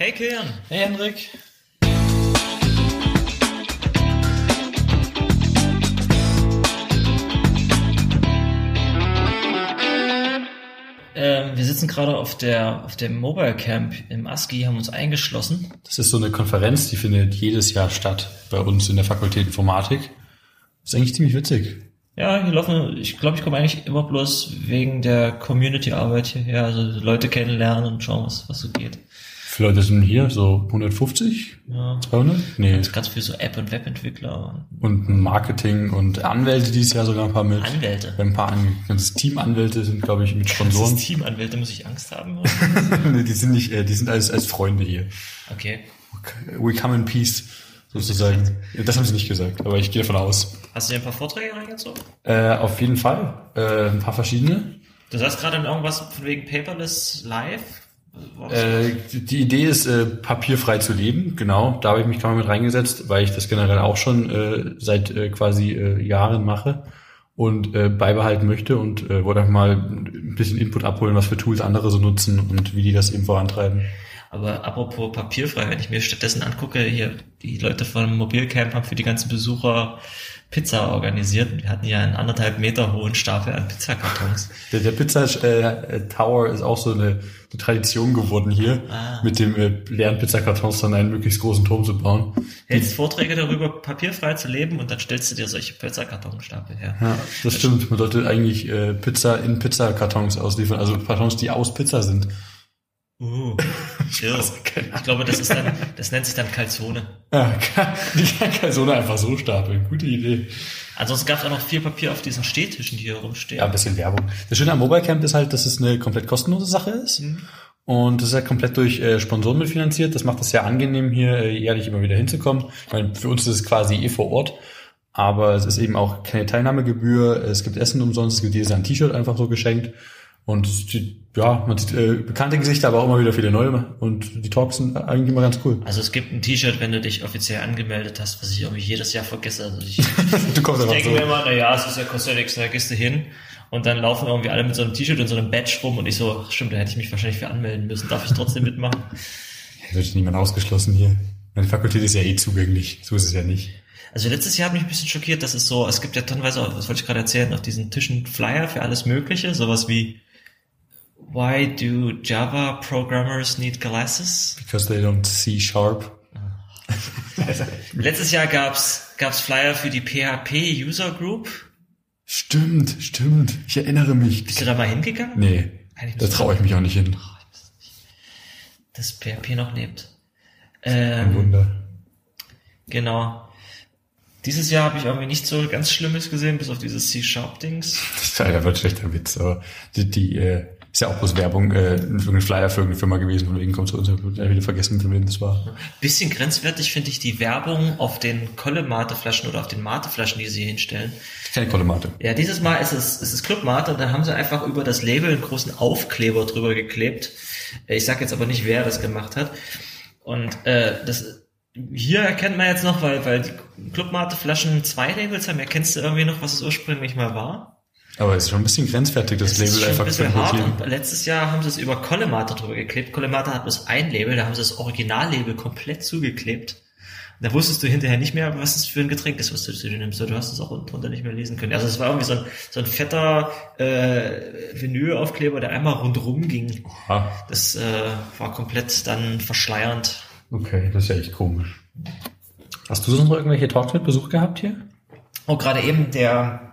Hey Kilian. Hey Henrik. Ähm, wir sitzen gerade auf der auf dem Mobile Camp im ASCII, haben uns eingeschlossen. Das ist so eine Konferenz, die findet jedes Jahr statt bei uns in der Fakultät Informatik. ist eigentlich ziemlich witzig. Ja, hier laufen, ich glaube, ich komme eigentlich immer bloß wegen der Community-Arbeit hierher, also Leute kennenlernen und schauen, was, was so geht. Viele Leute sind hier? So 150? Ja. 200? Nee. Ganz, ganz viel so App- und Webentwickler. Und Marketing und Anwälte dieses Jahr sogar ein paar mit. Anwälte. Ein paar an, ganzes Team Anwälte sind, glaube ich, mit Sponsoren. Teamanwälte, muss ich Angst haben? nee, die sind nicht, äh, die sind als, als Freunde hier. Okay. We come in peace, sozusagen. Das haben sie nicht gesagt, aber ich gehe davon aus. Hast du dir ein paar Vorträge reingezogen? Äh, auf jeden Fall. Äh, ein paar verschiedene. Du sagst gerade irgendwas von wegen Paperless Live? Äh, die Idee ist, äh, papierfrei zu leben, genau. Da habe ich mich gerade mit reingesetzt, weil ich das generell auch schon äh, seit äh, quasi äh, Jahren mache und äh, beibehalten möchte und wollte einfach mal ein bisschen Input abholen, was für Tools andere so nutzen und wie die das eben vorantreiben. Aber apropos papierfrei, wenn ich mir stattdessen angucke, hier die Leute vom Mobilcamp haben für die ganzen Besucher Pizza organisiert. Wir hatten ja einen anderthalb Meter hohen Stapel an Pizzakartons. Der, der Pizza äh, Tower ist auch so eine, eine Tradition geworden hier, Ah. mit dem äh, leeren Pizzakartons dann einen möglichst großen Turm zu bauen. Hältst Vorträge darüber, papierfrei zu leben und dann stellst du dir solche Pizzakartonstapel her. Ja, das stimmt. Man sollte eigentlich äh, Pizza in Pizzakartons ausliefern, also Kartons, die aus Pizza sind. Uh, irre. ich glaube, das ist dann, das nennt sich dann Calzone. Ja, kann, die kann Calzone einfach so stapeln. Gute Idee. Ansonsten gab es auch noch viel Papier auf diesen Stehtischen, die hier rumstehen. Ja, ein bisschen Werbung. Das Schöne am Mobile Camp ist halt, dass es eine komplett kostenlose Sache ist. Und das ist halt komplett durch äh, Sponsoren mitfinanziert. Das macht es sehr angenehm, hier äh, jährlich immer wieder hinzukommen. Ich meine, für uns ist es quasi eh vor Ort. Aber es ist eben auch keine Teilnahmegebühr. Es gibt Essen umsonst. Es gibt jedes ein T-Shirt einfach so geschenkt. Und es sieht, ja, man sieht äh, bekannte Gesichter, aber auch immer wieder viele neue. Und die Talks sind eigentlich immer ganz cool. Also es gibt ein T-Shirt, wenn du dich offiziell angemeldet hast, was ich irgendwie jedes Jahr vergesse. Also ich, Du kommst ich denke so. mir immer, na ja, es ist ja kostet ja nichts, da gehst du hin. Und dann laufen irgendwie alle mit so einem T-Shirt und so einem Badge rum und ich so, ach, stimmt, da hätte ich mich wahrscheinlich für anmelden müssen. Darf ich trotzdem mitmachen? Es wird niemand ausgeschlossen hier. Meine Fakultät ist ja eh zugänglich. So ist es ja nicht. Also letztes Jahr hat mich ein bisschen schockiert, dass es so, es gibt ja tonnenweise, was wollte ich gerade erzählen, auf diesen Tischen Flyer für alles Mögliche, sowas wie Why do Java programmers need glasses? Because they don't see sharp. Letztes Jahr gab's gab's Flyer für die PHP User Group. Stimmt, stimmt. Ich erinnere mich. Bist du da mal hingegangen? Nee, da traue ich mich auch nicht hin. Dass PHP noch lebt. Ein Ähm, Wunder. genau. Dieses Jahr habe ich irgendwie nicht so ganz Schlimmes gesehen, bis auf dieses C-Sharp-Dings. Das ist halt einfach ein schlechter Witz, aber die, die äh, ist ja auch bloß Werbung, äh, irgendein Flyer für irgendeine Firma gewesen, von wegen kommt zu uns, ich wieder vergessen, von wem das war. Bisschen grenzwertig finde ich die Werbung auf den Kolle-Mate-Flaschen oder auf den Mate-Flaschen, die sie hier hinstellen. Keine Kollemate. Ja, dieses Mal ist es, ist es Club Mate und da haben sie einfach über das Label einen großen Aufkleber drüber geklebt. Äh, Ich sag jetzt aber nicht, wer das gemacht hat. Und äh, das hier erkennt man jetzt noch, weil, weil die Club Mate Flaschen zwei Labels haben, erkennst du irgendwie noch, was es ursprünglich mal war? Aber es ist schon ein bisschen grenzwertig, das Das ist Label schon ein einfach zu bisschen hart. Und letztes Jahr haben sie es über Collemate drüber geklebt. Collemate hat bloß ein Label, da haben sie das Originallabel komplett zugeklebt. Da wusstest du hinterher nicht mehr, was es für ein Getränk ist, was du zu dir nimmst. Du hast es auch unten drunter nicht mehr lesen können. Also es war irgendwie so ein, so ein fetter äh, Vinylaufkleber, der einmal rundrum ging. Ah, Das äh, war komplett dann verschleiernd. okay, das ist ja echt komisch. Hast du sonst noch irgendwelche Talks mit Besuch gehabt hier? Oh, gerade eben der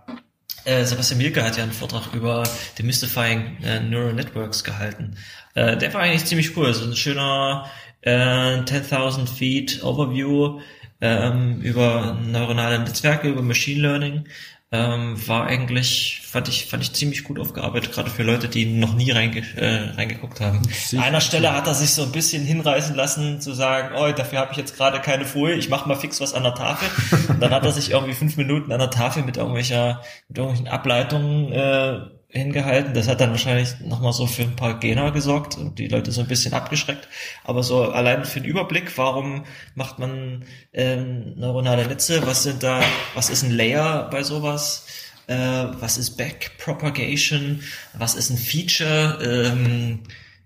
äh, Sebastian Mielke hat ja einen Vortrag über Demystifying äh, Neural Networks gehalten. Äh, der war eigentlich ziemlich cool. So ein schöner äh, 10.000 Feet Overview ähm, über neuronale Netzwerke, über Machine Learning. Ähm, war eigentlich, fand ich, fand ich ziemlich gut aufgearbeitet, gerade für Leute, die noch nie reinge äh, reingeguckt haben. An einer Stelle hat er sich so ein bisschen hinreißen lassen, zu sagen, oh, dafür habe ich jetzt gerade keine Folie, ich mache mal fix was an der Tafel. Und dann hat er sich irgendwie fünf Minuten an der Tafel mit irgendwelcher, mit irgendwelchen Ableitungen äh, hingehalten. Das hat dann wahrscheinlich nochmal so für ein paar Gena gesorgt und die Leute so ein bisschen abgeschreckt. Aber so allein für den Überblick, warum macht man ähm, neuronale Netze? Was sind da, was ist ein Layer bei sowas? Äh, was ist Backpropagation? Was ist ein Feature? Ähm,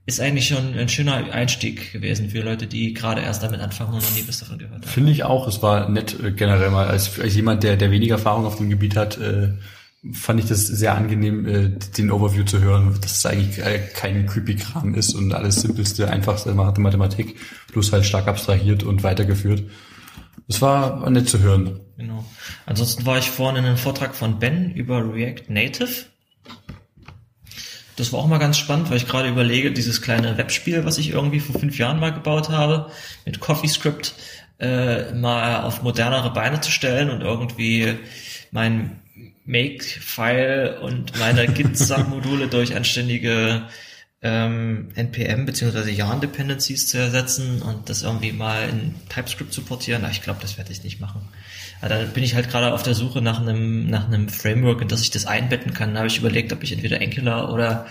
ist eigentlich schon ein schöner Einstieg gewesen für Leute, die gerade erst damit anfangen und noch nie was davon gehört haben. Finde ich auch. Es war nett äh, generell mal als, als jemand, der der weniger Erfahrung auf dem Gebiet hat. Äh, fand ich das sehr angenehm, äh, den Overview zu hören, dass es eigentlich äh, kein creepy Kram ist und alles simpelste, einfachste Mathematik, bloß halt stark abstrahiert und weitergeführt. Es war nett zu hören. Genau. Ansonsten war ich vorhin in einem Vortrag von Ben über React Native. Das war auch mal ganz spannend, weil ich gerade überlege, dieses kleine Webspiel, was ich irgendwie vor fünf Jahren mal gebaut habe, mit CoffeeScript, äh, mal auf modernere Beine zu stellen und irgendwie mein Make-File und meine Git-Submodule durch anständige ähm, NPM bzw. Yarn-Dependencies zu ersetzen und das irgendwie mal in TypeScript zu portieren. Na, ich glaube, das werde ich nicht machen. Aber da bin ich halt gerade auf der Suche nach einem, nach einem Framework, in das ich das einbetten kann. Da habe ich überlegt, ob ich entweder Angular oder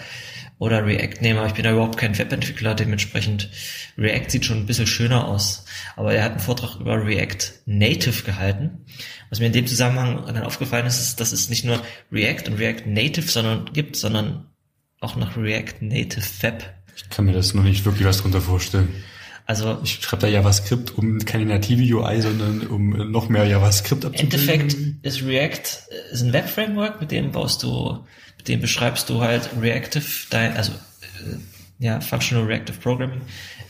oder React nehme, aber ich bin da überhaupt kein Webentwickler, dementsprechend React sieht schon ein bisschen schöner aus. Aber er hat einen Vortrag über React Native gehalten. Was mir in dem Zusammenhang dann aufgefallen ist, ist, dass es nicht nur React und React Native sondern gibt, sondern auch noch React Native Web. Ich kann mir das noch nicht wirklich was drunter vorstellen. Also ich schreibe da JavaScript um keine native UI, sondern um noch mehr JavaScript abzubilden. Im Endeffekt ist React ist ein Web-Framework, mit dem baust du, dem beschreibst du halt Reactive, dein, also äh, ja, Functional Reactive Programming,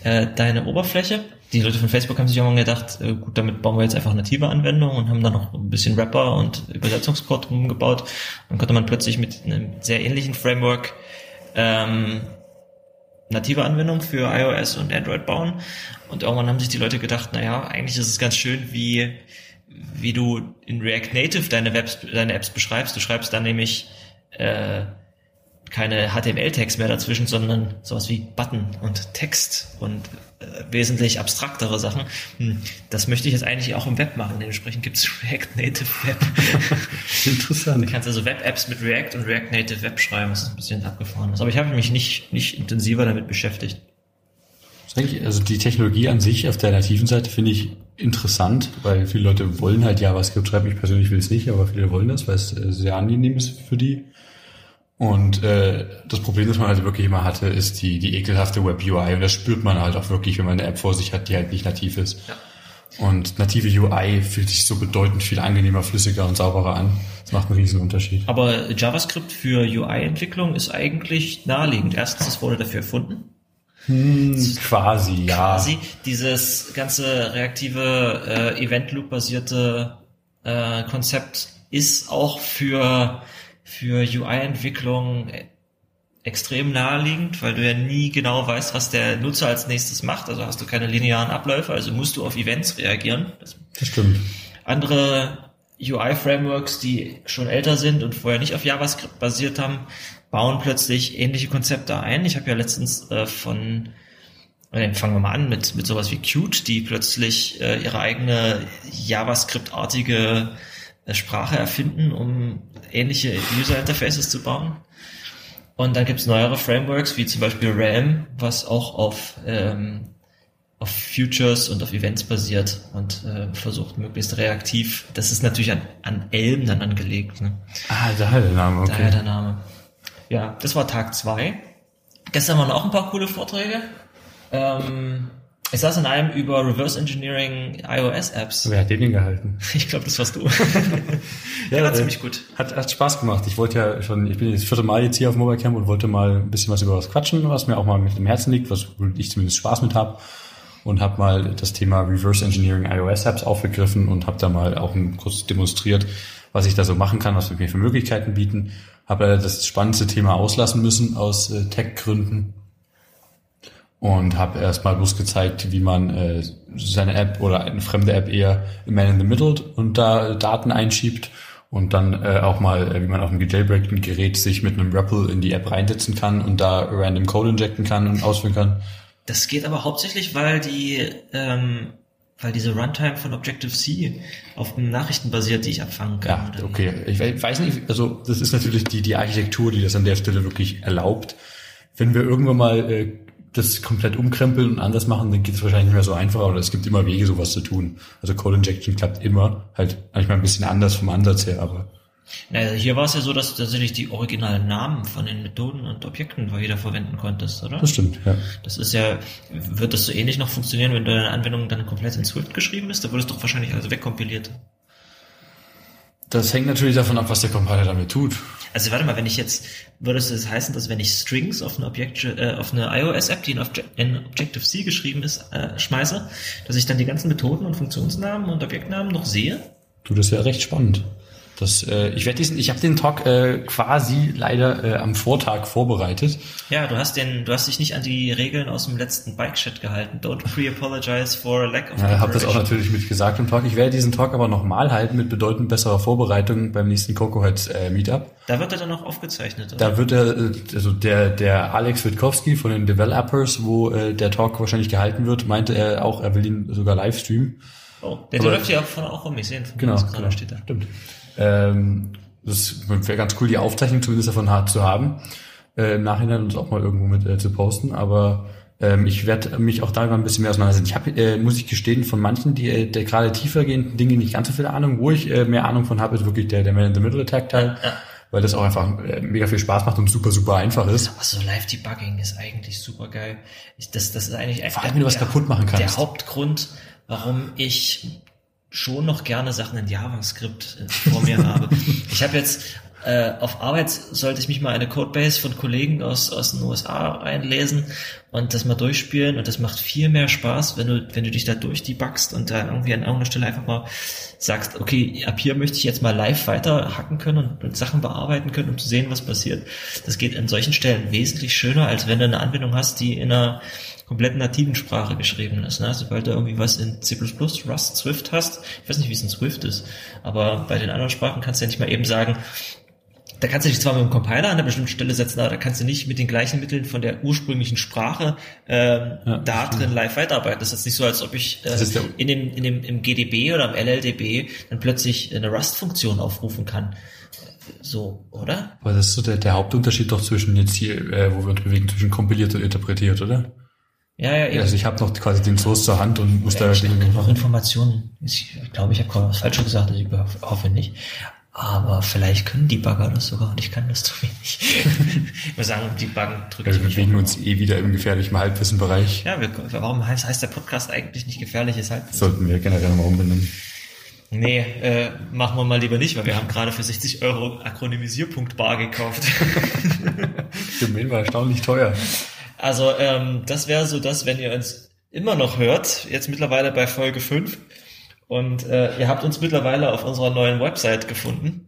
äh, deine Oberfläche. Die Leute von Facebook haben sich irgendwann gedacht, äh, gut, damit bauen wir jetzt einfach native Anwendungen und haben dann noch ein bisschen Wrapper und Übersetzungscode umgebaut. Dann konnte man plötzlich mit einem sehr ähnlichen Framework ähm, native Anwendung für iOS und Android bauen. Und irgendwann haben sich die Leute gedacht, naja, eigentlich ist es ganz schön, wie, wie du in React Native deine, Webs, deine Apps beschreibst. Du schreibst dann nämlich äh, keine HTML-Tags mehr dazwischen, sondern sowas wie Button und Text und äh, wesentlich abstraktere Sachen. Hm, das möchte ich jetzt eigentlich auch im Web machen. Dementsprechend gibt es React Native Web. Interessant. Du kannst also Web-Apps mit React und React Native Web schreiben, was ein bisschen abgefahren ist. Aber ich habe mich nicht, nicht intensiver damit beschäftigt. Also die Technologie an sich auf der nativen Seite finde ich interessant, weil viele Leute wollen halt JavaScript schreiben. Ich persönlich will es nicht, aber viele wollen das, weil es äh, sehr angenehm ist für die. Und äh, das Problem, das man halt wirklich immer hatte, ist die, die ekelhafte Web-UI. Und das spürt man halt auch wirklich, wenn man eine App vor sich hat, die halt nicht nativ ist. Ja. Und native UI fühlt sich so bedeutend viel angenehmer, flüssiger und sauberer an. Das macht einen riesen Unterschied. Aber JavaScript für UI-Entwicklung ist eigentlich naheliegend. Erstens, es wurde dafür erfunden. Hm, quasi, ja. Quasi. Dieses ganze reaktive, äh, Event-Loop-basierte äh, Konzept ist auch für für UI-Entwicklung extrem naheliegend, weil du ja nie genau weißt, was der Nutzer als nächstes macht. Also hast du keine linearen Abläufe, also musst du auf Events reagieren. Das, das stimmt. Andere UI-Frameworks, die schon älter sind und vorher nicht auf JavaScript basiert haben, bauen plötzlich ähnliche Konzepte ein. Ich habe ja letztens äh, von, äh, fangen wir mal an mit, mit sowas wie Qt, die plötzlich äh, ihre eigene JavaScript-artige Sprache erfinden, um ähnliche User Interfaces zu bauen. Und dann gibt's neuere Frameworks, wie zum Beispiel Realm, was auch auf, ähm, auf Futures und auf Events basiert und äh, versucht möglichst reaktiv. Das ist natürlich an, an Elm dann angelegt. Ne? Ah, daher der Name, okay. Daher der Name. Ja, das war Tag zwei. Gestern waren auch ein paar coole Vorträge. Ähm, ich saß in einem über Reverse Engineering iOS Apps. Wer hat den denn gehalten? Ich glaube, das warst du. ja, war ziemlich gut. Hat, hat Spaß gemacht. Ich wollte ja schon, ich bin das vierte Mal jetzt hier auf Mobile Camp und wollte mal ein bisschen was über was quatschen, was mir auch mal mit dem Herzen liegt, was ich zumindest Spaß mit habe. Und habe mal das Thema Reverse Engineering iOS Apps aufgegriffen und habe da mal auch kurz demonstriert, was ich da so machen kann, was wir mir für Möglichkeiten bieten. Habe leider das spannendste Thema auslassen müssen aus äh, Tech-Gründen und habe erstmal bloß gezeigt, wie man äh, seine App oder eine fremde App eher man in the middle und da Daten einschiebt und dann äh, auch mal, äh, wie man auf einem gejailbreakten Gerät sich mit einem REPL in die App reinsetzen kann und da random Code injecten kann und ausführen kann. Das geht aber hauptsächlich, weil die ähm, weil diese Runtime von Objective-C auf Nachrichten basiert, die ich abfangen kann. Ja, okay. Ich weiß nicht, also das ist natürlich die, die Architektur, die das an der Stelle wirklich erlaubt. Wenn wir irgendwann mal äh, das komplett umkrempeln und anders machen, dann geht es wahrscheinlich nicht mehr so einfach, aber es gibt immer Wege, sowas zu tun. Also Code Injection klappt immer, halt manchmal ein bisschen anders vom Ansatz her, aber. Naja, hier war es ja so, dass du tatsächlich die originalen Namen von den Methoden und Objekten wieder verwenden konntest, oder? Das stimmt, ja. Das ist ja, wird das so ähnlich noch funktionieren, wenn deine Anwendung dann komplett in Swift geschrieben ist? Da würde es doch wahrscheinlich also wegkompiliert. Das hängt natürlich davon ab, was der Compiler damit tut. Also warte mal, wenn ich jetzt, würde es das heißen, dass wenn ich Strings auf eine Objekt, äh, auf eine iOS-App, die in, Obje in Objective-C geschrieben ist, äh, schmeiße, dass ich dann die ganzen Methoden und Funktionsnamen und Objektnamen noch sehe? Du, das wäre recht spannend. Das, äh, ich werde diesen, ich habe den Talk äh, quasi leider äh, am Vortag vorbereitet. Ja, du hast den, du hast dich nicht an die Regeln aus dem letzten Bike-Chat gehalten. Don't pre-apologize for a lack of Ja, ich habe das auch natürlich mit gesagt im Talk. Ich werde diesen Talk aber nochmal halten mit bedeutend besserer Vorbereitung beim nächsten Cocoheads äh, Meetup. Da wird er dann noch aufgezeichnet, oder? Da wird er, äh, also der, der Alex Witkowski von den Developers, wo äh, der Talk wahrscheinlich gehalten wird, meinte er auch, er will ihn sogar live streamen. oh, der, läuft ja auch von auch um mich sehen. Von Genau, genau. steht da. stimmt. Ähm, das wäre ganz cool, die Aufzeichnung zumindest davon hart zu haben, äh, im Nachhinein uns auch mal irgendwo mit äh, zu posten, aber ähm, ich werde mich auch da mal ein bisschen mehr auseinandersetzen. Ich habe, äh, muss ich gestehen, von manchen, die äh, der gerade tiefergehenden Dinge nicht ganz so viel Ahnung. Wo ich äh, mehr Ahnung von habe, ist wirklich der, der Man-in-the-Middle-Attack-Teil, weil das auch einfach äh, mega viel Spaß macht und super, super einfach ist. Aber so Live-Debugging ist eigentlich super geil. Ich, das, das ist eigentlich Vor allem, wenn du was kaputt machen kannst. Der Hauptgrund, warum ich schon noch gerne Sachen in JavaScript äh, vor mir habe. Ich habe jetzt äh, auf Arbeit sollte ich mich mal eine Codebase von Kollegen aus aus den USA einlesen und das mal durchspielen und das macht viel mehr Spaß, wenn du wenn du dich da durchdebuggst und da irgendwie an irgendeiner Stelle einfach mal sagst, okay, ab hier möchte ich jetzt mal live weiter hacken können und, und Sachen bearbeiten können, um zu sehen, was passiert. Das geht an solchen Stellen wesentlich schöner, als wenn du eine Anwendung hast, die in einer kompletten nativen Sprache geschrieben ist. Ne? Sobald du irgendwie was in C++, Rust, Swift hast, ich weiß nicht, wie es in Swift ist, aber bei den anderen Sprachen kannst du ja nicht mal eben sagen, da kannst du dich zwar mit dem Compiler an einer bestimmten Stelle setzen, aber da kannst du nicht mit den gleichen Mitteln von der ursprünglichen Sprache ähm, Ja, da drin live weiterarbeiten. Das ist nicht so, als ob ich äh, in dem, in dem im GDB oder im LLDB dann plötzlich eine Rust-Funktion aufrufen kann. So, oder? Aber das ist so der, der Hauptunterschied doch zwischen jetzt hier, äh, wo wir uns bewegen, zwischen kompiliert und interpretiert, oder? Ja, ja, eben. Also ich habe noch quasi den Source zur Hand und muss da ich noch. Informationen. Ich glaube, ich habe gerade was Falsches gesagt, also ich hoffe nicht. Aber vielleicht können Debugger das sogar und ich kann das zu wenig. ich muss sagen, Debuggen drücke Ja, ich wir mich bewegen uns eh wieder im gefährlichen Halbwissenbereich. Ja, wir, warum heißt, heißt der Podcast eigentlich nicht gefährliches Halbwissen? Sollten wir generell mal umbenennen. Nee, äh, machen wir mal lieber nicht, weil wir haben gerade für 60 Euro Akronymisierpunkt.bar gekauft. Domain war erstaunlich teuer. Also ähm, das wäre so das, wenn ihr uns immer noch hört, jetzt mittlerweile bei Folge 5 und äh, ihr habt uns mittlerweile auf unserer neuen Website gefunden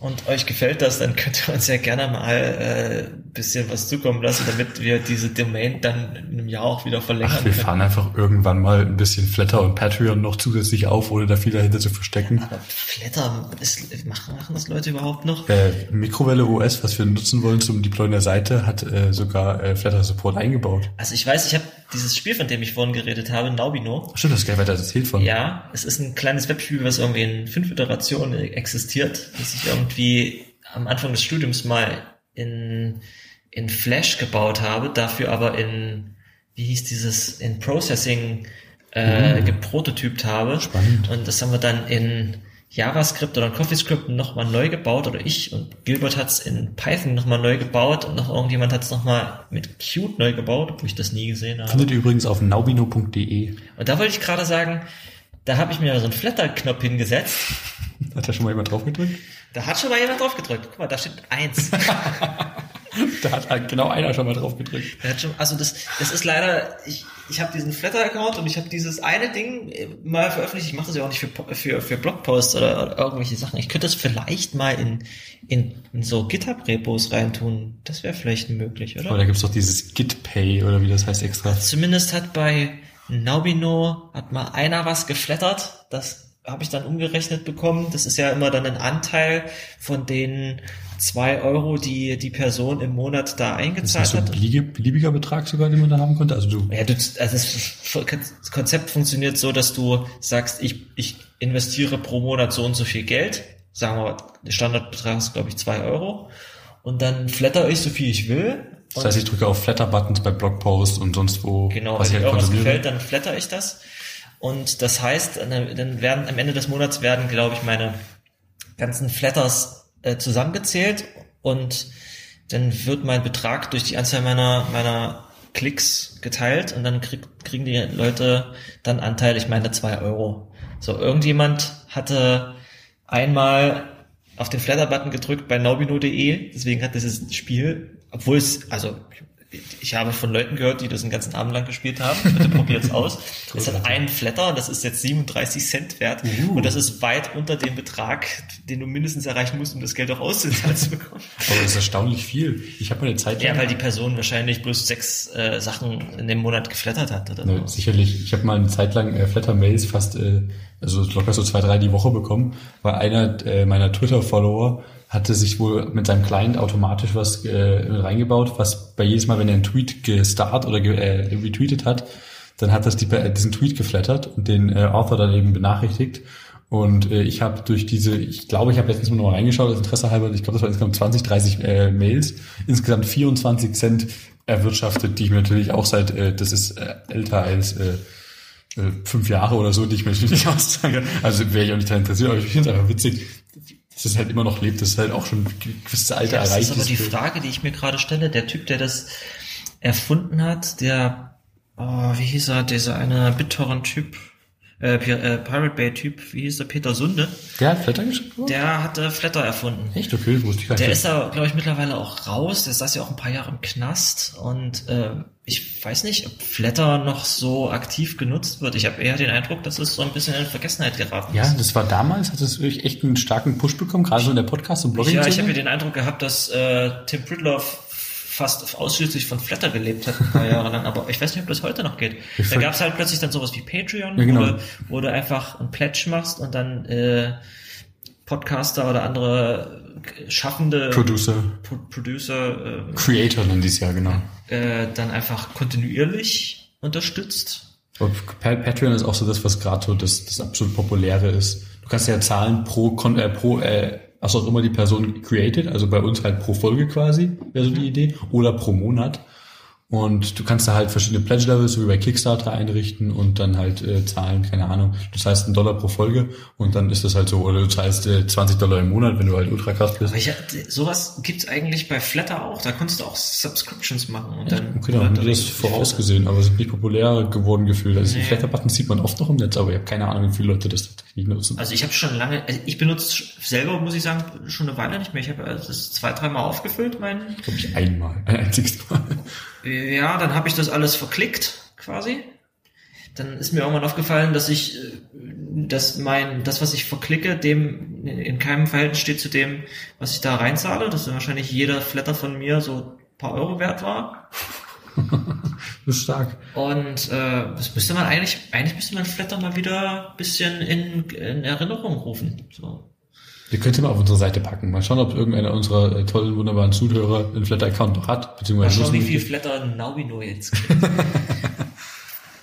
und euch gefällt das, dann könnt ihr uns ja gerne mal äh, bisschen was zukommen lassen, damit wir diese Domain dann in einem Jahr auch wieder verlängern Ach, wir fahren einfach irgendwann mal ein bisschen Flatter und Patreon noch zusätzlich auf, ohne da viel dahinter zu verstecken. Aber Flatter, ist, machen, machen das Leute überhaupt noch? Äh, Mikrowelle OS, was wir nutzen wollen zum Deployen der Seite, hat äh, sogar äh, Flatter Support eingebaut. Also ich weiß, ich habe dieses Spiel, von dem ich vorhin geredet habe, Naubino, Stimmt, das ist geil weiter erzählt von. Ja, es ist ein kleines Webspiel, was irgendwie in fünf Iterationen existiert, das ich irgendwie am Anfang des Studiums mal in, in Flash gebaut habe, dafür aber in, wie hieß dieses, in Processing äh, geprototypt habe. Spannend. Und das haben wir dann in JavaScript oder in CoffeeScript nochmal neu gebaut oder ich und Gilbert hat's in Python nochmal neu gebaut und noch irgendjemand hat's nochmal mit Qt neu gebaut, obwohl ich das nie gesehen habe. Findet ihr übrigens auf naubino.de. Und da wollte ich gerade sagen, da habe ich mir so einen Flatter-Knopf hingesetzt. Hat da schon mal jemand drauf gedrückt? Da hat schon mal jemand drauf gedrückt. Guck mal, da steht eins. Da hat halt genau einer schon mal drauf gedrückt. Schon, also das, das ist leider, ich, ich habe diesen Flatter-Account und ich habe dieses eine Ding äh, mal veröffentlicht. Ich mache das ja auch nicht für, für, für Blogposts oder, oder irgendwelche Sachen. Ich könnte das vielleicht mal in, in, in so GitHub-Repos reintun. Das wäre vielleicht möglich, oder? Aber da gibt's doch dieses GitPay oder wie das heißt extra. Zumindest hat bei Naubino hat mal einer was geflattert. Das habe ich dann umgerechnet bekommen. Das ist ja immer dann ein Anteil von den zwei Euro, die die Person im Monat da Das ist eingezahlt so ein hat. beliebige- beliebiger Betrag sogar, den man da haben konnte. Also du, Ja, du, also das Konzept funktioniert so, dass du sagst, ich, ich investiere pro Monat so und so viel Geld. Sagen wir, der Standardbetrag ist, glaube ich, zwei Euro. Und dann flatter ich so viel ich will. Das heißt, ich drücke auf Flatter-Buttons bei Blogposts und sonst wo, Genau, was wenn ich mir halt irgendwas gefällt, dann flatter ich das. Und das heißt, dann werden am Ende des Monats werden, glaube ich, meine ganzen Flatters äh, zusammengezählt und dann wird mein Betrag durch die Anzahl meiner, meiner Klicks geteilt und dann krieg, kriegen die Leute dann Anteil, ich meine zwei Euro. So, irgendjemand hatte einmal auf den Flatter-Button gedrückt bei nobino.de, deswegen hat dieses Spiel, obwohl es, also ich habe von Leuten gehört, die das den ganzen Abend lang gespielt haben. Bitte probiert's aus. Es hat einen Flatter, das ist jetzt 37 Cent wert. Uh. Und das ist weit unter dem Betrag, den du mindestens erreichen musst, um das Geld auch auszuzahlen zu bekommen. Aber das ist erstaunlich viel. Ich habe eine Zeit lang... Ja, weil die Person wahrscheinlich bloß sechs äh, Sachen in dem Monat geflattert hat. Oder Ne, sicherlich. Ich habe mal eine Zeit lang äh, Flatter-Mails fast, äh, also locker so zwei, drei die Woche bekommen, weil einer äh, meiner Twitter-Follower hatte sich wohl mit seinem Client automatisch was äh, reingebaut, was bei jedes Mal, wenn er einen Tweet gestartet oder ge, äh, retweetet hat, dann hat das die, äh, diesen Tweet geflattert und den äh, Author dann eben benachrichtigt. Und äh, ich habe durch diese, ich glaube, ich habe letztens mal noch mal reingeschaut, als Interesse halber, ich glaube, das waren insgesamt 20, 30 äh, Mails, insgesamt 24 Cent erwirtschaftet, die ich mir natürlich auch seit, äh, das ist äh, älter als äh, äh, fünf Jahre oder so, die ich mir natürlich nicht kann. Also wäre ich auch nicht daran interessiert, aber ich finde es einfach witzig, dass es halt immer noch lebt, dass es halt auch schon ein gewisses Alter Ja, das erreicht ist aber die Frage, die ich mir gerade stelle. Der Typ, der das erfunden hat, der, oh, wie hieß er, dieser eine BitTorrent-Typ, äh, äh, Pirate Bay-Typ, wie hieß der, Peter Sunde, Der hat Flatter geschrieben? der hatte Flatter erfunden. Echt? Okay, das wusste ich gar Der nicht. ist da, glaube ich, mittlerweile auch raus. Der saß ja auch ein paar Jahre im Knast und äh, ich weiß nicht, ob Flatter noch so aktiv genutzt wird. Ich habe eher den Eindruck, dass es so ein bisschen in Vergessenheit geraten ja, ist. das war damals, hat es wirklich echt einen starken Push bekommen, gerade so in der Podcast- und blogging Ja, ich habe ja den Eindruck gehabt, dass äh, Tim Pridloff fast ausschließlich von Flatter gelebt hat, ein paar Jahre lang, aber ich weiß nicht, ob das heute noch geht. Ich Da gab es halt plötzlich dann sowas wie Patreon, Ja, genau. wo, du, wo du einfach ein Pledge machst und dann äh, Podcaster oder andere schaffende Producer, Pro Producer äh, Creator nennen die es ja, genau. äh, dann einfach kontinuierlich unterstützt. Aber Pa- Patreon ist auch so das, was gerade so das, das absolut populäre ist. Du kannst ja zahlen pro, Kon äh, pro äh, was auch immer die Person created, also bei uns halt pro Folge quasi, wäre so die Idee, oder pro Monat. Und du kannst da halt verschiedene Pledge-Levels, so wie bei Kickstarter einrichten und dann halt äh, zahlen, keine Ahnung. Du zahlst einen Dollar pro Folge und dann ist das halt so, oder du zahlst äh, 20 Dollar im Monat, wenn du halt ultra krass bist. Aber ich, sowas gibt's eigentlich bei Flatter auch. Da konntest du auch Subscriptions machen und dann. Okay, dann haben die das vorausgesehen, aber sind nicht populär geworden gefühlt. Also die Nee. Flatter-Buttons sieht man oft noch im Netz, aber ich habe keine Ahnung, wie viele Leute das tatsächlich nutzen. Also ich habe schon lange, also ich benutze selber, muss ich sagen, schon eine Weile nicht mehr. Ich habe äh, das zwei, dreimal aufgefüllt, mein. glaube ich einmal, ein einziges Mal. Ja, dann habe ich das alles verklickt, quasi. Dann ist mir irgendwann aufgefallen, dass ich, äh, dass mein, das, was ich verklicke, dem in keinem Verhältnis steht zu dem, was ich da reinzahle. Dass wahrscheinlich jeder Flatter von mir so ein paar Euro wert war. Das ist stark. Und äh, das müsste man eigentlich, eigentlich müsste man Flatter mal wieder ein bisschen in, in Erinnerung rufen. So. Wir könnten mal auf unsere Seite packen. Mal schauen, ob irgendeiner unserer äh, tollen, wunderbaren Zuhörer einen Flatter-Account noch hat, Mal beziehungsweise schauen, wie viel. Flatter Naubino jetzt kriegt.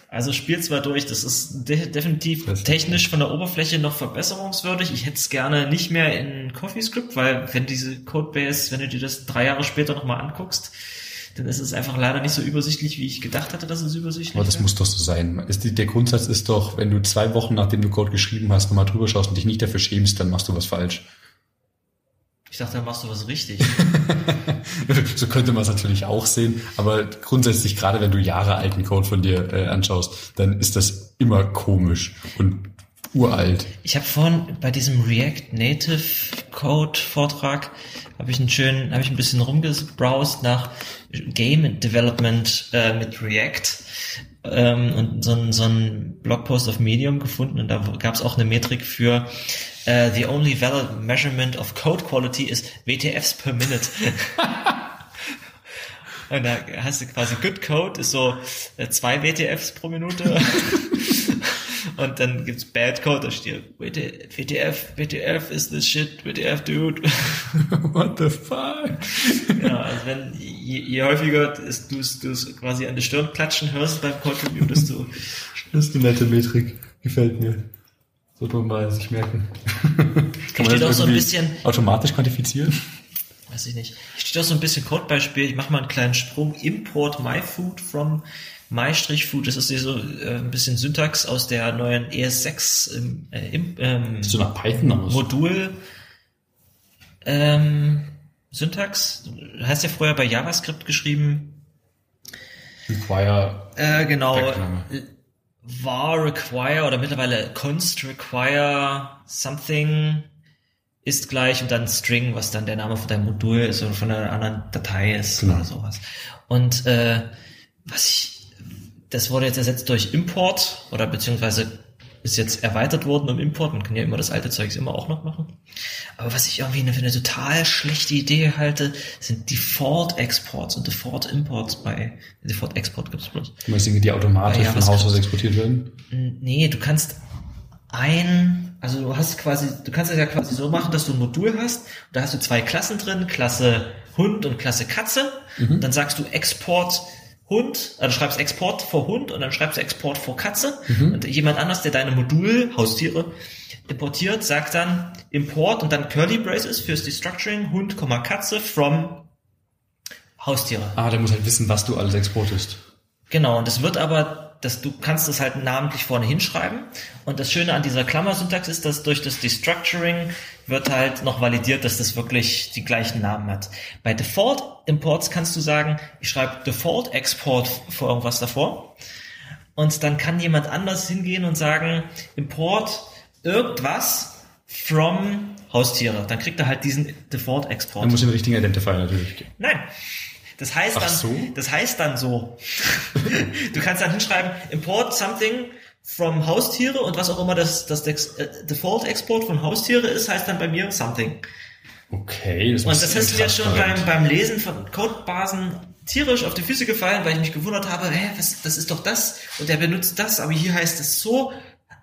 Also spielt's mal durch. Das ist de definitiv Das technisch von der Oberfläche noch verbesserungswürdig. Ich hätte es gerne nicht mehr in CoffeeScript, weil wenn diese Codebase, wenn du dir das drei Jahre später nochmal anguckst, dann ist es einfach leider nicht so übersichtlich, wie ich gedacht hatte, dass es übersichtlich Aber das wäre. muss doch so sein. Ist die, der Grundsatz ist doch, wenn du zwei Wochen, nachdem du Code geschrieben hast, nochmal drüber schaust und dich nicht dafür schämst, dann machst du was falsch. Ich dachte, da machst du was richtig. so könnte man es natürlich auch sehen, aber grundsätzlich, gerade wenn du Jahre alten Code von dir äh, anschaust, dann ist das immer komisch und uralt. Ich habe vorhin bei diesem React Native Code Vortrag habe ich einen schönen, habe ich ein bisschen rumgebrowst nach Game Development äh, mit React ähm, und so ein, so Blogpost auf Medium gefunden und da gab es auch eine Metrik für äh, the only valid measurement of code quality is WTFs per minute. Und da hast du quasi Good Code, ist so äh, zwei WTFs pro Minute. Und dann gibt's Bad Code, da steht WT WTF, WTF is this shit, WTF dude. What the fuck? ja, also wenn je, je häufiger du es du es quasi an die Stirn klatschen hörst beim Code Review, desto Das ist eine nette Metrik. Gefällt mir. Sollte man mal sich merken. Kann steht auch so ein bisschen- automatisch quantifizieren? weiß ich nicht. Steht auch so ein bisschen Codebeispiel. Ich mache mal einen kleinen Sprung. Import myfood from my-food. Das ist so äh, ein bisschen Syntax aus der neuen ES6 ähm, äh, im, ähm, nach Python aus? Modul ähm, Syntax, heißt ja vorher bei JavaScript geschrieben. Require. Äh, genau. Backname. Var require oder mittlerweile const require something ist gleich und dann string, was dann der Name von deinem Modul ist oder von einer anderen Datei ist Genau. oder sowas. Und äh, was ich, das wurde jetzt ersetzt durch Import oder beziehungsweise ist jetzt erweitert worden um Import. Man kann ja immer das alte Zeugs immer auch noch machen. Aber was ich irgendwie für eine total schlechte Idee halte, sind Default Exports und Default Imports bei Default Export gibt's bloß. Du meinst Dinge, die automatisch Ja, von Haus aus exportiert werden? Nee, du kannst ein, also du hast quasi, du kannst es ja quasi so machen, dass du ein Modul hast, und da hast du zwei Klassen drin, Klasse Hund und Klasse Katze. Und dann sagst du Export Hund, also du schreibst Export vor Hund und dann schreibst du Export vor Katze. Und jemand anders, der deine Modul, Haustiere, importiert, sagt dann Import und dann Curly Braces fürs Destructuring Hund, Katze from Haustiere. Ah, der muss halt wissen, was du alles exportest. Genau, und das wird aber, dass du kannst das halt namentlich vorne hinschreiben. Und das Schöne an dieser Klammersyntax ist, dass durch das Destructuring wird halt noch validiert, dass das wirklich die gleichen Namen hat. Bei Default Imports kannst du sagen, ich schreibe Default Export vor irgendwas davor. Und dann kann jemand anders hingehen und sagen, Import irgendwas from Haustiere. Dann kriegt er halt diesen Default Export. Dann muss ich den richtigen Identifier natürlich geben. Nein. Das heißt Ach dann, so? das heißt dann so. du kannst dann hinschreiben, import something from Haustiere und was auch immer das, das äh, Default Export von Haustiere ist, heißt dann bei mir something. Okay, das Und das ist mir schon beim, beim Lesen von Codebasen tierisch auf die Füße gefallen, weil ich mich gewundert habe, hä, was, das ist doch das und der benutzt das, aber hier heißt es so.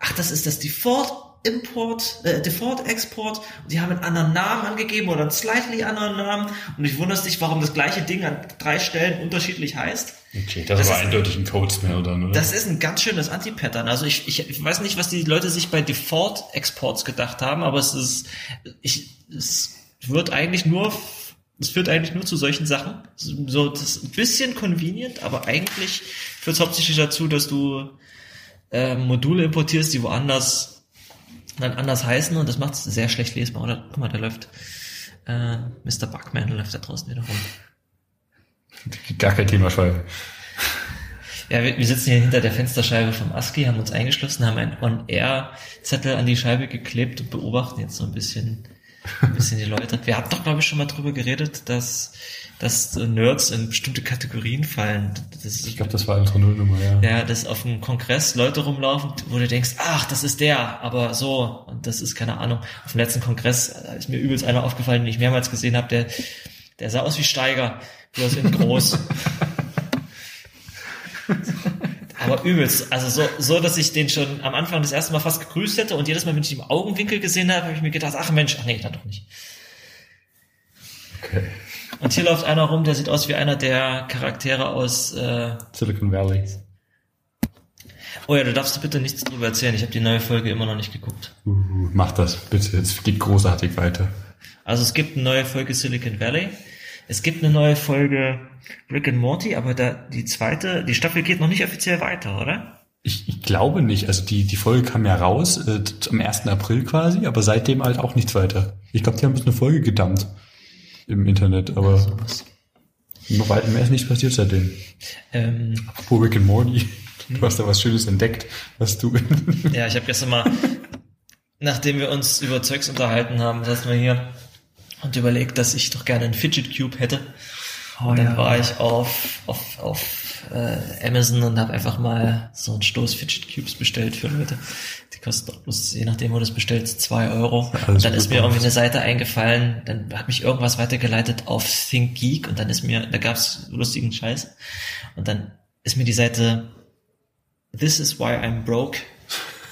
Ach, das ist das Default Import, äh, Default Export und die haben einen anderen Namen angegeben oder einen slightly anderen Namen und ich wundere dich, warum das gleiche Ding an drei Stellen unterschiedlich heißt. Okay, das, Das war ist- eindeutig ein Code-Smell dann, oder? Das ist ein ganz schönes Anti-Pattern. Also ich, ich, ich weiß nicht, was die Leute sich bei Default Exports gedacht haben, aber es ist, ich, es wird eigentlich nur, es führt eigentlich nur zu solchen Sachen. So, das ist ein bisschen convenient, aber eigentlich führt es hauptsächlich dazu, dass du äh, Module importierst, die woanders dann anders heißen und das macht es sehr schlecht lesbar. Oder guck mal, da läuft äh, Mr. Buckman läuft da draußen wieder rum. Gar kein Thema, Schweife. Ja, wir, wir sitzen hier hinter der Fensterscheibe vom ASCII, haben uns eingeschlossen, haben einen On-Air-Zettel an die Scheibe geklebt und beobachten jetzt so ein bisschen, ein bisschen die Leute. Wir hatten doch, glaube ich, schon mal drüber geredet, dass, dass so Nerds in bestimmte Kategorien fallen. Das ist, Ich glaube, das war unsere Nullnummer, ja. ja, dass auf dem Kongress Leute rumlaufen, wo du denkst, ach, das ist der, aber so, und das ist keine Ahnung. Auf dem letzten Kongress äh, ist mir übelst einer aufgefallen, den ich mehrmals gesehen habe, der, der sah aus wie Steiger, bloß in groß. Aber übelst, also so, so, dass ich den schon am Anfang das erste Mal fast gegrüßt hätte und jedes Mal, wenn ich ihn im Augenwinkel gesehen habe, habe ich mir gedacht, ach Mensch, ach nee, dann doch nicht. Und hier läuft einer rum, der sieht aus wie einer der Charaktere aus äh, Silicon Valley. Oh ja, du darfst bitte nichts drüber erzählen. Ich habe die neue Folge immer noch nicht geguckt. Uh, mach das, bitte. Es geht großartig weiter. Also es gibt eine neue Folge Silicon Valley. Es gibt eine neue Folge Rick and Morty, aber da die zweite, die Staffel geht noch nicht offiziell weiter, oder? Ich, ich glaube nicht. Also die, die Folge kam ja raus äh, am 1. April quasi, aber seitdem halt auch nichts weiter. Ich glaube, die haben bis eine Folge gedumpt im Internet, aber Sowas. noch weit mehr ist nichts passiert seitdem. Ähm, Apropos Rick and Morty, du hast da was Schönes entdeckt, was du... ja, ich habe gestern mal, nachdem wir uns über Zeugs unterhalten haben, saßen wir hier und überlegt, dass ich doch gerne einen Fidget Cube hätte. Oh, Und dann war ich auf, auf, auf äh, Amazon und habe einfach mal so einen Stoß Fidget Cubes bestellt für Leute. Die kosten je nachdem, wo du das bestellst, zwei Euro. Und dann ist mir irgendwie eine Seite eingefallen, dann hat mich irgendwas weitergeleitet auf ThinkGeek und dann ist mir, da gab's lustigen Scheiß. Und dann ist mir die Seite This is why I'm broke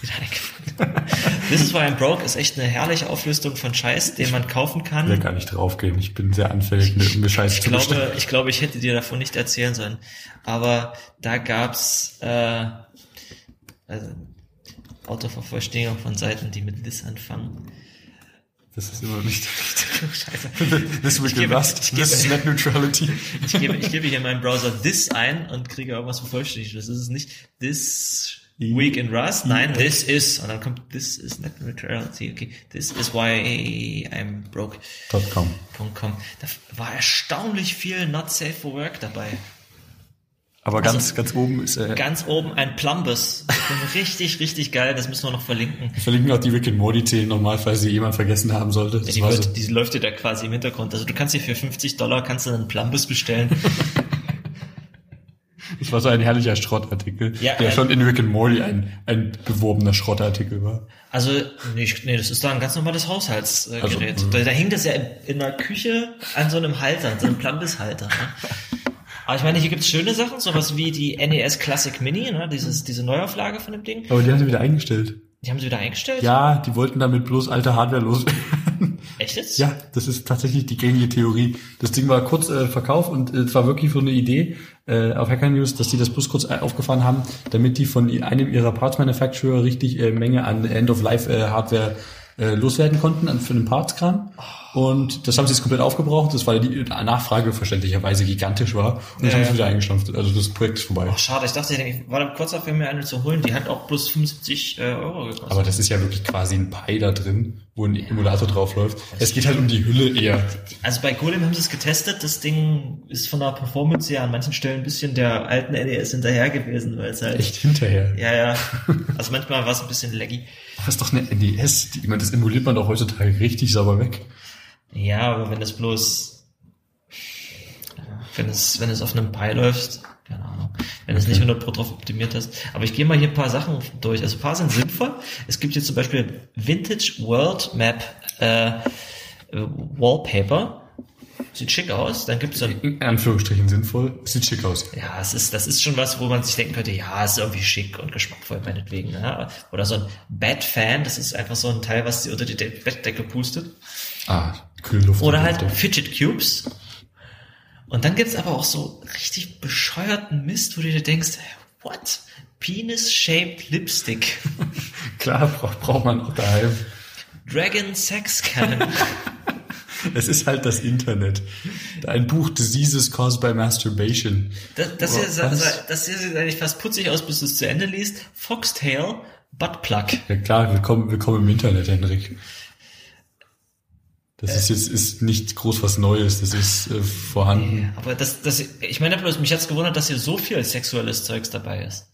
wieder eingefallen. This is why I'm broke ist echt eine herrliche Auflistung von Scheiß, den man kaufen kann. Ich will gar nicht draufgehen. Ich bin sehr anfällig, mir Scheiße Ich zu bestellen. glaube, ich glaube, ich hätte dir davon nicht erzählen sollen. Aber da gab's äh, also Autovervollständigung von Seiten, die mit this anfangen. Das ist immer nicht... Scheiße. This will gebe- us. ich This is net neutrality. Ich gebe, ich gebe hier in meinem Browser this ein und kriege irgendwas vervollständigt. Das ist es nicht. This weak in Rust. Nein, this is. Und dann kommt this is net neutrality. Okay, this is why I'm broke. .com. .com. Da war erstaunlich viel not safe for work dabei. Aber ganz, ganz oben ist äh, Ganz oben ein Plumbus. richtig, richtig geil. Das müssen wir noch verlinken. wir verlinken auch die Rick and Morty Szene nochmal, falls sie jemand vergessen haben sollte. Das Die, wird, so, die läuft dir da quasi im Hintergrund. Also du kannst dir für 50 Dollar kannst du einen Plumbus bestellen. das war so ein herrlicher Schrottartikel, Ja, der äh, schon in Rick and Morty ein, ein beworbener Schrottartikel war. Also, nee, nee, das ist da ein ganz normales Haushaltsgerät. Also, Äh, mhm. da, da hing das ja in, in der Küche an so einem Halter, an so einem Plumbus-Halter. Ne? Aber ich meine, hier gibt's schöne Sachen, sowas wie die NES Classic Mini, ne? Dieses, diese Neuauflage von dem Ding. Aber die haben sie wieder eingestellt. Die haben sie wieder eingestellt. Ja, die wollten damit bloß alte Hardware loswerden. Echt jetzt? ja, das ist tatsächlich die gängige Theorie. Das Ding war kurz äh, verkauft und äh, es war wirklich so eine Idee äh, auf Hacker News, dass die das bloß kurz äh, aufgefahren haben, damit die von einem ihrer Parts Manufacturer richtig äh, Menge an End-of-Life-Hardware äh, loswerden konnten an, für den Partskram. Und das haben sie jetzt komplett aufgebraucht. Das weil die Nachfrage verständlicherweise gigantisch war. Und das Ja, haben ja. sie wieder eingestampft. Also das Projekt ist vorbei. Ach, schade, ich dachte, ich war da kurz davor, mir eine zu holen. Die hat auch bloß 75 äh, Euro gekostet. Aber das ist ja wirklich quasi ein Pi da drin, wo ein Emulator drauf läuft. Es geht halt um die Hülle eher. Also bei Golem haben sie es getestet. Das Ding ist von der Performance ja an manchen Stellen ein bisschen der alten NES hinterher gewesen, weil es halt Echt hinterher. Ja, ja. Also manchmal war es ein bisschen laggy. Das ist doch eine NES. Die, ich meine, das emuliert man doch heutzutage richtig sauber weg. Ja, aber wenn es bloß, wenn es, wenn es auf einem Pi läuft, keine Ahnung, wenn es nicht 100 Pro drauf optimiert ist. Aber ich gehe mal hier ein paar Sachen durch. Also ein paar sind sinnvoll. Es gibt hier zum Beispiel Vintage World Map äh, äh, Wallpaper. Sieht schick aus. Dann gibt es dann In Anführungsstrichen sinnvoll. Sieht schick aus. Ja, es ist, das ist schon was, wo man sich denken könnte, ja, ist irgendwie schick und geschmackvoll meinetwegen. Ja. Oder so ein Bad Fan, das ist einfach so ein Teil, was sie unter die De Bettdecke pustet. Ah, Luft. Oder halt Lüfte. Fidget Cubes. Und dann gibt's aber auch so richtig bescheuerten Mist, wo du dir denkst, what? Penis-shaped Lipstick. Klar, braucht, braucht man auch daheim. Dragon Sex Cannon. Es ist halt das Internet. Ein Buch Diseases Caused by Masturbation. Das, das, hier, das hier sieht eigentlich fast putzig aus, bis du es zu Ende liest. Foxtail Buttplug. Ja klar, willkommen, willkommen im Internet, Henrik. Das ist jetzt ist nicht groß was Neues, das ist äh, vorhanden. Aber das, das, ich meine bloß, mich hat's gewundert, dass hier so viel sexuelles Zeugs dabei ist.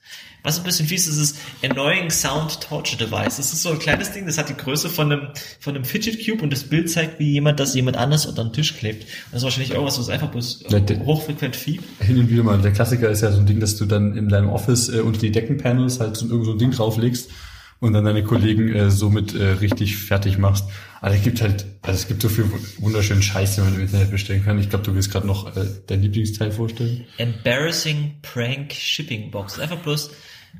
Was ein bisschen fies ist, ist Annoying Sound Torture Device. Das ist so ein kleines Ding, das hat die Größe von einem, von einem Fidget Cube und das Bild zeigt, wie jemand das jemand anders unter den Tisch klebt. Und das ist wahrscheinlich irgendwas, was einfach bloß Ja, hochfrequent fiebt. Hin und wieder mal. Der Klassiker ist ja so ein Ding, dass du dann in deinem Office äh, unter die Deckenpanels halt so, irgend so ein Ding drauflegst und dann deine Kollegen äh, somit äh, richtig fertig machst. Aber es gibt halt, also es gibt so viel wunderschönen Scheiß, den man im Internet bestellen kann. Ich glaube, du willst gerade noch äh, dein Lieblingsteil vorstellen. Embarrassing Prank Shipping Box. Einfach bloß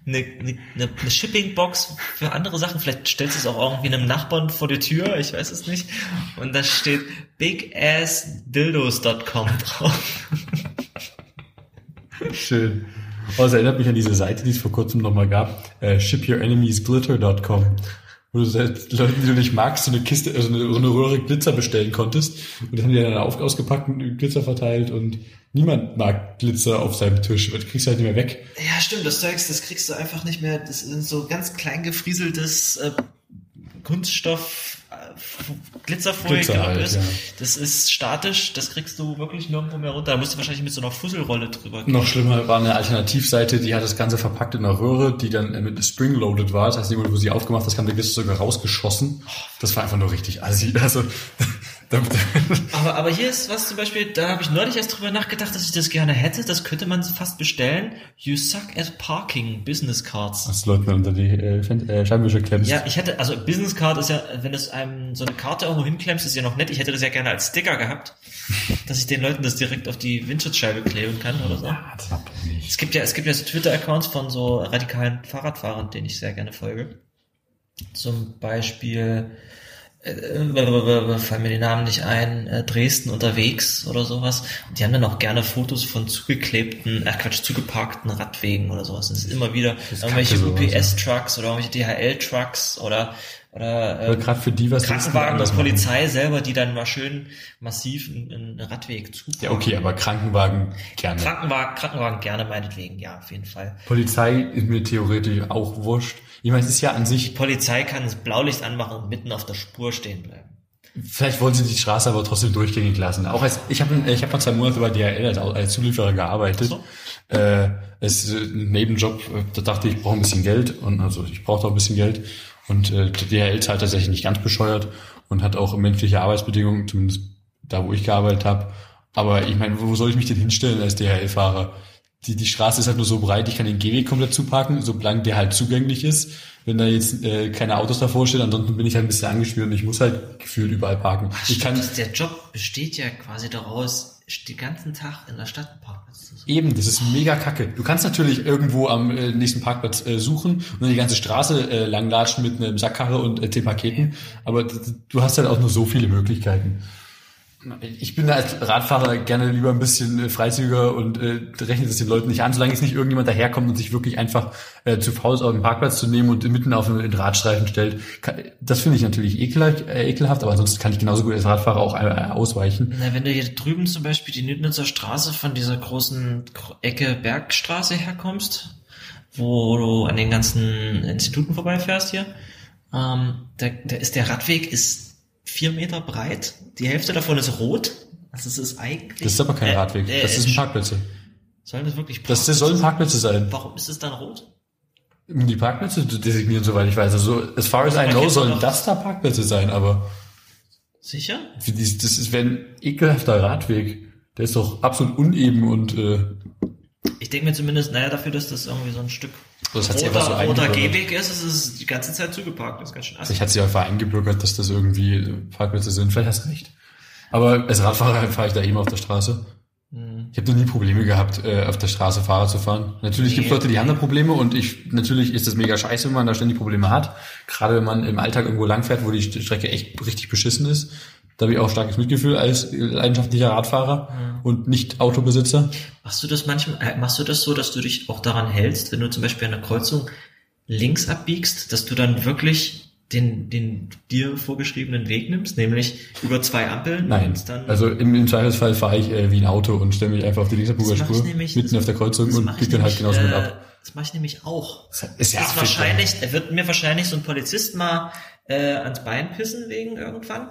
eine, eine, eine Shipping Box für andere Sachen. Vielleicht stellst du es auch irgendwie einem Nachbarn vor die Tür, ich weiß es nicht. Und da steht bigassdildos.com drauf. Schön. Oh, das erinnert mich an diese Seite, die es vor kurzem nochmal gab, äh, shiphyoureniemiesglitter.com, wo du selbst Leuten, die du nicht magst, so eine Kiste, also eine, so eine Röhre Glitzer bestellen konntest und dann haben die dann auf, ausgepackt und Glitzer verteilt und niemand mag Glitzer auf seinem Tisch, du kriegst halt nicht mehr weg. Ja, stimmt, das Zeugs, das kriegst du einfach nicht mehr. Das ist so ganz klein gefrieseltes äh, Kunststoff, Glitzerfolie, Glitzer glaube halt, ich. ja. Das ist statisch, das kriegst du wirklich nirgendwo mehr runter. Da musst du wahrscheinlich mit so einer Fusselrolle drüber gehen. Noch schlimmer war eine Alternativseite, die hat das Ganze verpackt in einer Röhre, die dann mit spring-loaded war. Das heißt, jemand, wo sie aufgemacht hat, kam der Glitzer sogar rausgeschossen. Das war einfach nur richtig assi. Also, Aber, aber hier ist was zum Beispiel, da habe ich neulich erst drüber nachgedacht, dass ich das gerne hätte. Das könnte man fast bestellen. You suck at parking Business Cards. was Leuten unter die äh, äh, Scheibenwischer klemmst. Ja, ich hätte, also Business Card ist ja, wenn es einem so eine Karte irgendwo hinklemmst, ist ja noch nett. Ich hätte das ja gerne als Sticker gehabt, dass ich den Leuten das direkt auf die Windschutzscheibe kleben kann oder so. das hat doch nicht. Es gibt ja, es gibt ja so Twitter-Accounts von so radikalen Fahrradfahrern, denen ich sehr gerne folge. Zum Beispiel, äh, fallen mir die Namen nicht ein, äh, Dresden unterwegs oder sowas. Und die haben dann auch gerne Fotos von zugeklebten, äh Quatsch, zugeparkten Radwegen oder sowas. Das ist immer wieder irgendwelche kannte sowas, UPS-Trucks oder irgendwelche DHL-Trucks oder oder Aber äh, gerade für die, was Krankenwagen, das das Polizei selber, die dann mal schön massiv einen, einen Radweg zu. Ja, okay, aber Krankenwagen gerne. Krankenwagen, Krankenwagen gerne meinetwegen, ja, auf jeden Fall. Polizei ist mir theoretisch auch wurscht. Ich meine, es ist ja an sich, Polizei kann das Blaulicht anmachen und mitten auf der Spur stehen bleiben. vielleicht wollen sie die Straße aber trotzdem durchgängig lassen. Auch als, ich habe ich hab mal zwei Monate bei DHL als, als Zulieferer gearbeitet. So. Äh, es ist ein Nebenjob, da dachte ich, ich brauche ein bisschen Geld und also ich brauchte auch ein bisschen Geld. Und äh, DHL zahlt tatsächlich nicht ganz bescheuert und hat auch menschliche Arbeitsbedingungen, zumindest da, wo ich gearbeitet habe. Aber ich meine, wo soll ich mich denn hinstellen als DHL-Fahrer? Die, die Straße ist halt nur so breit, ich kann den Gehweg komplett zuparken, solange der halt zugänglich ist. Wenn da jetzt äh, keine Autos davor stehen, ansonsten bin ich halt ein bisschen angespielt und ich muss halt gefühlt überall parken. Ich kann der Job besteht ja quasi daraus, den ganzen Tag in der Stadt Parkplatz zu suchen. Eben, das ist mega kacke. Du kannst natürlich irgendwo am äh, nächsten Parkplatz äh, suchen und dann die ganze Straße äh, langlatschen mit einem Sackkarre und äh, zehn Paketen, aber du hast halt auch nur so viele Möglichkeiten. Ich bin als Radfahrer gerne lieber ein bisschen äh, freizügiger und äh, rechne das den Leuten nicht an, solange jetzt nicht irgendjemand daherkommt und sich wirklich einfach äh, zu faul ist, auf den Parkplatz zu nehmen und mitten auf den Radstreifen stellt. Das finde ich natürlich ekelhaft, äh, ekelhaft, aber ansonsten kann ich genauso gut als Radfahrer auch äh, ausweichen. Na, wenn du hier drüben zum Beispiel die Nütnitzer Straße von dieser großen Ecke Bergstraße herkommst, wo du an den ganzen Instituten vorbeifährst hier, ähm, da, da ist der Radweg ist vier Meter breit, die Hälfte davon ist rot. Also es ist eigentlich. Das ist aber kein äh, Radweg, äh, das ist ein Parkplätze. Sollen das wirklich Das, das sollen Parkplätze sein. Warum ist es dann rot? Um die Parkplätze zu designieren, soweit ich weiß. Also, as far as I know, sollen das da Parkplätze sein, aber Sicher? für dies- das ist wäre ein ekelhafter Radweg. Der ist doch absolut uneben und äh, denke mir zumindest, naja, dafür, dass das irgendwie so ein Stück Das hat roter, so roter. Gehweg ist, ist es die ganze Zeit zugeparkt. Das ist ganz schön assig. sich hat sich einfach eingebürgert, dass das irgendwie Parkplätze sind. Vielleicht hast du recht. Aber als Radfahrer fahre ich da eben auf der Straße. Hm. Ich habe noch nie Probleme gehabt, äh, auf der Straße Fahrer zu fahren. Natürlich gibt es Nee. Leute, die haben da Probleme und ich natürlich ist das mega scheiße, wenn man da ständig Probleme hat. Gerade wenn man im Alltag irgendwo langfährt, wo die Strecke echt richtig beschissen ist. Da habe ich auch starkes Mitgefühl als leidenschaftlicher Radfahrer und nicht Autobesitzer. Machst du das manchmal, äh, machst du das so, dass du dich auch daran hältst, wenn du zum Beispiel an der Kreuzung links abbiegst, dass du dann wirklich den, den dir vorgeschriebenen Weg nimmst, nämlich über zwei Ampeln Nein, also im, im Zweifelsfall fahre ich äh, wie ein Auto und stelle mich einfach auf die Das ich Spur, nämlich- mitten das- auf der Kreuzung das und biege dann halt genauso mit äh, ab. Das mache ich nämlich auch. Ist ja Das ist wahrscheinlich, er wird mir wahrscheinlich so ein Polizist mal äh, ans Bein pissen wegen irgendwann.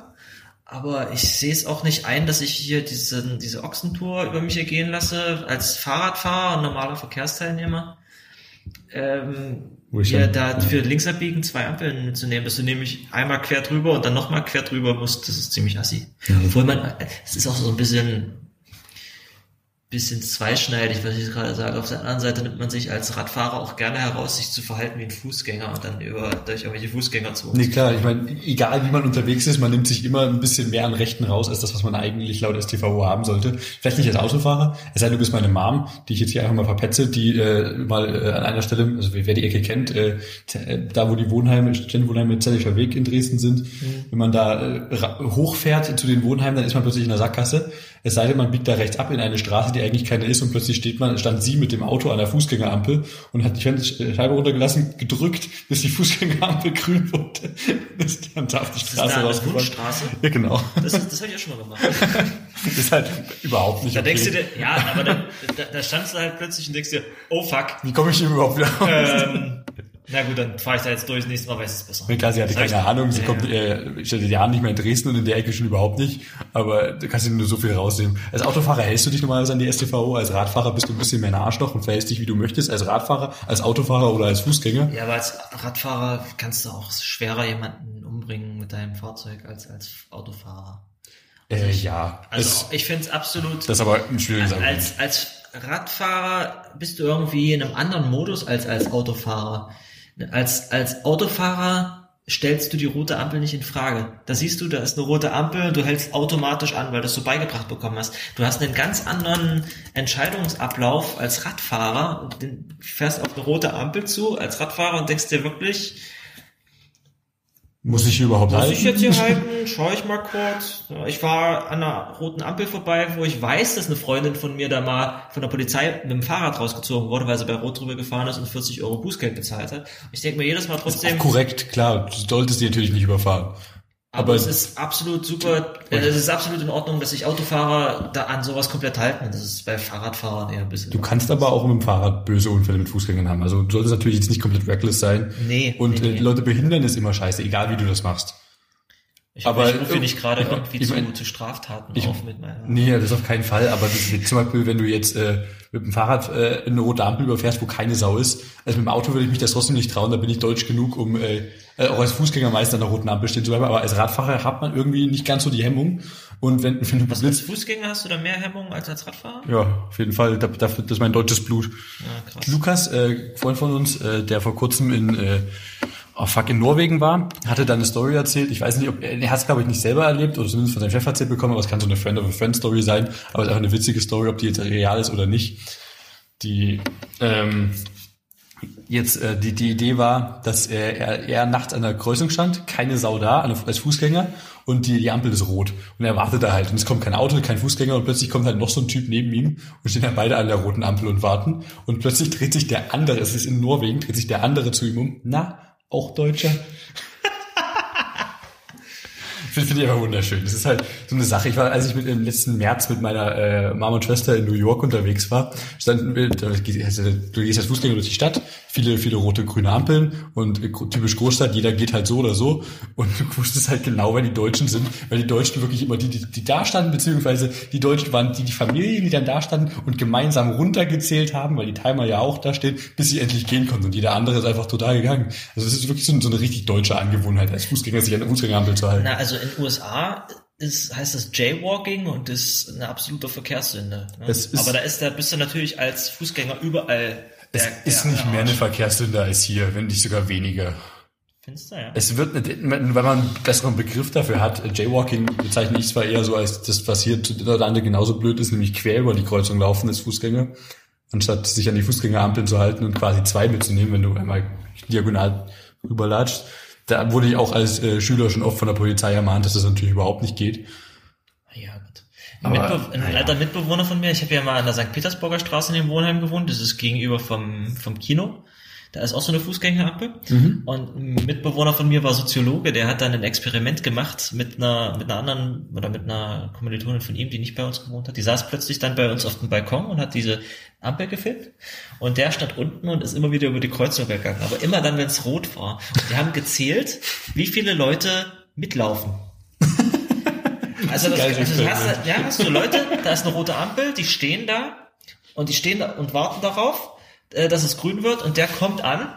Aber ich sehe es auch nicht ein, dass ich hier diese, diese Ochsentour über mich ergehen lasse als Fahrradfahrer und normaler Verkehrsteilnehmer. Ähm, ja, da ja. für links abbiegen zwei Ampeln mitzunehmen, dass du nämlich einmal quer drüber und dann nochmal quer drüber musst, das ist ziemlich assi. Obwohl man, es ist auch so ein bisschen, bisschen zweischneidig, was ich gerade sage. Auf der anderen Seite nimmt man sich als Radfahrer auch gerne heraus, sich zu verhalten wie ein Fußgänger und dann über, durch irgendwelche Fußgängerzonen. Nee, klar, ich meine, egal wie man unterwegs ist, man nimmt sich immer ein bisschen mehr an Rechten raus, als das, was man eigentlich laut STVO haben sollte. Vielleicht nicht als Autofahrer, es sei denn, du bist meine Mom, die ich jetzt hier einfach mal verpetze, die äh, mal äh, an einer Stelle, also wer die Ecke kennt, äh, äh, da wo die Wohnheime, Studentenwohnheime Zellischer Weg in Dresden sind, wenn man da äh, hochfährt zu den Wohnheimen, dann ist man plötzlich in der Sackgasse. Es sei denn, man biegt da rechts ab in eine Straße, die eigentlich keine ist und plötzlich steht man, stand sie mit dem Auto an der Fußgängerampel und hat die Scheibe runtergelassen, gedrückt, bis die Fußgängerampel grün wurde. Ist dann da auf die Straße da rausgefahren. Ja, genau. Das, das habe ich ja schon mal gemacht. Das ist halt überhaupt nicht Da okay. denkst du dir, ja, aber da, da, da standst du halt plötzlich und denkst dir, oh fuck, Wie komme ich hier überhaupt wieder raus? ähm, na gut, dann fahre ich da jetzt durch, nächstes Mal weiß ich es besser. Ja, Klar, sie hatte Das ich- keine Ahnung, sie Ja, kommt, äh, stellte die Jahren nicht mehr in Dresden und in der Ecke schon überhaupt nicht. Aber da kannst du nur so viel rausnehmen. Als Autofahrer hältst du dich normalerweise an die STVO, als Radfahrer bist du ein bisschen mehr ein Arschloch und verhältst dich, wie du möchtest, als Radfahrer, als Autofahrer oder als Fußgänger. Ja, aber als Radfahrer kannst du auch schwerer jemanden umbringen mit deinem Fahrzeug als als Autofahrer. Äh, ja, Also es, ich finde es absolut. das ist aber ein schwieriges Argument. als, als Radfahrer bist du irgendwie in einem anderen Modus als als Autofahrer. Als, als Autofahrer stellst du die rote Ampel nicht in Frage. Da siehst du, da ist eine rote Ampel, du hältst automatisch an, weil du es so beigebracht bekommen hast. Du hast einen ganz anderen Entscheidungsablauf als Radfahrer. Du fährst auf eine rote Ampel zu als Radfahrer und denkst dir wirklich, Muss ich hier überhaupt Muss halten? ich jetzt hier halten? Schau ich mal kurz. Ich war an einer roten Ampel vorbei, wo ich weiß, dass eine Freundin von mir da mal von der Polizei mit dem Fahrrad rausgezogen wurde, weil sie bei Rot drüber gefahren ist und 40 Euro Bußgeld bezahlt hat. Ich denke mir jedes Mal trotzdem, korrekt, klar. Du solltest die natürlich nicht überfahren. Aber, es ist absolut super, äh, es ist absolut in Ordnung, dass sich Autofahrer da an sowas komplett halten. Das ist bei Fahrradfahrern eher ein bisschen. Du kannst aber auch mit dem Fahrrad böse Unfälle mit Fußgängern haben. Also du solltest natürlich jetzt nicht komplett reckless sein. Nee, Und nee, äh, nee. Leute behindern ist immer scheiße, egal wie du das machst. Ich, aber- ich rufe nicht gerade irgendwie ich zu, mein- zu Straftaten ich- auf mit meiner. Nee, das auf keinen Fall. Aber das, ist zum Beispiel, wenn du jetzt äh, mit dem Fahrrad äh, eine rote Ampel überfährst, wo keine Sau ist. Also mit dem Auto würde ich mich das trotzdem nicht trauen. Da bin ich deutsch genug, um äh, äh, auch als Fußgänger meist an der roten Ampel stehen. Aber als Radfahrer hat man irgendwie nicht ganz so die Hemmung. Und wenn, wenn du Was als blitzt, Fußgänger hast du da mehr Hemmungen als als Radfahrer? ja, auf jeden Fall. Da, da, das ist mein deutsches Blut. Ja, krass. Lukas, äh, Freund von uns, äh, der vor kurzem in äh, oh fuck, in Norwegen war, hatte dann eine Story erzählt. Ich weiß nicht, ob er hat es glaube ich nicht selber erlebt oder zumindest von seinem Chef erzählt bekommen, aber es kann so eine Friend of a Friend Story sein, aber es ist einfach eine witzige Story, ob die jetzt real ist oder nicht. Die ähm, jetzt äh, die die Idee war, dass er, er, er nachts an der Kreuzung stand, keine Sau da, als Fußgänger und die, die Ampel ist rot. Und er wartet da halt und es kommt kein Auto, kein Fußgänger und plötzlich kommt halt noch so ein Typ neben ihm und stehen dann beide an der roten Ampel und warten. Und plötzlich dreht sich der andere, es ist in Norwegen, dreht sich der andere zu ihm um, na, auch Deutscher? Finde find ich einfach wunderschön. Das ist halt so eine Sache. Ich war, als ich mit im letzten März mit meiner äh, Mama und Schwester in New York unterwegs war, standen wir, also, du gehst als Fußgänger durch die Stadt, viele, viele rote, grüne Ampeln und äh, typisch Großstadt, jeder geht halt so oder so und du wusstest halt genau, wer die Deutschen sind, weil die Deutschen wirklich immer die, die, die da standen, beziehungsweise die Deutschen waren die, die Familien, die dann da standen und gemeinsam runtergezählt haben, weil die Timer ja auch da stehen, bis sie endlich gehen konnten und jeder andere ist einfach total gegangen. Also das ist wirklich so, so eine richtig deutsche Angewohnheit, als Fußgänger sich an der Fußgängerampel zu halten. Na, also in den USA ist, heißt das Jaywalking und ist eine absolute Verkehrssünde. Ne? Es ist- Aber da ist, da bist du natürlich als Fußgänger überall. Es der- ist der nicht mehr eine. Verkehrssünde als hier, wenn nicht sogar weniger. Findest du, ja? Es wird, nicht, wenn man einen besseren Begriff dafür hat, Jaywalking bezeichne ich zwar eher so als das, was hier zu der Lande genauso blöd ist, nämlich quer über die Kreuzung laufen als Fußgänger, anstatt sich an die Fußgängerampeln zu halten und quasi zwei mitzunehmen, wenn du einmal diagonal rüberlatschst. Da wurde ich auch als äh, Schüler schon oft von der Polizei ermahnt, dass das natürlich überhaupt nicht geht. Ja, gut. Ein, Aber, Mitbe ein naja. alter Mitbewohner von mir, ich habe ja mal an der St. Petersburger Straße in dem Wohnheim gewohnt, das ist gegenüber vom, vom Kino. Da ist auch so eine Fußgängerampel. Mhm. Und ein Mitbewohner von mir war Soziologe, der hat dann ein Experiment gemacht mit einer, mit einer anderen oder mit einer Kommilitonin von ihm, die nicht bei uns gewohnt hat. Die saß plötzlich dann bei uns auf dem Balkon und hat diese Ampel gefilmt. Und der stand unten und ist immer wieder über die Kreuzung gegangen. Aber immer dann, wenn es rot war. Und die haben gezählt, wie viele Leute mitlaufen. Also, das, also du hast, ja, hast du Leute, da ist eine rote Ampel, die stehen da und die stehen da und warten darauf, äh, dass es grün wird und der kommt an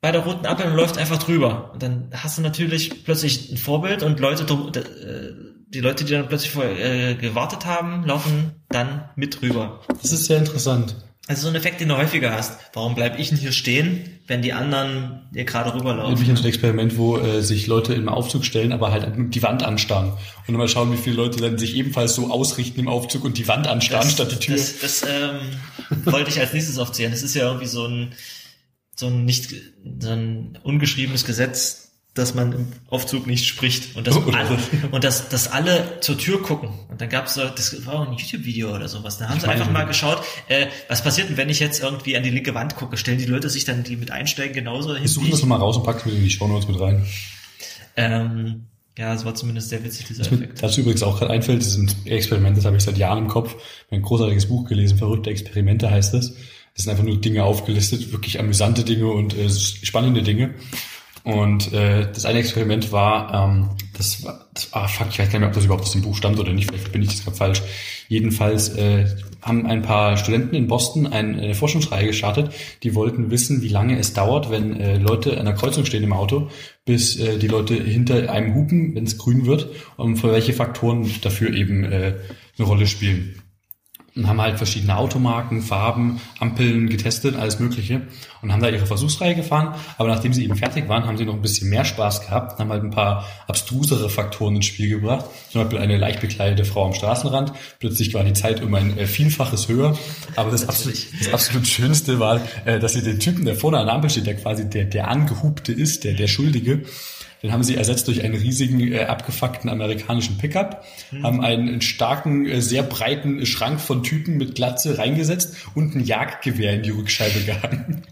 bei der roten Ampel und läuft einfach drüber. Und dann hast du natürlich plötzlich ein Vorbild und Leute, äh, die Leute, die dann plötzlich vor, äh, gewartet haben, laufen dann mit drüber. Das ist sehr interessant. Also so ein Effekt, den du häufiger hast. Warum bleib ich denn hier stehen, wenn die anderen hier gerade rüberlaufen? Nämlich in so ein Experiment, wo äh, sich Leute im Aufzug stellen, aber halt die Wand anstarren. Und dann mal schauen, wie viele Leute dann sich ebenfalls so ausrichten im Aufzug und die Wand anstarren statt die Tür. Das, das ähm, wollte ich als nächstes aufzählen. Das ist ja irgendwie so ein, so ein nicht, so ein ungeschriebenes Gesetz, dass man im Aufzug nicht spricht und dass, Oh, alle, und dass, dass alle zur Tür gucken. Und dann gab's so, das war auch ein YouTube-Video oder sowas. Da haben Ich sie einfach mal geschaut, äh, was passiert denn, wenn ich jetzt irgendwie an die linke Wand gucke? Stellen die Leute sich dann, die mit einsteigen, genauso hin? Wir suchen das nochmal raus und packen es mit in die Shownotes mit rein. Ähm, ja, es war zumindest sehr witzig, dieser mir Effekt. dazu übrigens auch gerade einfällt, das ist ein Experiment, das habe ich seit Jahren im Kopf. Ich ein großartiges Buch gelesen, Verrückte Experimente heißt es. Das sind einfach nur Dinge aufgelistet, wirklich amüsante Dinge und äh, spannende Dinge. Und äh, das eine Experiment war, ähm, das war, das, ah fuck, ich weiß gar nicht mehr, ob das überhaupt aus dem Buch stammt oder nicht, vielleicht bin ich das gerade falsch. Jedenfalls äh, haben ein paar Studenten in Boston eine, Forschungsreihe gestartet, die wollten wissen, wie lange es dauert, wenn äh, Leute an der Kreuzung stehen im Auto, bis äh, die Leute hinter einem hupen, wenn es grün wird, und für welche Faktoren dafür eben äh, eine Rolle spielen und haben halt verschiedene Automarken, Farben, Ampeln getestet, alles Mögliche und haben da ihre Versuchsreihe gefahren. Aber nachdem sie eben fertig waren, haben sie noch ein bisschen mehr Spaß gehabt und haben halt ein paar abstrusere Faktoren ins Spiel gebracht. Zum Beispiel eine leicht bekleidete Frau am Straßenrand. Plötzlich war die Zeit um ein äh, Vielfaches höher. Aber das, absolut, das absolut Schönste war, äh, dass sie den Typen, der vorne an der Ampel steht, der quasi der, der Angehubte ist, der, der Schuldige, Den haben sie ersetzt durch einen riesigen, äh, abgefuckten amerikanischen Pickup, haben einen, einen starken, äh, sehr breiten Schrank von Typen mit Glatze reingesetzt und ein Jagdgewehr in die Rückscheibe gehangen.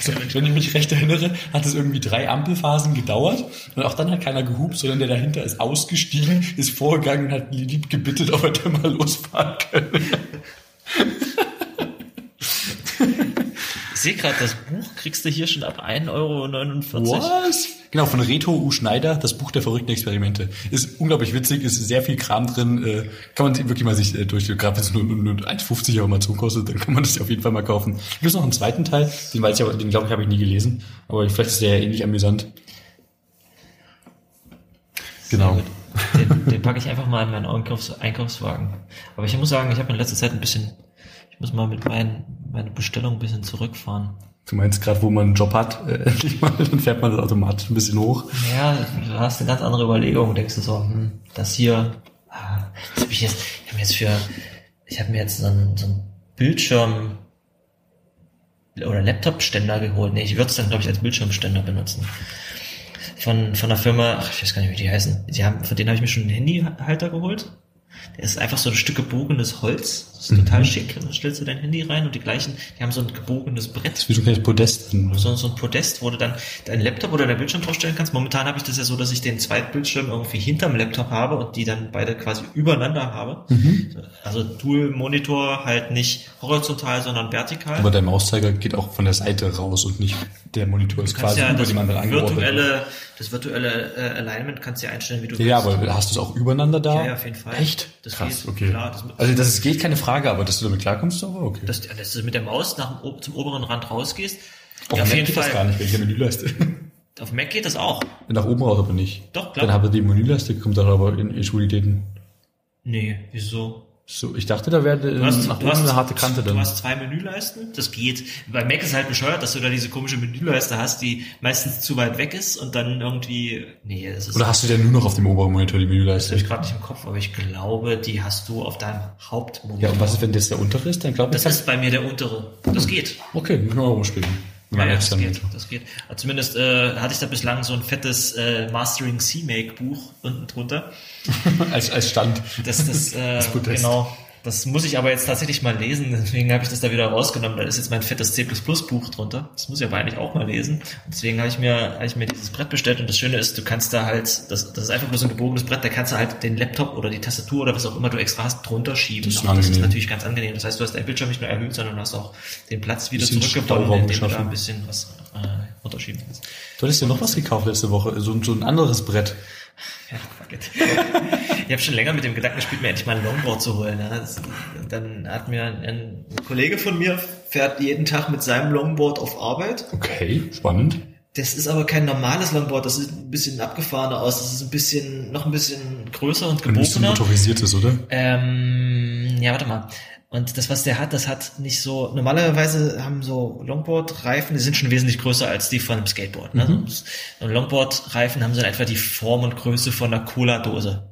So, wenn ich mich recht erinnere, hat es irgendwie drei Ampelphasen gedauert und auch dann hat keiner gehupt, sondern der dahinter ist ausgestiegen, ist vorgegangen und hat lieb gebittet, ob er da mal losfahren können. Ich sehe gerade, das Buch kriegst du hier schon ab 1,49 Euro. Was? Genau, von Reto U. Schneider, das Buch der verrückten Experimente. Ist unglaublich witzig, ist sehr viel Kram drin, äh, kann man wirklich mal sich äh, durch, gerade wenn es nur, nur 1,50 Euro mal zukostet, dann kann man das auf jeden Fall mal kaufen. Gibt es noch einen zweiten Teil, den weiß ich aber, den glaube ich habe ich nie gelesen, aber vielleicht ist der ja ähnlich amüsant. Genau. Den, den packe ich einfach mal in meinen Einkaufs Einkaufswagen. Aber ich muss sagen, ich habe in letzter Zeit ein bisschen, ich muss mal mit meinen, meine Bestellung ein bisschen zurückfahren. Du meinst gerade, wo man einen Job hat, äh, endlich mal, dann fährt man das automatisch ein bisschen hoch. Ja, du hast eine ganz andere Überlegung, denkst du so, hm, das hier, ah, das hab ich jetzt, ich habe mir jetzt für, ich habe mir jetzt so einen, so einen Bildschirm oder Laptop-Ständer geholt. Nee, ich würde es dann, glaube ich, als Bildschirmständer benutzen. Von, von einer Firma, ach, ich weiß gar nicht, wie die heißen. Die haben, von denen habe ich mir schon einen Handyhalter geholt. Der ist einfach so ein Stück gebogenes Holz. Das ist total schick. Dann stellst du dein Handy rein und die gleichen, die haben so ein gebogenes Brett. Wie so ein kleines Podest. So, so ein Podest, wo du dann deinen Laptop oder dein Bildschirm draufstellen kannst. Momentan habe ich das ja so, dass ich den Zweitbildschirm irgendwie hinterm Laptop habe und die dann beide quasi übereinander habe. Also Dual-Monitor halt nicht horizontal, sondern vertikal. Aber der Mauszeiger geht auch von der Seite raus und nicht der Monitor ist quasi ja über dem anderen angeordnet. virtuelle, das virtuelle äh, Alignment kannst du ja einstellen, wie du Ja, aber hast du es auch übereinander da? Ja, ja, auf jeden Fall. Echt? Das Krass, geht, okay. klar, das- also das ist, geht keine Frage, aber dass du damit klarkommst, aber okay. dass, dass du mit der Maus nach zum oberen Rand rausgehst. auf ja, auf Mac jeden geht das Fall. gar nicht, welche Menüleiste. Auf Mac geht das auch. Nach oben raus aber nicht. Doch, klar. Dann habe die Menüleiste, kommt dann aber in Eschwulitäten. Nee, wieso? So, ich dachte, da wäre Du hast, nach du hast, eine harte Kante du dann. hast zwei Menüleisten, das geht. Bei Mac ist halt bescheuert, dass du da diese komische Menüleiste hast, die meistens zu weit weg ist und dann irgendwie, nee, das ist, Oder hast du denn nur noch auf dem oberen Monitor die das habe Menüleiste? ich gerade nicht im Kopf, aber ich glaube, die hast du auf deinem Hauptmonitor. Ja, und was ist, wenn das der untere ist? Dann glaube ich, das ist bei mir der untere. Das geht. okay, müssen wir mal rumspielen. Ja, ja, das geht, das geht. Zumindest äh, hatte ich da bislang so ein fettes äh, Mastering C-Make Buch unten drunter. als, als Stand. Das, das, äh, Podest. genau. Das muss ich aber jetzt tatsächlich mal lesen, deswegen habe ich das da wieder rausgenommen. Da ist jetzt mein fettes C Buch drunter. Das muss ich aber eigentlich auch mal lesen. Deswegen habe ich mir, habe ich mir dieses Brett bestellt und das Schöne ist, du kannst da halt, das, das ist einfach bloß ein gebogenes Brett, da kannst du halt den Laptop oder die Tastatur oder was auch immer du extra hast, drunter schieben. Das ist das ist natürlich ganz angenehm. Das heißt, du hast deinen Bildschirm nicht nur erhöht, sondern du hast auch den Platz wieder Stauraum indem du da ein bisschen was äh, runterschieben kannst. Du hattest dir noch was gekauft letzte Woche, so, so ein anderes Brett. Ja, fuck it. ich habe schon länger mit dem Gedanken gespielt, mir endlich mal ein Longboard zu holen. Ne? Das, dann hat mir ein, ein Kollege von mir, fährt jeden Tag mit seinem Longboard auf Arbeit. Okay, spannend. Das ist aber kein normales Longboard, das sieht ein bisschen abgefahrener aus. Das ist ein bisschen, noch ein bisschen größer und Und nicht so gebogener. motorisiertes, oder? Ähm, ja, warte mal. Und das, was der hat, das hat nicht so, normalerweise haben so Longboard-Reifen, die sind schon wesentlich größer als die von einem Skateboard. Ne? Mhm. Und Longboard-Reifen haben so in etwa die Form und Größe von einer Cola-Dose.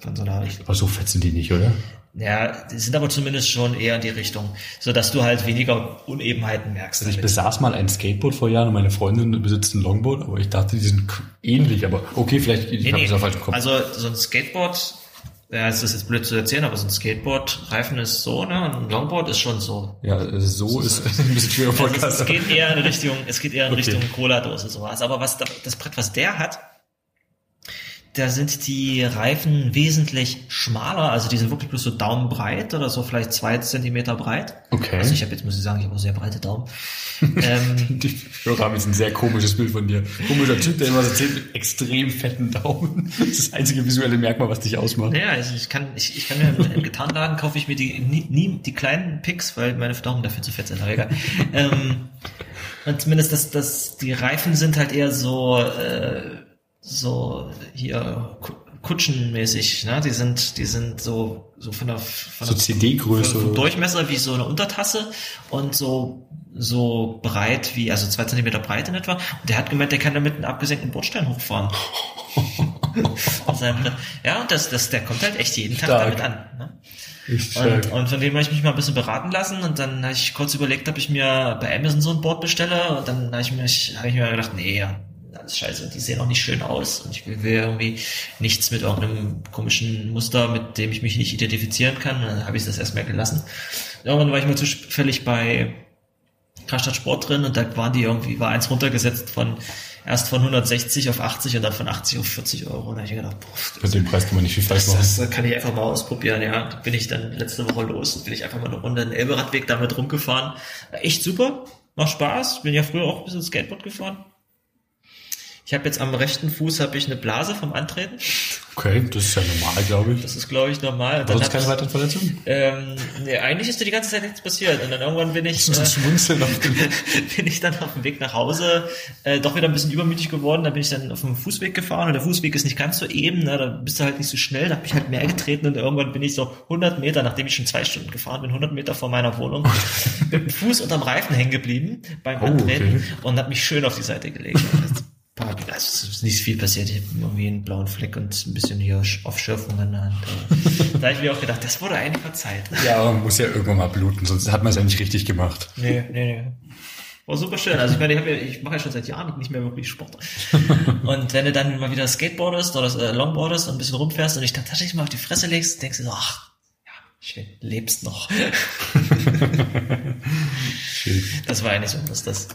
Von so einer Aber so fett sind die nicht, oder? ja, die sind aber zumindest schon eher in die Richtung, so dass du halt weniger Unebenheiten merkst. Also ich damit. besaß mal ein Skateboard vor Jahren und meine Freundin besitzt ein Longboard, aber ich dachte, die sind ähnlich, aber okay, vielleicht, ich Nee, habe nee. es auch falsch Kopf. Also so ein Skateboard, ja, es ist jetzt blöd zu erzählen, aber so ein Skateboard-Reifen ist so, ne? Und ein Longboard ist schon so. ja, so ist ein bisschen schwerer Also Podcast. es, es geht eher in Richtung, es geht eher in Okay. Richtung Cola-Dose sowas. Aber was da, das Brett, was der hat, da sind die Reifen wesentlich schmaler, also die sind wirklich bloß so daumenbreit oder so vielleicht zwei Zentimeter breit. Okay. Also ich habe jetzt muss ich sagen, ich habe auch sehr breite Daumen. ähm, Die Hörer haben jetzt ein sehr komisches Bild von dir. Komischer Typ, der immer so erzählt mit extrem fetten Daumen. Das ist das einzige visuelle Merkmal, was dich ausmacht. naja, also ich kann, ich, ich kann mir im, im Gitarrenladen kaufe ich mir die nie, nie die kleinen Picks, weil meine Daumen dafür zu fett sind, aber egal. ähm, und zumindest das, das, die Reifen sind halt eher so, äh, so hier Ku- Kutschenmäßig, ne? Die sind, die sind so, so von der, von So der CD-Größe. Durchmesser wie so eine Untertasse und so, so breit wie, also zwei Zentimeter breit in etwa. Und der hat gemeint, der kann damit einen abgesenkten Bordstein hochfahren. Seinem Brett. ja, und das, das, der kommt halt echt jeden Tag Stark. damit an. Ne? Und, und von dem habe ich mich mal ein bisschen beraten lassen und dann habe ich kurz überlegt, ob ich mir bei Amazon so ein Board bestelle und dann habe ich mir, habe ich mir gedacht, nee, alles scheiße und die sehen auch nicht schön aus und ich will, will irgendwie nichts mit irgendeinem komischen Muster, mit dem ich mich nicht identifizieren kann. Dann habe ich das erstmal gelassen. Irgendwann war ich mal zufällig bei Karstadt Sport drin und da waren die irgendwie, war eins runtergesetzt von erst von 160 auf 80 und dann von 80 auf 40 Euro. Und da habe ich gedacht, boah, Bei dem Preis kann man nicht viel falsch das, machen. das kann ich einfach mal ausprobieren. Ja, da bin ich dann letzte Woche los und bin ich einfach mal eine Runde den Elberadweg damit rumgefahren. Echt super, macht Spaß. Bin ja früher auch ein bisschen Skateboard gefahren. Ich habe jetzt am rechten Fuß habe ich eine Blase vom Antreten. Okay, das ist ja normal, glaube ich. Das ist, glaube ich, normal. Und Dann hab keine ich, weiteren Verletzungen? ähm, nee, eigentlich ist dir die ganze Zeit nichts passiert. Und dann irgendwann bin ich, Das äh, bin ich dann auf dem Weg nach Hause äh, doch wieder ein bisschen übermütig geworden. Da bin ich dann auf dem Fußweg gefahren und der Fußweg ist nicht ganz so eben. Ne? Da bist du halt nicht so schnell. Da habe ich halt mehr getreten und irgendwann bin ich so 100 Meter, nachdem ich schon zwei Stunden gefahren bin, 100 Meter vor meiner Wohnung, mit dem Fuß unterm Reifen hängen geblieben beim Oh, Antreten okay. und habe mich schön auf die Seite gelegt. Also, es ist nicht viel passiert. Ich habe irgendwie einen blauen Fleck und ein bisschen hier auf Schürfung der Hand. Da habe ich mir auch gedacht, das wurde eigentlich verzeiht. Ja, aber man muss ja irgendwann mal bluten, sonst hat man es ja nicht richtig gemacht. Nee, nee, nee. War super schön. Also ich meine, ich, ja, ich mache ja schon seit Jahren nicht mehr wirklich Sport. Und wenn du dann mal wieder Skateboardest oder äh, Longboardest und ein bisschen rumfährst und dich dann tatsächlich mal auf die Fresse legst, denkst du so, ach, ja, schön, lebst noch. Schön. Das war eigentlich so, was das.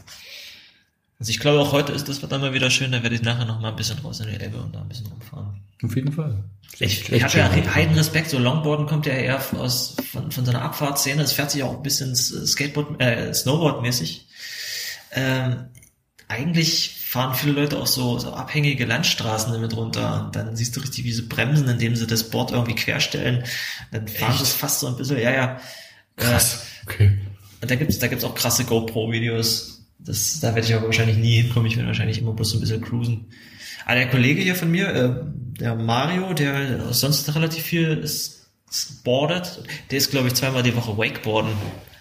Also ich glaube auch heute ist das dann mal wieder schön, da werde ich nachher noch mal ein bisschen raus in die Elbe und da ein bisschen rumfahren. Auf jeden Fall. Ich, ich habe ja schön. heiden Respekt, so Longboarden kommt ja eher aus, von, von seiner Abfahrtszene, es fährt sich auch ein bisschen Skateboard, äh, Snowboard-mäßig. Ähm, eigentlich fahren viele Leute auch so, so abhängige Landstraßen damit runter und dann siehst du richtig, wie sie bremsen, indem sie das Board irgendwie querstellen. Dann fahren sie es fast so ein bisschen, ja, ja. Krass. Okay. Und da gibt's da gibt's auch krasse GoPro-Videos. Das, da werde ich aber wahrscheinlich nie hinkommen. Ich werde wahrscheinlich immer bloß so ein bisschen cruisen. Aber der Kollege hier von mir, äh, der Mario, der sonst relativ viel boardet, der ist, glaube ich, zweimal die Woche Wakeboarden.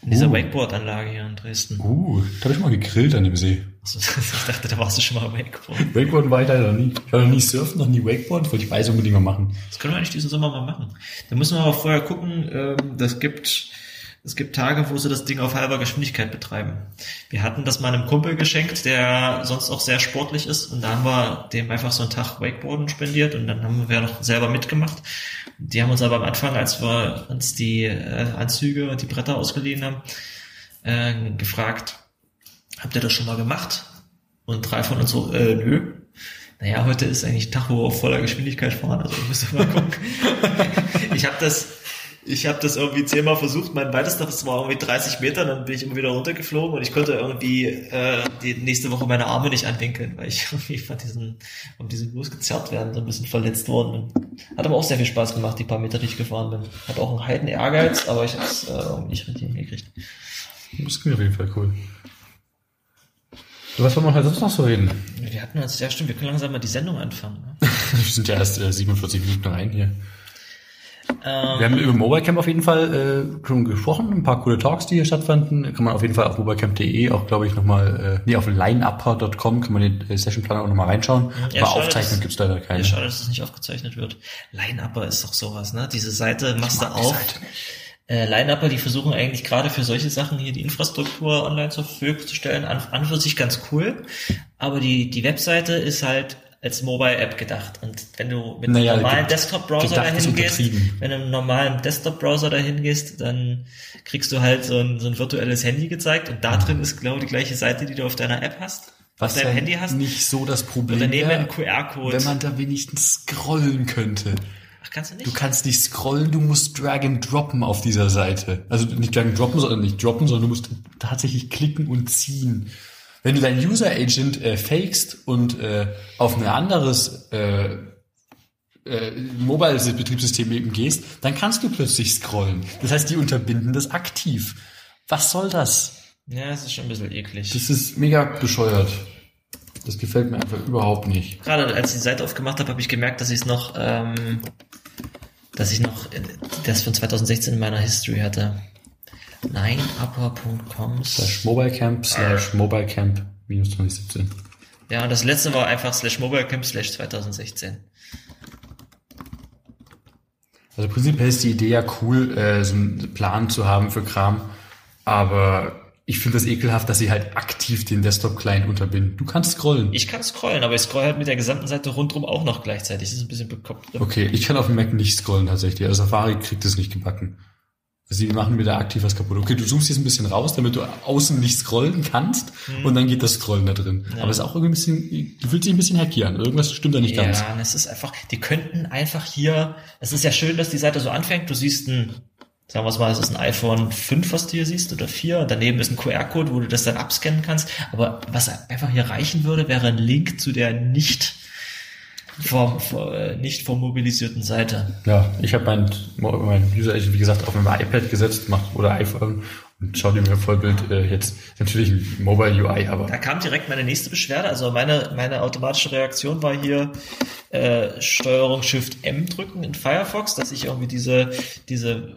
In dieser Uh. Wakeboard-Anlage hier in Dresden. Uh, da habe ich mal gegrillt an dem See. Also, ich dachte, da warst du schon mal Wakeboarden. Wakeboarden war ich leider noch nie. Ich war noch nie surfen, noch nie Wakeboarden, das wollte ich weiß unbedingt mal machen. Das können wir eigentlich diesen Sommer mal machen. Da müssen wir aber vorher gucken, ähm, das gibt, es gibt Tage, wo sie das Ding auf halber Geschwindigkeit betreiben. Wir hatten das mal einem Kumpel geschenkt, der sonst auch sehr sportlich ist und da haben wir dem einfach so einen Tag Wakeboarden spendiert und dann haben wir noch selber mitgemacht. Die haben uns aber am Anfang, als wir uns die äh, Anzüge und die Bretter ausgeliehen haben, äh, gefragt, habt ihr das schon mal gemacht? Und drei von uns so, äh, nö. Naja, heute ist eigentlich ein Tag, wo wir auf voller Geschwindigkeit fahren, also müssen wir mal gucken. ich habe das, ich habe das irgendwie zehnmal versucht. Mein weitester, das war irgendwie 30 Meter, dann bin ich immer wieder runtergeflogen und ich konnte irgendwie äh, die nächste Woche meine Arme nicht anwinkeln, weil ich irgendwie von diesen, um diesen Blues gezerrt werden, so ein bisschen verletzt worden bin. Hat aber auch sehr viel Spaß gemacht, die paar Meter, die ich gefahren bin. Hat auch einen heiden Ehrgeiz, aber ich habe es äh, irgendwie nicht richtig hingekriegt. Das klingt auf jeden Fall cool. Was wollen wir heute sonst noch so reden? Wir hatten uns, ja stimmt, wir können langsam mal die Sendung anfangen. Ne? Wir sind ja erst äh, 47 Minuten rein hier. Ähm, Wir haben über Mobile Camp auf jeden Fall äh, schon gesprochen, ein paar coole Talks, die hier stattfanden. Kann man auf jeden Fall auf mobilecamp.de auch, glaube ich, nochmal, äh, nee, auf lineupper.com kann man den äh, Sessionplaner auch nochmal reinschauen. Ja, Aber schade, Aufzeichnung dass- gibt's leider keine. Ja, schade, dass es nicht aufgezeichnet wird. Line-Upper ist doch sowas, ne? Diese Seite machst du auf. Äh, Line-Upper, die versuchen eigentlich gerade für solche Sachen hier die Infrastruktur online zur Verfügung zu stellen, an, an für sich ganz cool. Aber die, die Webseite ist halt als Mobile-App gedacht. Und wenn du mit Naja, einem normalen Desktop-Browser dahin gehst, wenn du mit einem normalen Desktop-Browser dahin gehst, dann kriegst du halt so ein, so ein virtuelles Handy gezeigt und da drin ist genau die gleiche Seite, die du auf deiner App hast, Was auf deinem ja Handy hast. nicht so das Problem Und daneben wäre, ein QR-Code. wenn man da wenigstens scrollen könnte. Ach, kannst du nicht? Du kannst nicht scrollen, du musst drag and droppen auf dieser Seite. Also nicht drag and droppen, sondern nicht droppen, sondern du musst tatsächlich klicken und ziehen. Wenn du dein User Agent äh, fakest und äh, auf ein anderes äh, äh, Mobile-Betriebssystem eben gehst, dann kannst du plötzlich scrollen. Das heißt, die unterbinden das aktiv. Was soll das? Ja, es ist schon ein bisschen eklig. Das ist mega bescheuert. Das gefällt mir einfach überhaupt nicht. Gerade als ich die Seite aufgemacht habe, habe ich gemerkt, dass ich es noch, ähm, dass ich noch äh, das von 2016 in meiner History hatte. Lineupper.com. Slash mobilecamp slash mobilecamp minus 2017. Ja, und das letzte war einfach slash mobilecamp slash 2016. Also prinzipiell ist die Idee ja cool, äh, so einen Plan zu haben für Kram, aber ich finde das ekelhaft, dass sie halt aktiv den Desktop-Client unterbinden. Du kannst scrollen. Ich kann scrollen, aber ich scroll halt mit der gesamten Seite rundrum auch noch gleichzeitig. Das ist ein bisschen bekloppt. Okay, ich kann auf dem Mac nicht scrollen tatsächlich. Also Safari kriegt es nicht gebacken. Sie machen mir da aktiv was kaputt. Okay, du zoomst jetzt ein bisschen raus, damit du außen nicht scrollen kannst Mhm. und dann geht das Scrollen da drin. Aber es ist auch irgendwie ein bisschen, du fühlst dich ein bisschen hacky an. Irgendwas stimmt da nicht Ja, ganz. und es ist einfach, die könnten einfach hier, es ist ja schön, dass die Seite so anfängt, du siehst ein, sagen wir es mal, es ist ein iPhone 5, was du hier siehst, oder 4, und daneben ist ein QR-Code, wo du das dann abscannen kannst, aber was einfach hier reichen würde, wäre ein Link zu der nicht vom, vor, äh, nicht vormobilisierten Seite. Ja, ich habe mein, mein User Agent, wie gesagt, auf mein iPad gesetzt macht, oder iPhone und schau dir mir Vollbild äh, jetzt natürlich ein Mobile UI, aber Da kam direkt meine nächste Beschwerde. Also meine, meine automatische Reaktion war hier äh, Steuerung Shift M drücken in Firefox, dass ich irgendwie diese, diese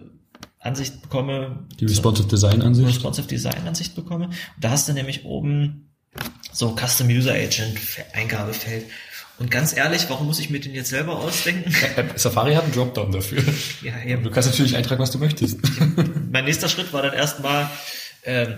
Ansicht bekomme. die Responsive Design an sich. Responsive Design Ansicht bekomme. Und da hast du nämlich oben so Custom User Agent Eingabefeld. Und ganz ehrlich, warum muss ich mir den jetzt selber ausdenken? Äh, Safari hat einen Dropdown dafür. ja, eben. Du kannst natürlich eintragen, was du möchtest. mein nächster Schritt war dann erstmal ähm,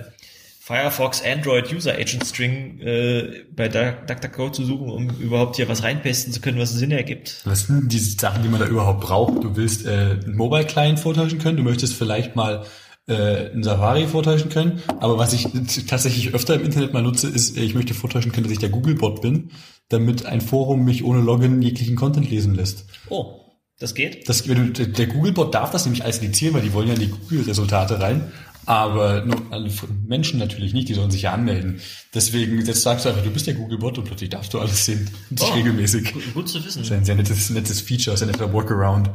Firefox Android User Agent String äh, bei DuckDuckGo zu suchen, um überhaupt hier was reinpasten zu können, was Sinn ergibt. Was sind die Sachen, die man da überhaupt braucht? Du willst äh, einen Mobile-Client vortäuschen können, du möchtest vielleicht mal äh, einen Safari vortäuschen können, aber was ich tatsächlich öfter im Internet mal nutze, ist, äh, ich möchte vortäuschen können, dass ich der Google-Bot bin, damit ein Forum mich ohne Login jeglichen Content lesen lässt. Oh, das geht? Das, wenn du, der Google-Bot darf das nämlich als indizieren, weil die wollen ja in die Google-Resultate rein. Aber nur Menschen natürlich nicht, die sollen sich ja anmelden. Deswegen jetzt sagst du einfach, du bist der Google-Bot und plötzlich darfst du alles sehen. Und Oh. regelmäßig. Gut, gut zu wissen. Das ist ein sehr nettes, nettes Feature, sehr netter Workaround.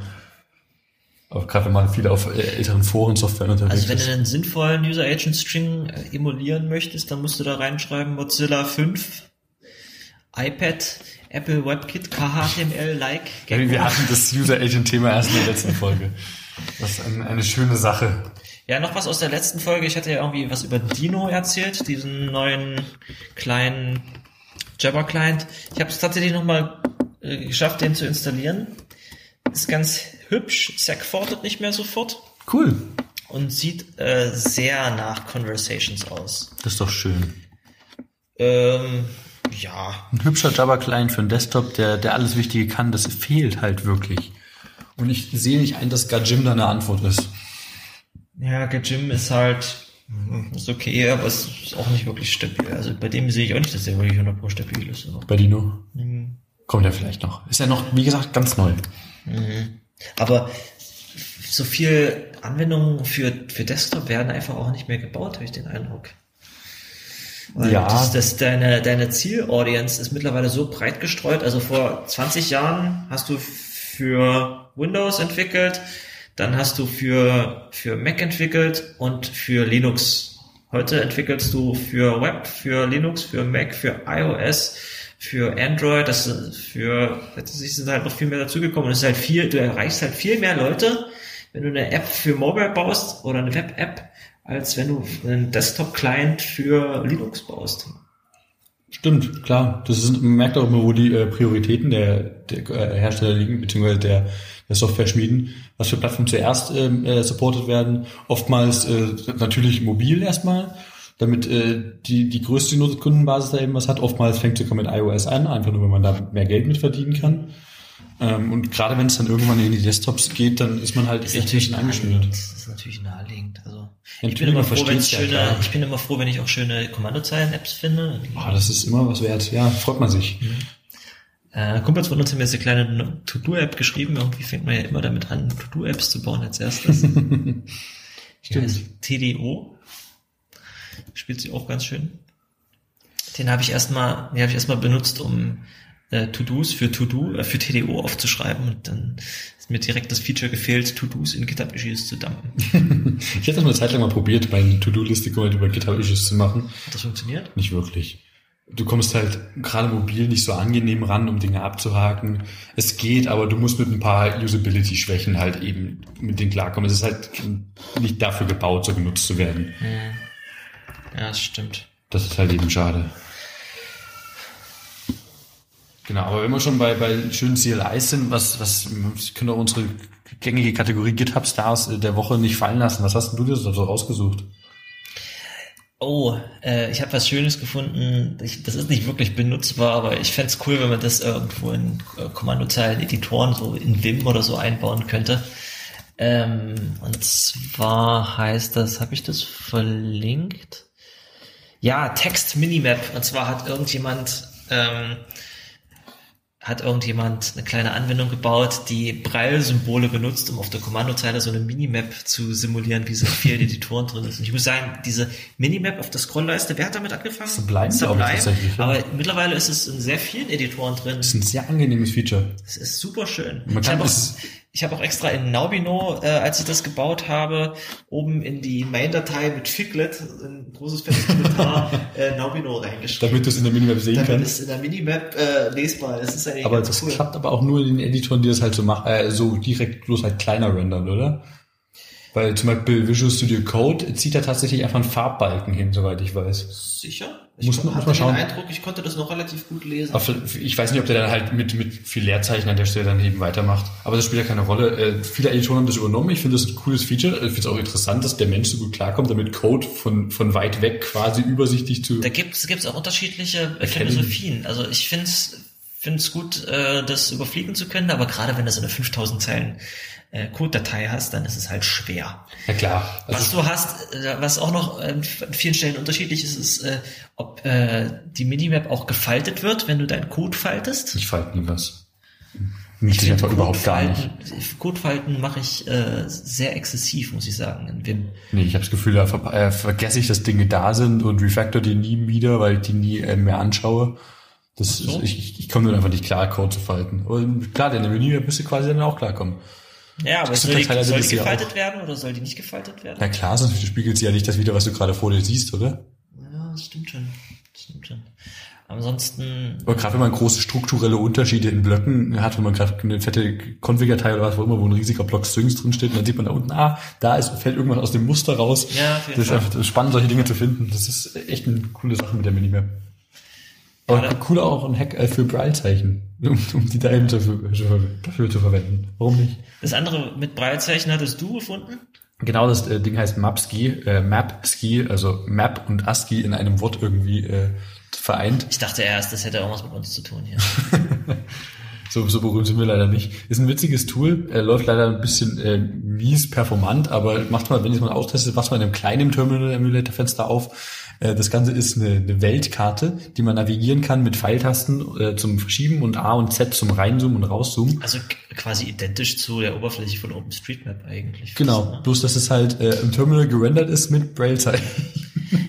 Aber gerade wenn man viel auf äh, älteren Foren-Software unterwegs Also wenn du ist. einen sinnvollen User Agent String äh, emulieren möchtest, dann musst du da reinschreiben Mozilla 5, iPad, Apple WebKit, KHTML, like, Ja, Wir hatten das User-Agent-Thema erst in der letzten Folge. Das ist eine, eine schöne Sache. Ja, noch was aus der letzten Folge. Ich hatte ja irgendwie was über Dino erzählt, diesen neuen kleinen Jabber-Client. Ich habe es tatsächlich nochmal äh, geschafft, den zu installieren. Ist ganz hübsch, segfortet nicht mehr sofort Cool. und sieht äh, sehr nach Conversations aus. Das ist doch schön. Ähm, ja, Ein hübscher Java-Client für einen Desktop, der, der alles Wichtige kann, das fehlt halt wirklich. Und ich sehe nicht ein, dass Gajim da eine Antwort ist. ja, Gajim ist halt hm, ist okay, aber es ist auch nicht wirklich stabil. Also bei dem sehe ich auch nicht, dass der wirklich 100% stabil ist. Aber. Bei Dino. Mhm. Kommt ja vielleicht noch. Ist ja noch, wie gesagt, ganz neu. Aber so viel Anwendungen für, für Desktop werden einfach auch nicht mehr gebaut, habe ich den Eindruck. Weil Ja. das, das, deine, deine Zielaudience ist mittlerweile so breit gestreut. Also vor 20 Jahren hast du für Windows entwickelt, dann hast du für, für Mac entwickelt und für Linux. Heute entwickelst du für Web, für Linux, für Mac, für iOS, für Android, das für, letztendlich sind halt noch viel mehr dazugekommen und es ist halt viel, du erreichst halt viel mehr Leute, wenn du eine App für Mobile baust oder eine Web-App, als wenn du einen Desktop-Client für Linux baust. Stimmt, klar. Das ist, man merkt auch immer, wo die äh, Prioritäten der, der äh, Hersteller liegen, beziehungsweise der, der Software-Schmieden, was für Plattformen zuerst ähm, äh, supported werden. Oftmals äh, natürlich mobil erstmal, damit äh, die, die größte Kundenbasis da eben was hat. Oftmals fängt sogar mit iOS an, einfach nur, wenn man da mehr Geld mit verdienen kann. Ähm, und gerade wenn es dann irgendwann in die Desktops geht, dann ist man halt echt ist natürlich ein bisschen angeschnürt. naheliegend. Das ist natürlich naheliegend. Also ich bin immer froh, wenn ich ja, schöne, ich bin immer froh, wenn ich auch schöne Kommandozeilen-Apps finde. Ah, das ist immer was wert. Ja, freut man sich. Äh, Kumpels von uns haben jetzt eine kleine To-Do-App geschrieben. Irgendwie fängt man ja immer damit an, To-Do-Apps zu bauen als erstes. Stimmt. Heißt TDO. Spielt sie auch ganz schön. Den habe ich erstmal, den habe ich erstmal benutzt, um äh, To-Dos für To-Do, äh, für TDO aufzuschreiben und dann ist mir direkt das Feature gefehlt, To-Dos in GitHub-Issues zu dumpen. Ich hätte das mal eine Zeit lang mal probiert, meine To-Do-Liste halt über GitHub-Issues zu machen. Hat das funktioniert? Nicht wirklich. Du kommst halt gerade mobil nicht so angenehm ran, um Dinge abzuhaken. Es geht, aber du musst mit ein paar Usability-Schwächen halt eben mit denen klarkommen. Es ist halt nicht dafür gebaut, so genutzt zu werden. Ja, das stimmt. Das ist halt eben schade. Genau, aber wenn wir schon bei, bei schönen CLIs sind, was, was, wir können doch unsere gängige Kategorie GitHub Stars der Woche nicht fallen lassen. Was hast denn du dir so rausgesucht? Oh, äh, ich habe was Schönes gefunden. Ich, das ist nicht wirklich benutzbar, aber ich fände cool, wenn man das irgendwo in äh, Kommandozeilen, Editoren, so in Vim oder so einbauen könnte. Ähm, und zwar heißt das, habe ich das verlinkt? Ja, Text Minimap. Und zwar hat irgendjemand ähm, hat irgendjemand eine kleine Anwendung gebaut, die Braille-Symbole benutzt, um auf der Kommandozeile so eine Minimap zu simulieren, wie so in vielen Editoren drin ist. Und ich muss sagen, diese Minimap auf der Scrollleiste, wer hat damit angefangen? Sublime, Sublime. ich, tatsächlich, ja. Aber mittlerweile ist es in sehr vielen Editoren drin. Das ist ein sehr angenehmes Feature. Es ist super schön. Man kann es- ich hab auch extra in Naubino, äh, als ich das gebaut habe, oben in die Main-Datei mit Figlet, ein großes fettes Kommentar, äh, Naubino reingeschrieben. Damit du es in der Minimap sehen Damit kannst. ist in der Minimap äh, lesbar. Ist eigentlich Aber das cool. klappt aber auch nur in den Editoren, die das halt so machen, äh, so direkt bloß halt kleiner rendern, oder? Weil zum Beispiel Visual Studio Code zieht da tatsächlich einfach einen Farbbalken hin, soweit ich weiß. Sicher? Ich Muss man- hatte den schauen. Eindruck, ich konnte das noch relativ gut lesen. Aber ich weiß nicht, ob der dann halt mit, mit viel Leerzeichen an der Stelle dann eben weitermacht. Aber das spielt ja keine Rolle. Äh, viele Editoren haben das übernommen. Ich finde das ein cooles Feature. Ich finde es auch interessant, dass der Mensch so gut klarkommt, damit Code von, von weit weg quasi übersichtlich zu... Da gibt es auch unterschiedliche Erkennen. Philosophien. Also ich finde es gut, äh, das überfliegen zu können, aber gerade wenn du so eine 5000 Zeilen äh, Code-Datei hast, dann ist es halt schwer. Ja klar. Was Also, du hast, äh, was auch noch äh, an vielen Stellen unterschiedlich ist, ist, äh, ob äh, die Minimap auch gefaltet wird, wenn du deinen Code faltest. ich falte nie was. Mich einfach überhaupt gar nicht. Codefalten- mache ich äh, sehr exzessiv, muss ich sagen, in Vim. Nee, ich habe das Gefühl, da ver äh, vergesse ich, dass Dinge da sind und refactor die nie wieder, weil ich die nie äh, mehr anschaue. Das so. ist, ich, ich- ich komme dann einfach nicht klar, Code zu falten. Und klar, denn in der Menü müsste quasi dann auch klarkommen. Ja, aber Das soll die, soll die ja gefaltet werden oder soll die nicht gefaltet werden? Na klar, sonst spiegelt sie ja nicht das wieder, was du gerade vor dir siehst, oder? Ja, das stimmt schon. Das stimmt schon. Ansonsten, Aber gerade wenn man große strukturelle Unterschiede in Blöcken hat, wenn man gerade eine fette Config-Datei oder was, wo immer, wo ein riesiger Block Strings drin steht, und dann sieht man da unten, ah, da ist, fällt irgendwas aus dem Muster raus. Ja, auf jeden das ist Fall. einfach ist spannend, solche Dinge zu finden. Das ist echt eine coole Sache mit der Minimap. Aber Gerade- cooler auch ein Hack äh, für Braille-Zeichen, um, um die da eben dafür, dafür zu verwenden. Warum nicht? das andere mit Breilzeichen hattest du gefunden? Genau, das äh, Ding heißt Mapski, äh, Mapski, also Map und ASCII in einem Wort irgendwie äh, vereint. Ich dachte erst, das hätte irgendwas mit uns zu tun hier. So, so berühmt sind wir leider nicht. Ist ein witziges Tool, äh, läuft leider ein bisschen äh, mies performant, aber macht mal, wenn ihr es mal austestet, macht mal in einem kleinen Terminal-Emulator-Fenster auf. Äh, das Ganze ist eine, eine Weltkarte, die man navigieren kann mit Pfeiltasten äh, zum Verschieben und A und Z zum Reinzoomen und Rauszoomen. Also quasi identisch zu der Oberfläche von OpenStreetMap eigentlich. Genau, ne? bloß dass es halt äh, im Terminal gerendert ist mit Braille-Zeichen.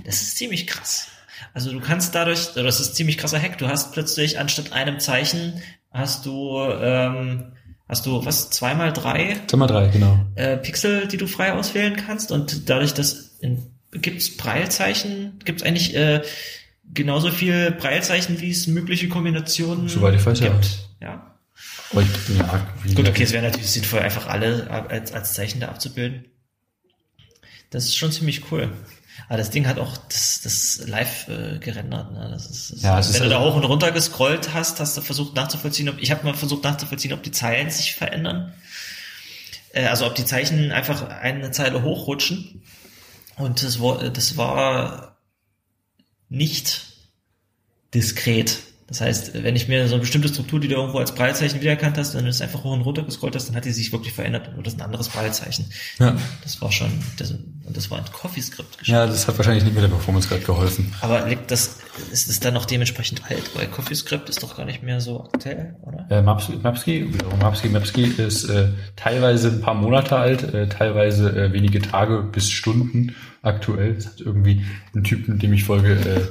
Das ist ziemlich krass. Also du kannst dadurch, das ist ein ziemlich krasser Hack, du hast plötzlich anstatt einem Zeichen, hast du, ähm, hast du was, zweimal drei Sag mal drei, genau. äh, Pixel, die du frei auswählen kannst und dadurch, dass in, gibt's Breilzeichen, gibt's eigentlich äh, genauso viel Breilzeichen, wie es mögliche Kombinationen Soweit ich weiß, ja. gibt. Ja. Aber ich, ja, Gut, okay, es wäre natürlich sinnvoll, einfach alle als, als Zeichen da abzubilden. Das ist schon ziemlich cool. Aber das Ding hat auch das, das live äh, gerendert. Ne? Das ist, das Ja, es wenn ist du da also- hoch und runter gescrollt hast, hast du versucht nachzuvollziehen, ob ich habe mal versucht nachzuvollziehen, ob die Zeilen sich verändern. Äh, also ob die Zeichen einfach eine Zeile hochrutschen. Und das war, das war nicht diskret. Das heißt, wenn ich mir so eine bestimmte Struktur, die du irgendwo als Breilzeichen wiedererkannt hast, wenn du es einfach hoch und runter gescrollt hast, dann hat die sich wirklich verändert. Oder das ist ein anderes Breilzeichen. Ja. Das war schon, das, und das war ein CoffeeScript geschrieben. ja, das hat wahrscheinlich nicht mit der Performance gerade geholfen. Aber liegt das, ist es dann noch dementsprechend alt? Weil CoffeeScript ist doch gar nicht mehr so aktuell, oder? Äh, Maps, Mapski, wiederum Mapski, Mapski ist äh, teilweise ein paar Monate alt, äh, teilweise äh, wenige Tage bis Stunden aktuell. Das hat irgendwie ein Typ, mit dem ich folge, äh,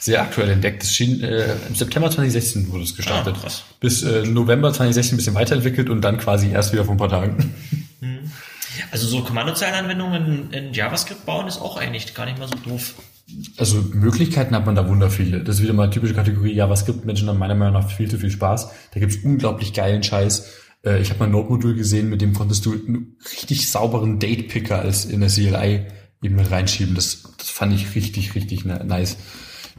sehr aktuell entdeckt. Das schien, äh, im September 2016 wurde es gestartet. Ah, krass. Bis äh, November 2016 ein bisschen weiterentwickelt und dann quasi erst wieder vor ein paar Tagen. Also so Kommandozeilenanwendungen in, in JavaScript bauen ist auch eigentlich gar nicht mal so doof. Also Möglichkeiten hat man da wunder viele. Das ist wieder mal typische Kategorie JavaScript. Menschen haben meiner Meinung nach viel zu viel Spaß. Da gibt's unglaublich geilen Scheiß. Äh, Ich habe mal ein Node-Modul gesehen, mit dem konntest du einen richtig sauberen Date-Picker als in der CLI eben reinschieben. Das, das fand ich richtig, richtig ni- nice.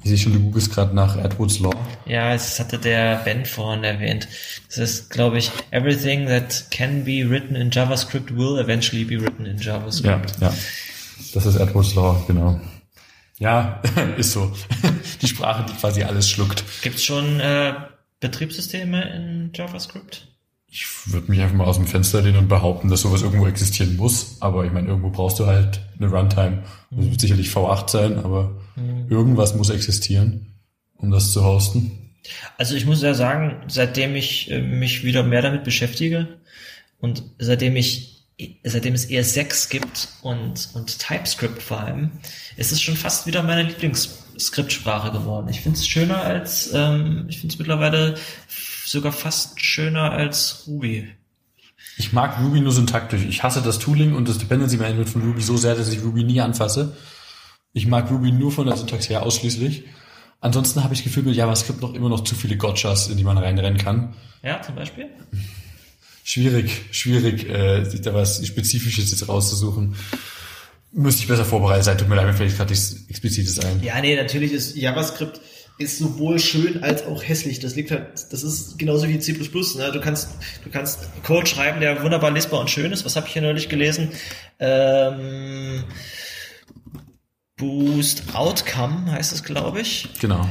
Ich sehe schon, du googelst gerade nach Edwards Law. Ja, das hatte der Ben vorhin erwähnt. Das ist, glaube ich, everything that can be written in JavaScript will eventually be written in Ja, JavaScript. ja. Das ist Edwards Law, genau. Ja, ist so. Die Sprache, die quasi alles schluckt. Gibt's schon äh, Betriebssysteme in JavaScript? Ich würde mich einfach mal aus dem Fenster lehnen und behaupten, dass sowas irgendwo existieren muss. Aber ich meine, irgendwo brauchst du halt eine Runtime. Das wird sicherlich V8 sein, aber irgendwas muss existieren, um das zu hosten. Also ich muss ja sagen, seitdem ich äh, mich wieder mehr damit beschäftige und seitdem ich seitdem es ES6 gibt und, und TypeScript vor allem, ist es schon fast wieder meine Lieblingsskriptsprache geworden. Ich finde es schöner als, ähm, ich finde es mittlerweile sogar fast schöner als Ruby. Ich mag Ruby nur syntaktisch. Ich hasse das Tooling und das Dependency Management von Ruby so sehr, dass ich Ruby nie anfasse. Ich mag Ruby nur von der Syntax her ausschließlich. Ansonsten habe ich das Gefühl, mit JavaScript noch immer noch zu viele Gotchas, in die man reinrennen kann. Ja, zum Beispiel? Schwierig, schwierig, äh, sich da was Spezifisches jetzt rauszusuchen. Müsste ich besser vorbereitet sein. Tut mir leid, mir fällt gerade nichts Explizites ein. Ja, nee, natürlich ist JavaScript ist sowohl schön als auch hässlich. Das liegt halt, das ist genauso wie C++. Ne? Du kannst, du kannst Code schreiben, der wunderbar lesbar und schön ist. Was habe ich hier neulich gelesen? Ähm, Boost Outcome heißt es, glaube ich. Genau.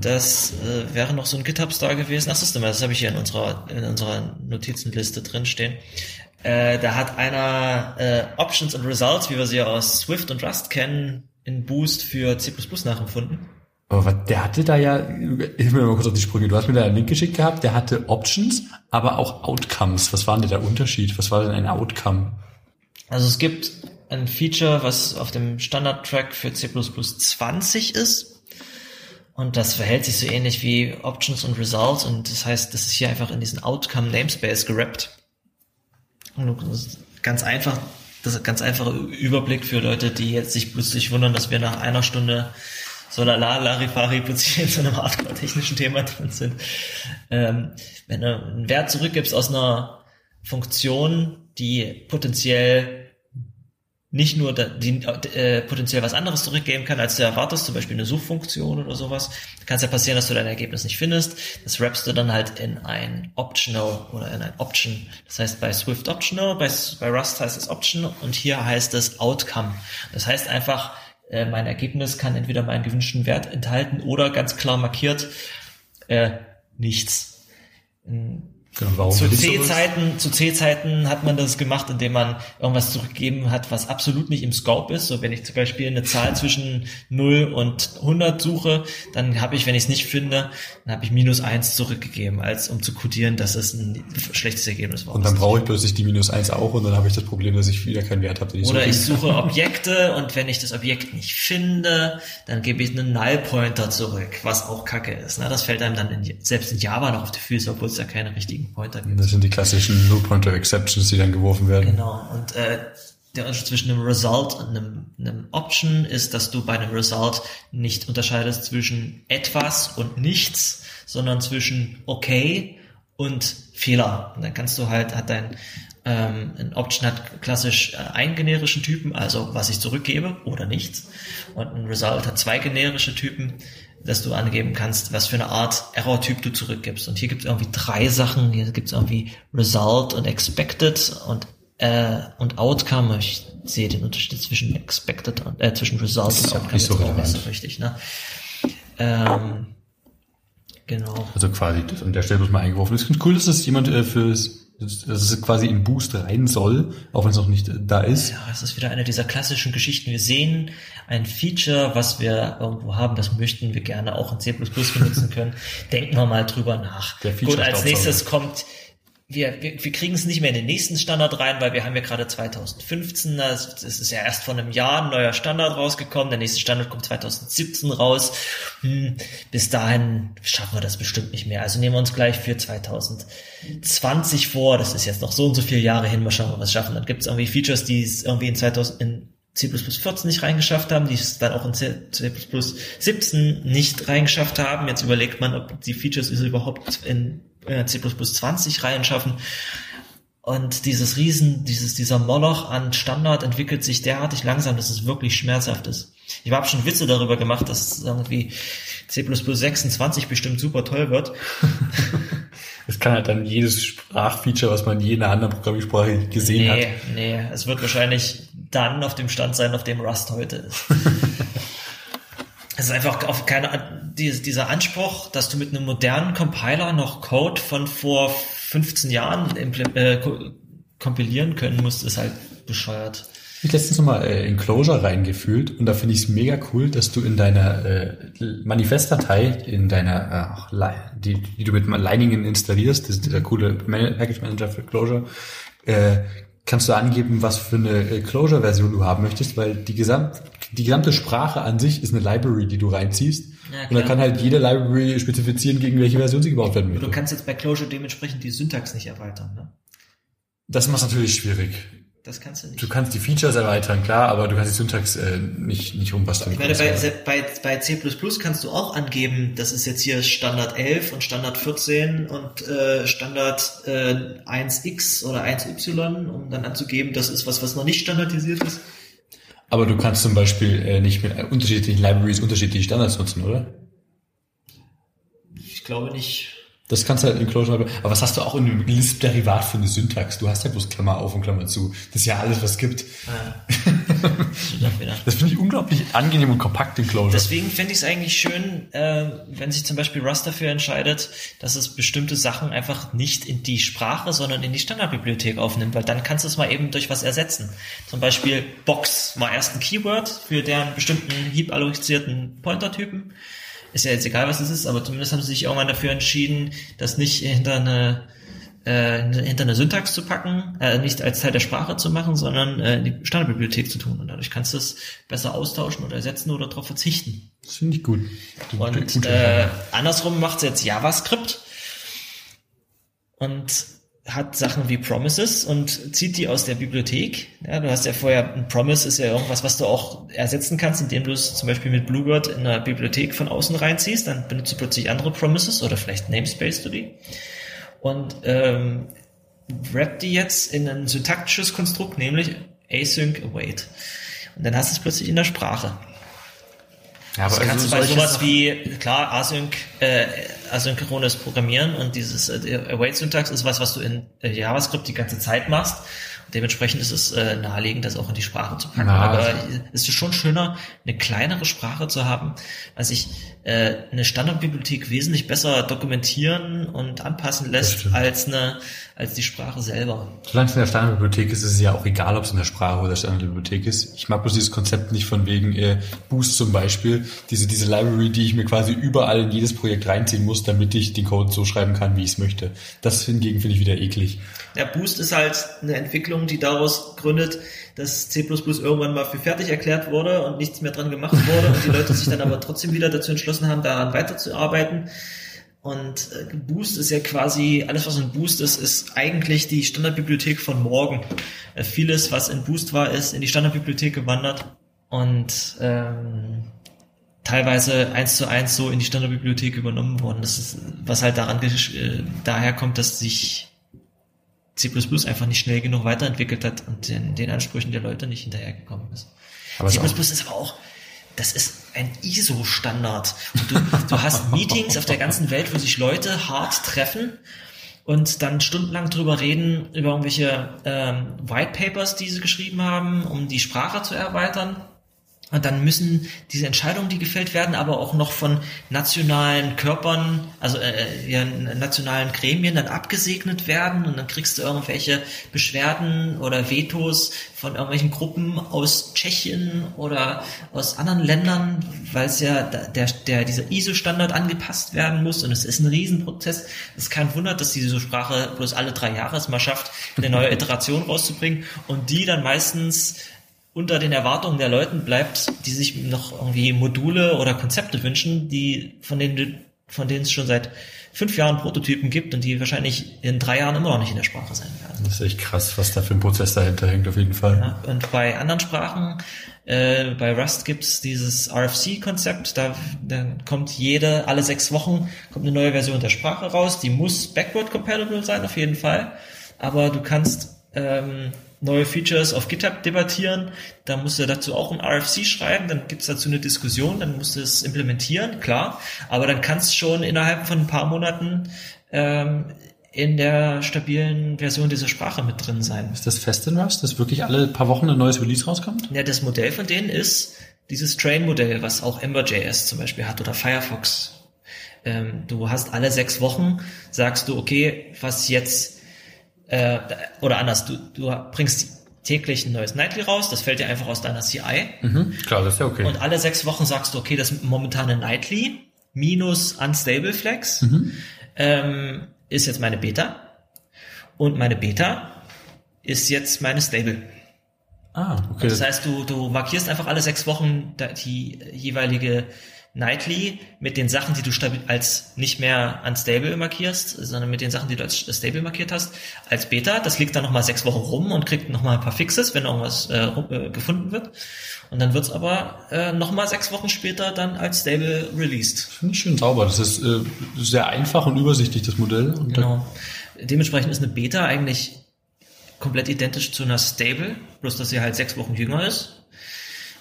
Das äh, wäre noch so ein GitHub-Star gewesen. Ach, das, das habe ich hier in unserer, in unserer Notizenliste drinstehen. Äh, da hat einer äh, Options und Results, wie wir sie ja aus Swift und Rust kennen, in Boost für C++ nachempfunden. Aber was, der hatte da ja, hilf mir mal kurz auf die Sprünge. Du hast mir da einen Link geschickt gehabt, der hatte Options, aber auch Outcomes. Was war denn der Unterschied? Was war denn ein Outcome? Also es gibt ein Feature, was auf dem Standard-Track für C++ 20 ist. Und das verhält sich so ähnlich wie Options und Results. Und das heißt, das ist hier einfach in diesen Outcome Namespace gerappt. Und ganz einfach, das ist ein ganz einfacher Überblick für Leute, die jetzt sich plötzlich wundern, dass wir nach einer Stunde so lala, Larifari plötzlich in so einem hardcore-technischen Thema drin sind. Ähm, wenn du einen Wert zurückgibst aus einer Funktion, die potenziell nicht nur die, äh, potenziell was anderes zurückgeben kann, als du erwartest, zum Beispiel eine Suchfunktion oder sowas, kann es ja passieren, dass du dein Ergebnis nicht findest. Das wrappst du dann halt in ein Optional oder in ein Option. Das heißt bei Swift Optional, bei, bei Rust heißt es Option und hier heißt es Outcome. Das heißt einfach, äh, mein Ergebnis kann entweder meinen gewünschten Wert enthalten oder ganz klar markiert äh, nichts. Genau, zu? C-Zeiten, zu C-Zeiten hat man das gemacht, indem man irgendwas zurückgegeben hat, was absolut nicht im Scope ist. So, wenn ich zum Beispiel eine Zahl zwischen 0 und 100 suche, dann habe ich, wenn ich es nicht finde, dann habe ich minus 1 zurückgegeben, als um zu kodieren, dass es ein schlechtes Ergebnis war. Und dann brauche ich plötzlich die minus eins auch und dann habe ich das Problem, dass ich wieder keinen Wert habe, ich Oder ich suche. suche Objekte und wenn ich das Objekt nicht finde, dann gebe ich einen Null-Pointer zurück, was auch kacke ist. Ne? Das fällt einem dann in, selbst in Java noch auf die Füße, obwohl es da keine richtigen Pointer gibt. Das sind die klassischen Null-Pointer-Exceptions, die dann geworfen werden. Genau. Und äh, der Unterschied zwischen einem Result und einem, einem Option ist, dass du bei einem Result nicht unterscheidest zwischen etwas und nichts, sondern zwischen okay und Fehler. Und dann kannst du halt, hat dein ähm, ein Option hat klassisch äh, einen generischen Typen, also was ich zurückgebe oder nichts. Und ein Result hat zwei generische Typen, dass du angeben kannst, was für eine Art Error-Typ du zurückgibst. Und hier gibt es irgendwie drei Sachen. Hier gibt es irgendwie Result und Expected und äh, und Outcome. Ich sehe den Unterschied zwischen Expected und äh, zwischen Result ist und auch Outcome nicht so nicht so richtig. Ne? Ähm, genau. Also quasi das an der Stelle bloß mal eingeworfen. Ich finde cool, dass das jemand äh, für dass es quasi in Boost rein soll, auch wenn es noch nicht äh, da ist. Ja, es ist wieder eine dieser klassischen Geschichten. Wir sehen ein Feature, was wir irgendwo haben, das möchten wir gerne auch in C++ benutzen können. Denken wir mal drüber nach. Gut, als nächstes kommt, wir, wir, wir kriegen es nicht mehr in den nächsten Standard rein, weil wir haben ja gerade 2015, das ist ja erst vor einem Jahr ein neuer Standard rausgekommen, der nächste Standard kommt 2017 raus. Hm, bis dahin schaffen wir das bestimmt nicht mehr. Also nehmen wir uns gleich für 2020 vor, das ist jetzt noch so und so viele Jahre hin, mal schauen, ob wir es schaffen. Dann gibt es irgendwie Features, die es irgendwie in 2000, in C++ 14 nicht reingeschafft haben, die es dann auch in C++ 17 nicht reingeschafft haben. Jetzt überlegt man, ob die Features es überhaupt in äh, C++ 20 reinschaffen. Und dieses Riesen, dieses, dieser Moloch an Standard entwickelt sich derartig langsam, dass es wirklich schmerzhaft ist. Ich habe schon Witze darüber gemacht, dass irgendwie C++ 26 bestimmt super toll wird. Es kann halt dann jedes Sprachfeature, was man je in einer anderen Programmiersprache gesehen hat. Nee, nee, es wird wahrscheinlich dann auf dem Stand sein, auf dem Rust heute ist. Es ist einfach auf keine, dieser Anspruch, dass du mit einem modernen Compiler noch Code von vor 15 Jahren äh, kompilieren können musst, ist halt bescheuert. Ich letztens nochmal äh, in Clojure reingefühlt und da finde ich es mega cool, dass du in deiner äh, Manifestdatei, in deiner, äh, die, die du mit Leiningen installierst, das ist der coole Package Manager für Clojure, äh, kannst du angeben, was für eine äh, Clojure-Version du haben möchtest, weil die, gesamt, die gesamte Sprache an sich ist eine Library, die du reinziehst. Ja, und dann kann halt jede Library spezifizieren, gegen welche Version sie gebaut werden möchte. Du kannst jetzt bei Clojure dementsprechend die Syntax nicht erweitern. Ne? Das macht natürlich schwierig. Das kannst du nicht. Du kannst die Features erweitern, klar, aber du kannst die Syntax äh, nicht, nicht umbasteln. Ich meine, bei, bei, bei C++ kannst du auch angeben, das ist jetzt hier Standard 11 und Standard 14 und äh, Standard äh, 1x oder 1y, um dann anzugeben, das ist was, was noch nicht standardisiert ist. Aber du kannst zum Beispiel äh, nicht mit unterschiedlichen Libraries unterschiedliche Standards nutzen, oder? Ich glaube nicht. Das kannst du halt in Clojure. Aber was hast du auch in einem Lisp-Derivat für eine Syntax? Du hast ja bloß Klammer auf und Klammer zu. Das ist ja alles, was es gibt. Ah. das finde ich unglaublich angenehm und kompakt in Clojure. Deswegen finde ich es eigentlich schön, äh, wenn sich zum Beispiel Rust dafür entscheidet, dass es bestimmte Sachen einfach nicht in die Sprache, sondern in die Standardbibliothek aufnimmt, weil dann kannst du es mal eben durch was ersetzen. Zum Beispiel Box war erst ein Keyword für deren bestimmten heap-allozierten Pointer-Typen ist ja jetzt egal, was es ist, aber zumindest haben sie sich irgendwann dafür entschieden, das nicht hinter eine äh, hinter eine Syntax zu packen, äh, nicht als Teil der Sprache zu machen, sondern äh, in die Standardbibliothek zu tun. Und dadurch kannst du es besser austauschen oder ersetzen oder darauf verzichten. Das finde ich gut. Und äh, andersrum macht es jetzt JavaScript. Und hat Sachen wie Promises und zieht die aus der Bibliothek. Ja, du hast ja vorher, ein Promise ist ja irgendwas, was du auch ersetzen kannst, indem du es zum Beispiel mit Bluebird in einer Bibliothek von außen reinziehst, dann benutzt du plötzlich andere Promises oder vielleicht Namespace du die. Und ähm, wrap die jetzt in ein syntaktisches Konstrukt, nämlich async await. Und dann hast du es plötzlich in der Sprache. Ja, aber das kannst also du bei sowas wie, klar, Async, äh, asynchrones Programmieren und dieses äh, Await-Syntax ist was, was du in äh, JavaScript die ganze Zeit machst. Dementsprechend ist es äh, naheliegend, das auch in die Sprache zu packen. Ja, Aber es ist schon schöner, eine kleinere Sprache zu haben, als sich äh, eine Standardbibliothek wesentlich besser dokumentieren und anpassen lässt als eine als die Sprache selber. Solange es in der Standardbibliothek ist, ist es ja auch egal, ob es in der Sprache oder der Standardbibliothek ist. Ich mag bloß dieses Konzept nicht von wegen äh, Boost zum Beispiel, diese diese Library, die ich mir quasi überall in jedes Projekt reinziehen muss, damit ich den Code so schreiben kann, wie ich es möchte. Das hingegen finde ich wieder eklig. Ja, Boost ist halt eine Entwicklung, die daraus gründet, dass C++ irgendwann mal für fertig erklärt wurde und nichts mehr dran gemacht wurde und die Leute sich dann aber trotzdem wieder dazu entschlossen haben, daran weiterzuarbeiten. Und äh, Boost ist ja quasi, alles was ein Boost ist, ist eigentlich die Standardbibliothek von morgen. Äh, vieles, was in Boost war, ist in die Standardbibliothek gewandert und ähm, teilweise eins zu eins so in die Standardbibliothek übernommen worden. Das ist, was halt daran äh, daher kommt, dass sich C++ einfach nicht schnell genug weiterentwickelt hat und den, den Ansprüchen der Leute nicht hinterhergekommen ist. Aber C++ ist aber auch, das ist ein ISO-Standard. Du, du hast Meetings auf der ganzen Welt, wo sich Leute hart treffen und dann stundenlang drüber reden, über irgendwelche ähm, White Papers, die sie geschrieben haben, um die Sprache zu erweitern. Und dann müssen diese Entscheidungen, die gefällt werden, aber auch noch von nationalen Körpern, also äh, ja, nationalen Gremien dann abgesegnet werden. Und dann kriegst du irgendwelche Beschwerden oder Vetos von irgendwelchen Gruppen aus Tschechien oder aus anderen Ländern, weil es ja der, der, dieser ISO-Standard angepasst werden muss. Und es ist ein Riesenprozess. Es ist kein Wunder, dass diese Sprache bloß alle drei Jahre es mal schafft, eine neue Iteration rauszubringen und die dann meistens unter den Erwartungen der Leuten bleibt, die sich noch irgendwie Module oder Konzepte wünschen, die von denen von denen es schon seit fünf Jahren Prototypen gibt und die wahrscheinlich in drei Jahren immer noch nicht in der Sprache sein werden. Das ist echt krass, was da für ein Prozess dahinter hängt, auf jeden Fall. Ja, und bei anderen Sprachen, äh, bei Rust gibt's dieses RFC-Konzept, da, da kommt jede, alle sechs Wochen kommt eine neue Version der Sprache raus, die muss backward compatible sein, auf jeden Fall. Aber du kannst ähm, neue Features auf GitHub debattieren, da musst du dazu auch ein RFC schreiben, dann gibt's dazu eine Diskussion, dann musst du es implementieren, klar, aber dann kannst schon innerhalb von ein paar Monaten ähm, in der stabilen Version dieser Sprache mit drin sein. Ist das fest in Rust, dass wirklich alle paar Wochen ein neues Release rauskommt? Ja, das Modell von denen ist, dieses Train-Modell, was auch Ember.js zum Beispiel hat oder Firefox. Ähm, du hast alle sechs Wochen, sagst du, okay, was jetzt, äh, oder anders, du, du bringst täglich ein neues Nightly raus, das fällt dir einfach aus deiner CI. Mhm, klar, das ist ja okay. Und alle sechs Wochen sagst du, okay, das momentane Nightly minus Unstable Flags ähm, ist jetzt meine Beta. Und meine Beta ist jetzt meine Stable. ah, okay. Das heißt, du, du markierst einfach alle sechs Wochen die jeweilige Nightly mit den Sachen, die du als nicht mehr unstable markierst, sondern mit den Sachen, die du als stable markiert hast, als Beta. Das liegt dann nochmal sechs Wochen rum und kriegt nochmal ein paar Fixes, wenn irgendwas äh, äh, gefunden wird. Und dann wird's aber äh, nochmal sechs Wochen später dann als stable released. Finde ich schön sauber. Das ist äh, sehr einfach und übersichtlich, das Modell. Und Genau. Dementsprechend ist eine Beta eigentlich komplett identisch zu einer Stable, bloß dass sie halt sechs Wochen jünger ist.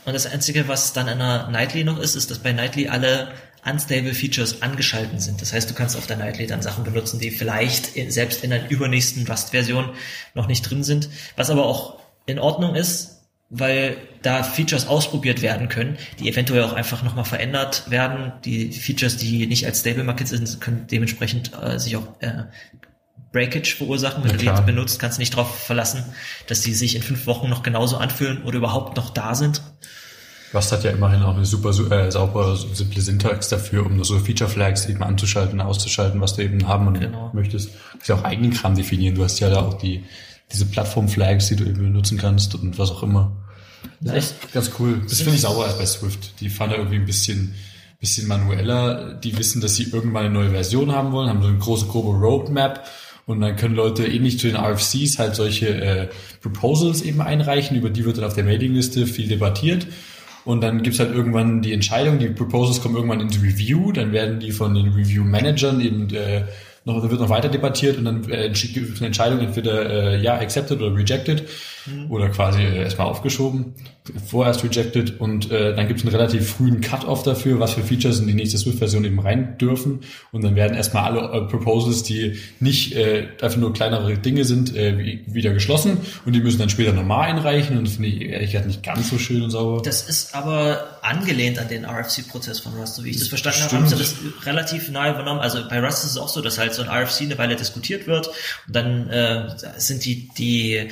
Und das Einzige, was dann in einer Nightly noch ist, ist, dass bei Nightly alle Unstable Features angeschalten sind. Das heißt, du kannst auf der Nightly dann Sachen benutzen, die vielleicht selbst in der übernächsten Rust-Version noch nicht drin sind. Was aber auch in Ordnung ist, weil da Features ausprobiert werden können, die eventuell auch einfach nochmal verändert werden. Die Features, die nicht als Stable markiert sind, können dementsprechend äh, sich auch äh, Breakage verursachen. Wenn Ja, du die jetzt benutzt, kannst du nicht darauf verlassen, dass die sich in fünf Wochen noch genauso anfühlen oder überhaupt noch da sind. Rust hat ja immerhin auch eine super su- äh, saubere, simple Syntax dafür, um nur so Feature Flags eben anzuschalten, auszuschalten, was du eben haben und Genau. möchtest. Du kannst ja auch eigenen Kram definieren. Du hast ja da auch die, diese Plattform-Flags, die du eben benutzen kannst und was auch immer. Das ist echt ganz cool. Das finde ich sauber als bei Swift. Die fahren da irgendwie ein bisschen, bisschen manueller. Die wissen, dass sie irgendwann eine neue Version haben wollen, haben so eine große, grobe Roadmap. Und dann können Leute ähnlich zu den RFCs halt solche äh, Proposals eben einreichen. Über die wird dann auf der Mailingliste viel debattiert. Und dann gibt's halt irgendwann die Entscheidung, die Proposals kommen irgendwann ins Review, dann werden die von den Review-Managern eben äh, noch, wird noch weiter debattiert und dann äh, gibt es eine Entscheidung entweder äh, ja, accepted oder rejected oder quasi äh, erstmal aufgeschoben, vorerst rejected und äh, dann gibt es einen relativ frühen Cut-off dafür, was für Features in die nächste Swift-Version eben rein dürfen. Und dann werden erstmal alle äh, Proposals, die nicht äh, einfach nur kleinere Dinge sind, äh, wie- wieder geschlossen. Und die müssen dann später nochmal einreichen und das finde ich ehrlich gesagt nicht ganz so schön und sauber. Das ist aber angelehnt an den RFC-Prozess von Rust, so wie ich das verstanden habe, haben sie das relativ nahe übernommen. Also bei Rust ist es auch so, dass halt so ein RFC eine Weile diskutiert wird. Und dann äh, sind die, die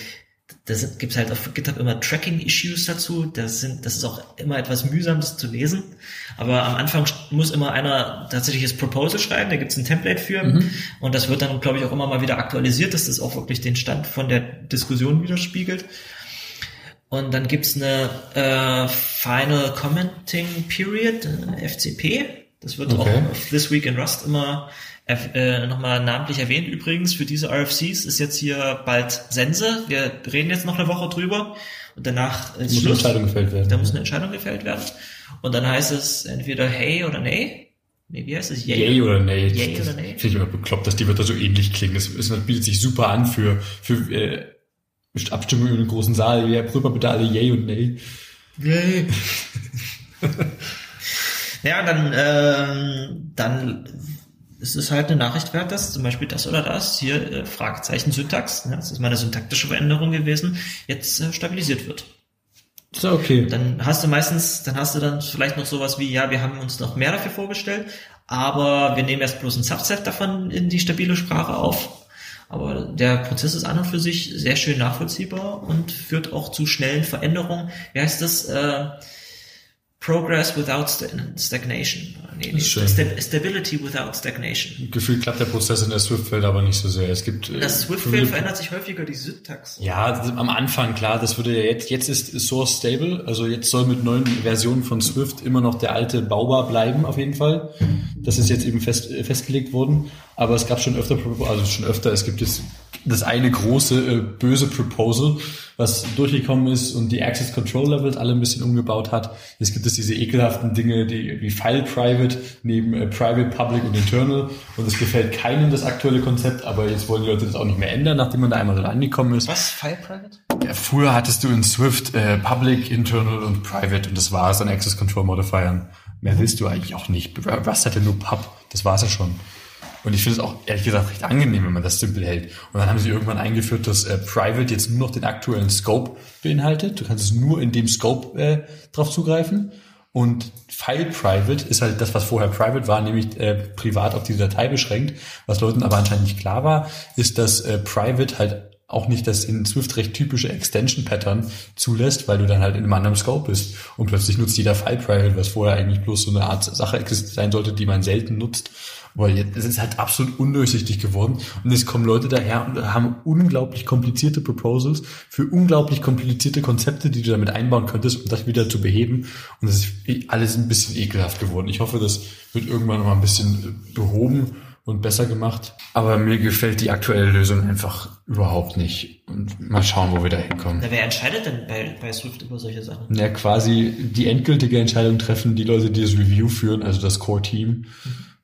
da sind, gibt's halt auf GitHub immer Tracking-Issues dazu. Das sind, das ist auch immer etwas mühsam, das zu lesen. Aber am Anfang muss immer einer tatsächlich das Proposal schreiben, da gibt's ein Template für. Und das wird dann, glaube ich, auch immer mal wieder aktualisiert, dass das auch wirklich den Stand von der Diskussion widerspiegelt. Und dann gibt's eine äh, Final Commenting Period, äh, FCP. Das wird Okay. auch auf This Week in Rust immer äh, nochmal namentlich erwähnt. Übrigens, für diese RFCs ist jetzt hier bald Sense. Wir reden jetzt noch eine Woche drüber und danach ist muss eine Schluss. Entscheidung gefällt werden. Da muss eine Entscheidung gefällt werden. Und dann heißt es entweder hey oder nee. Nee, wie heißt es? Yay oder nee? Yay das, oder nee? Finde ich immer bekloppt, dass die Wörter so ähnlich klingen. Das, das bietet sich super an für, für äh, Abstimmung in einem großen Saal. Ja, prüfen wir bitte alle Yay und Nee. Yay. ja, dann, ähm, dann ist es halt eine Nachricht wert, dass zum Beispiel das oder das hier äh, Fragezeichen Syntax, ne, das ist mal eine syntaktische Veränderung gewesen, jetzt äh, stabilisiert wird. Ist ja okay. Dann hast du meistens, dann hast du dann vielleicht noch sowas wie, ja, wir haben uns noch mehr dafür vorgestellt, aber wir nehmen erst bloß ein Subset davon in die stabile Sprache auf. Aber der Prozess ist an und für sich sehr schön nachvollziehbar und führt auch zu schnellen Veränderungen. Wie heißt das? Äh, Progress without sta- stagnation. Nee, nee, Stability without stagnation. Gefühlt klappt der Prozess in der Swift-Welt aber nicht so sehr. Es gibt äh, Das Swift-Feld verändert sich häufiger die Syntax. Ja, ist am Anfang klar, das würde ja jetzt, jetzt ist Source stable, also jetzt soll mit neuen Versionen von Swift immer noch der alte Baubar bleiben, auf jeden Fall. Das ist jetzt eben fest, äh, festgelegt worden. Aber es gab schon öfter, also schon öfter, es gibt jetzt das eine große äh, böse Proposal, was durchgekommen ist und die Access Control Levels alle ein bisschen umgebaut hat. Jetzt gibt es diese ekelhaften Dinge, die wie File Private neben äh, Private, Public und Internal. Und es gefällt keinem das aktuelle Konzept, aber jetzt wollen die Leute das auch nicht mehr ändern, nachdem man da einmal dran angekommen ist. Was? File Private? Ja, früher hattest du in Swift äh, Public, Internal und Private und das war es an Access Control Modifiern. Mehr willst du eigentlich auch nicht. Rust hatte nur Pub, das war es ja schon. Und ich finde es auch ehrlich gesagt recht angenehm, wenn man das simpel hält. Und dann haben sie irgendwann eingeführt, dass äh, Private jetzt nur noch den aktuellen Scope beinhaltet. Du kannst es nur in dem Scope äh, drauf zugreifen. Und File Private ist halt das, was vorher Private war, nämlich äh, privat auf diese Datei beschränkt. Was Leuten aber anscheinend nicht klar war, ist, dass äh, Private halt auch nicht das in Swift recht typische Extension Pattern zulässt, weil du dann halt in einem anderen Scope bist und plötzlich nutzt jeder File Private, was vorher eigentlich bloß so eine Art Sache sein sollte, die man selten nutzt. Weil jetzt es ist halt absolut undurchsichtig geworden und es kommen Leute daher und haben unglaublich komplizierte Proposals für unglaublich komplizierte Konzepte, die du damit einbauen könntest, um das wieder zu beheben. Und das ist alles ein bisschen ekelhaft geworden. Ich hoffe, das wird irgendwann mal ein bisschen behoben und besser gemacht. Aber mir gefällt die aktuelle Lösung einfach überhaupt nicht. Und mal schauen, wo wir da hinkommen. Na, wer entscheidet denn bei, bei Swift über solche Sachen? Ja, quasi die endgültige Entscheidung treffen die Leute, die das Review führen, also das Core-Team. Mhm.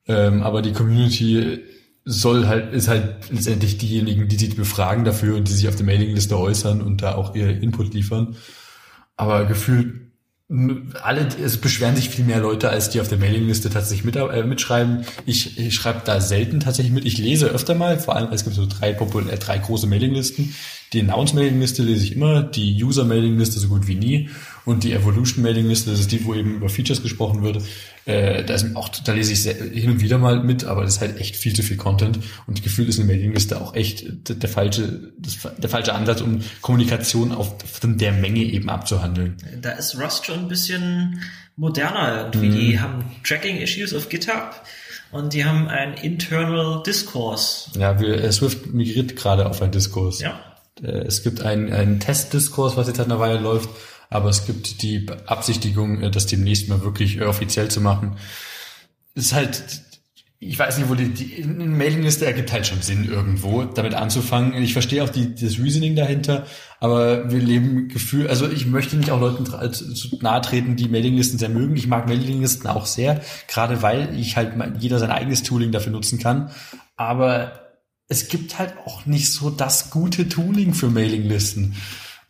Ähm, aber die Community soll halt, ist halt letztendlich diejenigen, die sich befragen dafür und die sich auf der Mailingliste äußern und da auch ihr Input liefern. Aber gefühlt alle, es beschweren sich viel mehr Leute, als die auf der Mailingliste tatsächlich mit, äh, mitschreiben. Ich, ich schreibe da selten tatsächlich mit. Ich lese öfter mal, vor allem es gibt so drei, äh, drei große Mailinglisten. Die Announce-Mailingliste lese ich immer, die User-Mailingliste so gut wie nie und die Evolution-Mailingliste, das ist die, wo eben über Features gesprochen wird. Äh, da, ist auch, da lese ich sehr, hin und wieder mal mit, aber das ist halt echt viel zu viel Content und gefühlt ist eine Mailingliste auch echt der, der falsche, das, der falsche Ansatz, um Kommunikation auf der Menge eben abzuhandeln. Da ist Rust schon ein bisschen moderner irgendwie. Mhm. Die haben Tracking-Issues auf GitHub und die haben ein Internal Discourse. Ja, wir, äh, Swift migriert gerade auf ein Diskurs. Ja. Äh, es gibt einen, einen Testdiskurs, was jetzt seit einer Weile läuft, aber es gibt die Beabsichtigung, äh, das demnächst mal wirklich äh, offiziell zu machen. Ist halt, ich weiß nicht, wo die, die Mailingliste ergibt halt schon Sinn irgendwo, damit anzufangen. Ich verstehe auch die, das Reasoning dahinter, aber wir leben Gefühl, also ich möchte nicht auch Leuten zu nahe treten, die Mailinglisten sehr mögen. Ich mag Mailinglisten auch sehr, gerade weil ich halt jeder sein eigenes Tooling dafür nutzen kann. Aber es gibt halt auch nicht so das gute Tooling für Mailinglisten.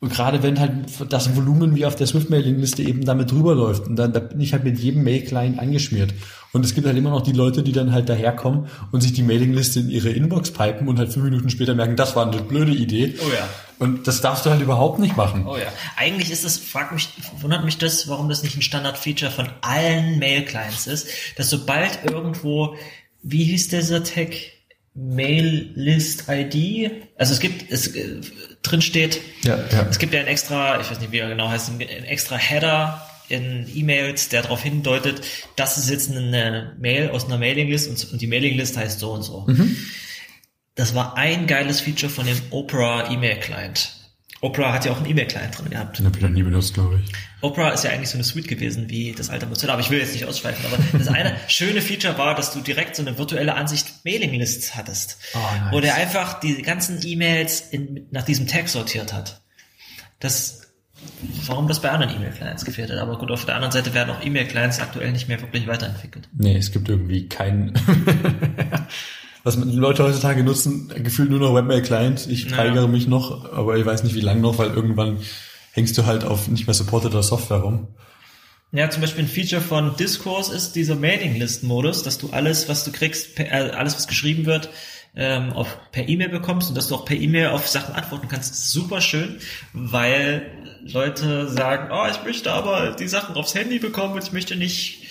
Und gerade wenn halt das Volumen wie auf der Swift-Mailing-Liste eben damit drüber läuft. Und dann da bin ich halt mit jedem Mail-Client angeschmiert. Und es gibt halt immer noch die Leute, die dann halt daherkommen und sich die Mailing-Liste in ihre Inbox pipen und halt fünf Minuten später merken, das war eine blöde Idee. Oh ja. Und das darfst du halt überhaupt nicht machen. Oh ja. Eigentlich ist es, fragt mich, wundert mich das, warum das nicht ein Standard-Feature von allen Mail-Clients ist, dass sobald irgendwo, wie hieß dieser Tag? Mail-List-ID. Also es gibt, es äh, drin steht, ja, ja. es gibt ja ein extra, ich weiß nicht, wie er genau heißt, ein extra Header in E-Mails, der darauf hindeutet, das ist jetzt eine Mail aus einer Mailinglist und, und die Mailinglist heißt so und so. Mhm. Das war ein geiles Feature von dem Opera E-Mail Client. Opera hat ja auch einen E-Mail-Client drin gehabt. Den habe ich noch nie benutzt, glaube ich. Opera ist ja eigentlich so eine Suite gewesen wie das alte Mozilla, aber ich will jetzt nicht ausschweifen. Aber das eine schöne Feature war, dass du direkt so eine virtuelle Ansicht Mailing-Lists hattest, oh, nice. wo der einfach die ganzen E-Mails nach diesem Tag sortiert hat. Das warum das bei anderen E-Mail-Clients gefehlt hat. Aber gut, auf der anderen Seite werden auch E-Mail-Clients aktuell nicht mehr wirklich weiterentwickelt. Nee, es gibt irgendwie keinen was die Leute heutzutage nutzen, gefühlt nur noch Webmail-Client. Ich ja. weigere mich noch, aber ich weiß nicht, wie lange noch, weil irgendwann hängst du halt auf nicht mehr supporteter Software rum. Ja, zum Beispiel ein Feature von Discourse ist dieser Mailing-List-Modus, dass du alles, was du kriegst, per, äh, alles, was geschrieben wird, ähm, auf, per E-Mail bekommst und dass du auch per E-Mail auf Sachen antworten kannst. Super schön, weil Leute sagen, oh, ich möchte aber die Sachen aufs Handy bekommen und ich möchte nicht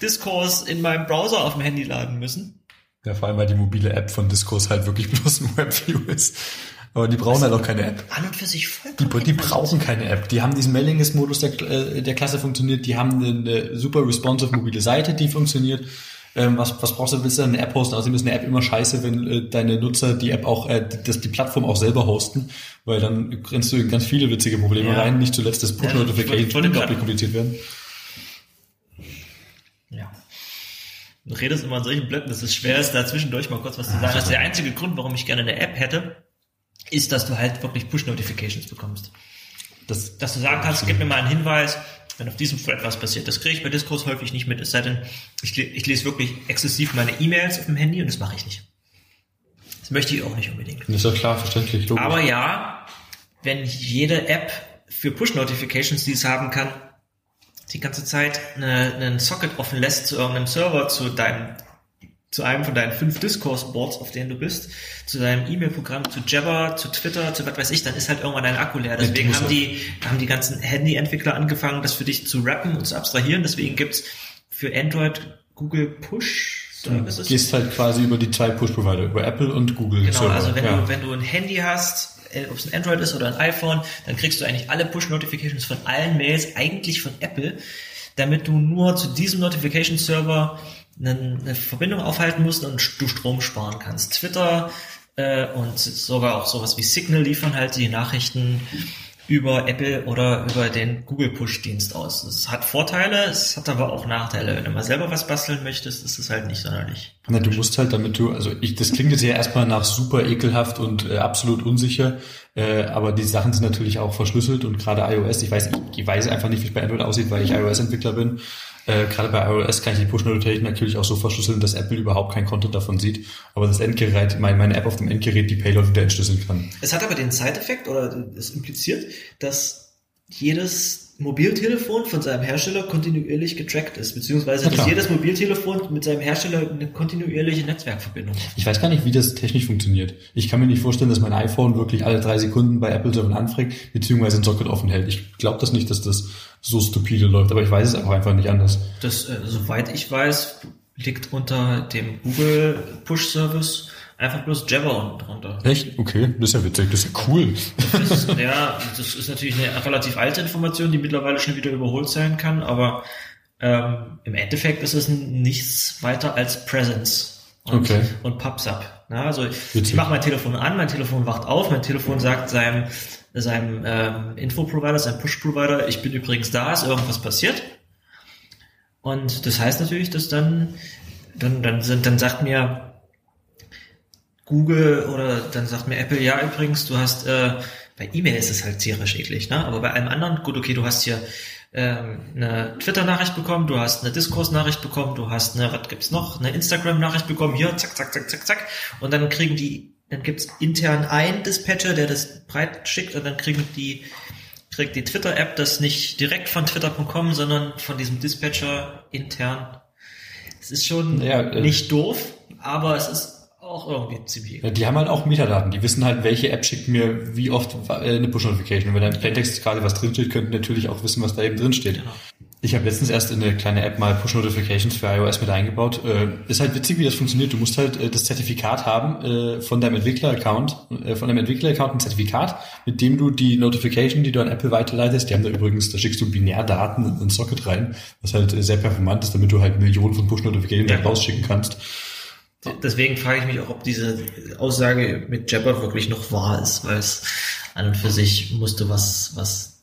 Discourse in meinem Browser auf dem Handy laden müssen. Ja, vor allem, weil die mobile App von Discourse halt wirklich bloß ein Webview ist. Aber die brauchen halt auch keine App. An und für sich voll Die, die brauchen keine App. Die haben diesen Mailing-List-Modus, der, äh, der klasse funktioniert. Die haben eine super responsive mobile Seite, die funktioniert. Ähm, was, was brauchst du? Willst du eine App hosten? Außerdem ist eine App immer scheiße, wenn äh, deine Nutzer die App auch, äh, das, die Plattform auch selber hosten, weil dann rennst du in ganz viele witzige Probleme ja. rein. Nicht zuletzt das Push-Notification ja, unglaublich kompliziert werden. Du redest immer an solchen Blöcken, dass es schwer ist, da zwischendurch mal kurz was zu sagen. Das ist der einzige Grund, warum ich gerne eine App hätte, ist, dass du halt wirklich Push-Notifications bekommst. Das, dass du sagen kannst, gib mir mal einen Hinweis, wenn auf diesem Thread was passiert. Das kriege ich bei Diskurs häufig nicht mit, es sei denn, ich, ich lese wirklich exzessiv meine E-Mails auf dem Handy und das mache ich nicht. Das möchte ich auch nicht unbedingt. Das ist ja klar, verständlich. Logisch. Aber ja, wenn jede App für Push-Notifications, die es haben kann, die ganze Zeit eine, einen Socket offen lässt zu irgendeinem Server, zu deinem zu einem von deinen fünf Discourse-Boards, auf denen du bist, zu deinem E-Mail-Programm, zu Jabber, zu Twitter, zu was weiß ich, dann ist halt irgendwann dein Akku leer. Deswegen Ja, haben die, haben die ganzen Handy-Entwickler angefangen, das für dich zu rappen und zu abstrahieren. Deswegen gibt's für Android Google Push Services. Gehst halt quasi über die zwei Push-Provider, über Apple und Google. Genau, Server. also wenn ja. du, wenn du ein Handy hast, ob es ein Android ist oder ein iPhone, dann kriegst du eigentlich alle Push-Notifications von allen Mails eigentlich von Apple, damit du nur zu diesem Notification-Server eine, eine Verbindung aufhalten musst und du Strom sparen kannst. Twitter äh, und sogar auch sowas wie Signal liefern halt die Nachrichten über Apple oder über den Google Push-Dienst aus. Es hat Vorteile, es hat aber auch Nachteile. Wenn du mal selber was basteln möchtest, ist es halt nicht sonderlich. Na, du musst halt, damit du, also ich, das klingt jetzt ja erstmal nach super ekelhaft und äh, absolut unsicher, äh, aber die Sachen sind natürlich auch verschlüsselt und gerade iOS, ich weiß, ich, ich weiß einfach nicht, wie es bei Android aussieht, weil ich iOS-Entwickler bin. Äh, gerade bei iOS kann ich die Push-Notification natürlich auch so verschlüsseln, dass Apple überhaupt kein Content davon sieht, aber das Endgerät, mein, meine App auf dem Endgerät die Payload wieder entschlüsseln kann. Es hat aber den Side-Effekt, oder es impliziert, dass jedes Mobiltelefon von seinem Hersteller kontinuierlich getrackt ist, beziehungsweise dass jedes Mobiltelefon mit seinem Hersteller eine kontinuierliche Netzwerkverbindung hat. Ich weiß gar nicht, wie das technisch funktioniert. Ich kann mir nicht vorstellen, dass mein iPhone wirklich alle drei Sekunden bei Apple-Servern anfragt, beziehungsweise ein Socket offen hält. Ich glaube das nicht, dass das so stupide läuft, aber ich weiß es auch einfach nicht anders. Das, äh, soweit ich weiß, liegt unter dem Google Push-Service einfach bloß Jabber unten drunter. Echt? Okay, das ist ja witzig, das ist ja cool. Das ist, ja, das ist natürlich eine relativ alte Information, die mittlerweile schon wieder überholt sein kann, aber ähm, im Endeffekt ist es nichts weiter als Presence und, Okay. und PubSub. Na, also ich, ich mache mein Telefon an, mein Telefon wacht auf, mein Telefon sagt seinem, seinem ähm, Info-Provider, seinem Push-Provider, ich bin übrigens da, ist irgendwas passiert. Und das heißt natürlich, dass dann, dann, dann, sind, dann sagt mir Google oder dann sagt mir Apple, ja übrigens, du hast, äh, bei E-Mail ist es halt tierisch eklig, ne? aber bei allem anderen, gut, okay, du hast hier ähm, eine Twitter-Nachricht bekommen, du hast eine Discourse-Nachricht bekommen, du hast eine, was gibt's noch, eine Instagram-Nachricht bekommen, hier, zack, zack, zack, zack, zack, und dann kriegen die, dann gibt's intern einen Dispatcher, der das breit schickt und dann kriegen die, kriegt die Twitter-App das nicht direkt von twitter.com, sondern von diesem Dispatcher intern. Es ist schon Ja, äh, nicht doof, aber es ist auch irgendwie ziemlich Ja, die haben halt auch Metadaten. Die wissen halt, welche App schickt mir wie oft äh, eine Push-Notification. Und wenn da im Plaintext gerade was drinsteht, könnten natürlich auch wissen, was da eben drinsteht. Genau. Ich habe letztens erst in eine kleine App mal Push-Notifications für iOS mit eingebaut. Äh, ist halt witzig, wie das funktioniert. Du musst halt äh, das Zertifikat haben äh, von deinem Entwickler-Account, äh, von deinem Entwickler-Account ein Zertifikat, mit dem du die Notification, die du an Apple weiterleitest, die haben da übrigens, da schickst du Binärdaten in ein Socket rein, was halt äh, sehr performant ist, damit du halt Millionen von Push-Notifications Ja. rausschicken kannst. Deswegen frage ich mich auch, ob diese Aussage mit Jabber wirklich noch wahr ist, weil es an und für sich musste was, was,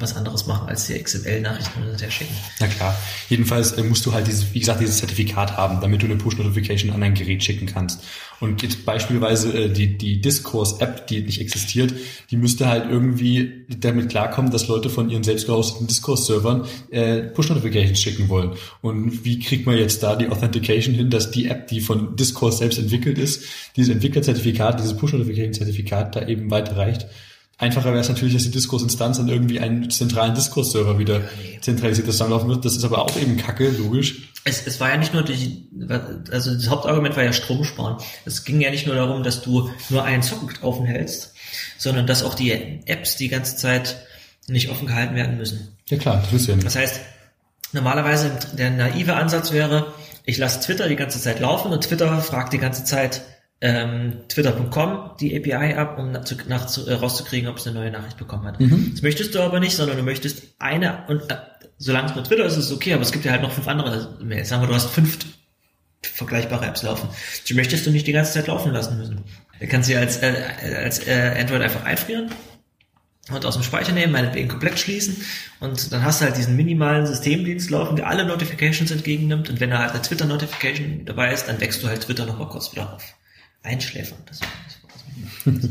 was anderes machen, als die XML-Nachrichten hin und her schicken. Na klar. Jedenfalls äh, musst du halt dieses, wie gesagt, dieses Zertifikat haben, damit du eine Push-Notification an dein Gerät schicken kannst. Und jetzt beispielsweise äh, die, die Discourse-App, die nicht existiert, die müsste halt irgendwie damit klarkommen, dass Leute von ihren selbst gehosteten Discourse-Servern äh, Push-Notifications schicken wollen. Und wie kriegt man jetzt da die Authentication hin, dass die App, die von Discourse selbst entwickelt ist, dieses Entwicklerzertifikat, dieses Push-Notification-Zertifikat da eben weiterreicht? Einfacher wäre es natürlich, dass die Discourse-Instanz an irgendwie einen zentralen Discourse-Server wieder zentralisiert zusammenlaufen wird. Das ist aber auch eben Kacke, logisch. Es, es war ja nicht nur die, also das Hauptargument war ja Strom sparen. Es ging ja nicht nur darum, dass du nur einen Socket offen hältst, sondern dass auch die Apps die ganze Zeit nicht offen gehalten werden müssen. Ja klar, das ist ja Das heißt, normalerweise der naive Ansatz wäre, ich lasse Twitter die ganze Zeit laufen und Twitter fragt die ganze Zeit ähm, twitter.com die API ab, um nach, zu, nach, zu, äh, rauszukriegen, ob es eine neue Nachricht bekommen hat. Das möchtest du aber nicht, sondern du möchtest eine und äh, solange es nur Twitter ist, ist es okay, aber es gibt ja halt noch fünf andere Mails. Sagen wir, du hast fünf vergleichbare Apps laufen. Die möchtest du nicht die ganze Zeit laufen lassen müssen. Du kannst sie als, äh, als äh, Android einfach einfrieren und aus dem Speicher nehmen, meinetwegen komplett schließen und dann hast du halt diesen minimalen Systemdienst laufen, der alle Notifications entgegennimmt und wenn da halt eine Twitter-Notification dabei ist, dann wächst du halt Twitter nochmal kurz wieder auf. Einschläfern. Das, das,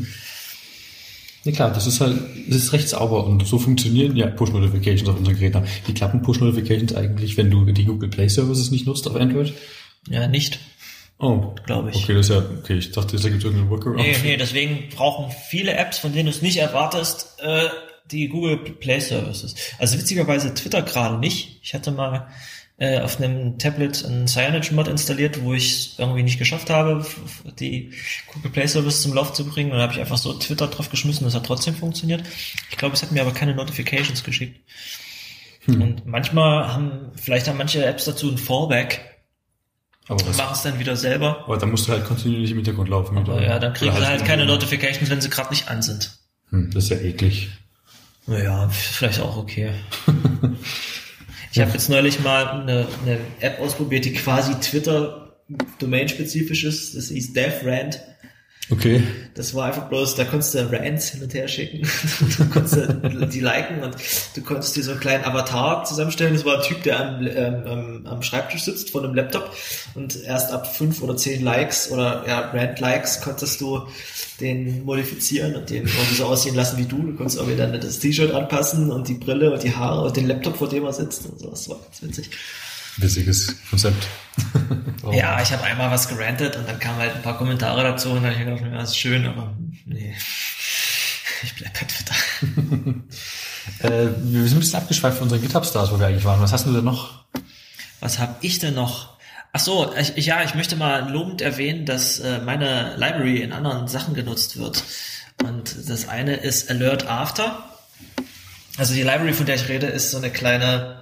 Ja klar, das ist halt, das ist recht sauber und so funktionieren ja Push-Notifications auf unseren Geräten. Wie klappen Push-Notifications eigentlich, wenn du die Google Play Services nicht nutzt auf Android? ja, nicht, Oh, glaube ich. okay, das ist ja, okay, ich dachte, da gibt es irgendeinen Workaround. Nee, nee, deswegen brauchen viele Apps, von denen du es nicht erwartest, äh, die Google Play Services. Also witzigerweise Twitter gerade nicht. Ich hatte mal äh, auf einem Tablet einen Cyanogen-Mod installiert, wo ich irgendwie nicht geschafft habe, die Google Play Service zum Lauf zu bringen. Und da habe ich einfach so Twitter drauf geschmissen, das hat trotzdem funktioniert. Ich glaube, es hat mir aber keine Notifications geschickt. Hm. Und manchmal haben, vielleicht haben manche Apps dazu ein Fallback. Aber was? Mach es dann wieder selber. Aber dann musst du halt kontinuierlich im Hintergrund laufen. Aber ja, dann kriegen sie halt keine Notifications, wenn sie gerade nicht an sind. Hm, das ist ja eklig. Naja, vielleicht auch okay. Ich habe jetzt neulich mal eine, eine App ausprobiert, die quasi Twitter domainspezifisch ist. Das hieß DevRant. Okay. Das war einfach bloß, da konntest du Rants hin und her schicken. du konntest die liken und du konntest dir so einen kleinen Avatar zusammenstellen. Das war ein Typ, der am, ähm, am Schreibtisch sitzt von einem Laptop und erst ab fünf oder zehn Likes oder ja, Rant-Likes konntest du den modifizieren und den irgendwie so aussehen lassen wie du. Du konntest auch wieder das T-Shirt anpassen und die Brille und die Haare und den Laptop, vor dem er sitzt und so. Das war ganz witzig. Witziges Konzept. oh. Ja, ich habe einmal was gerantet und dann kamen halt ein paar Kommentare dazu und dann habe ich gedacht, ja, das ist schön, aber nee, ich bleib bei Twitter. äh, wir sind ein bisschen abgeschweift von unseren GitHub-Stars, wo wir eigentlich waren. Was hast du denn noch? Was habe ich denn noch? Ach so, ich, ich, ja, ich möchte mal lobend erwähnen, dass äh, meine Library in anderen Sachen genutzt wird. Und das eine ist Alert After. Also die Library, von der ich rede, ist so eine kleine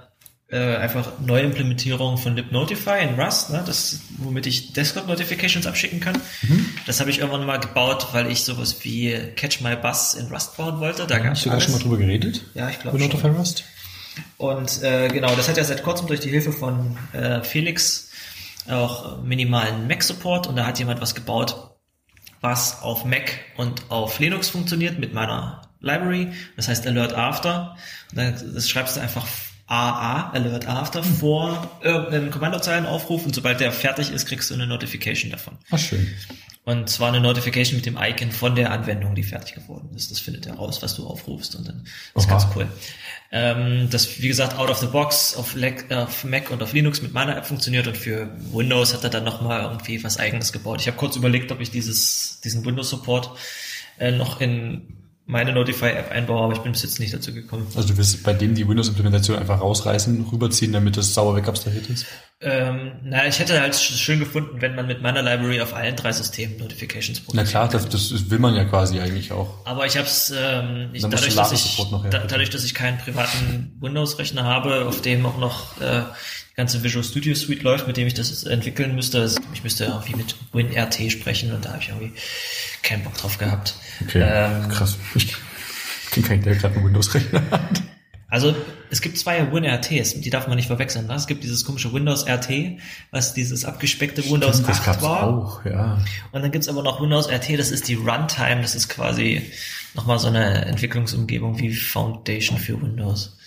äh, einfach Neuimplementierung von libnotify in Rust, ne, das, womit ich Desktop-Notifications abschicken kann. Mhm. Das habe ich irgendwann mal gebaut, weil ich sowas wie Catch My Bus in Rust bauen wollte. Da Hast du da schon mal drüber geredet? Ja, ich glaube Notify Rust? Und äh, genau, das hat ja seit kurzem durch die Hilfe von äh, Felix auch minimalen Mac-Support und da hat jemand was gebaut, was auf Mac und auf Linux funktioniert mit meiner Library. Das heißt Alert After. Und dann, das schreibst du einfach AA, Alert After, vor irgendeinem Kommandozeilenaufruf und sobald der fertig ist, kriegst du eine Notification davon. Ach, schön. Und zwar eine Notification mit dem Icon von der Anwendung, die fertig geworden ist. Das findet er raus, was du aufrufst und dann ist Oha. ganz cool. Ähm, das, wie gesagt, out of the box auf, auf, Mac und auf Linux mit meiner App funktioniert und für Windows hat er dann nochmal irgendwie was eigenes gebaut. Ich habe kurz überlegt, ob ich dieses, diesen Windows-Support äh, noch in meine Notify-App einbaue, aber ich bin bis jetzt nicht dazu gekommen. Also du willst bei dem die Windows-Implementation einfach rausreißen, rüberziehen, damit das sauber wegabstrahiert ist? Ähm, na, ich hätte halt schön gefunden, wenn man mit meiner Library auf allen drei Systemen Notifications Na klar, das, das, will man ja quasi eigentlich auch. Aber ich habe es ähm, ich, dadurch, dass ich, da, dadurch, dass ich keinen privaten Windows-Rechner habe, auf dem auch noch äh, die ganze Visual Studio Suite läuft, mit dem ich das entwickeln müsste. Also ich müsste irgendwie mit WinRT sprechen und da habe ich irgendwie keinen Bock drauf gehabt. Okay, ähm, krass. Ich kenne keinen, der gerade einen Windows-Rechner hat. Also es gibt zwei WinRTs, die darf man nicht verwechseln. Ne? Es gibt dieses komische Windows RT, was dieses abgespeckte Windows Stimmt, 8 das war. Auch, ja. Und dann gibt's aber noch Windows RT, das ist die Runtime, das ist quasi nochmal so eine Entwicklungsumgebung wie Foundation für Windows.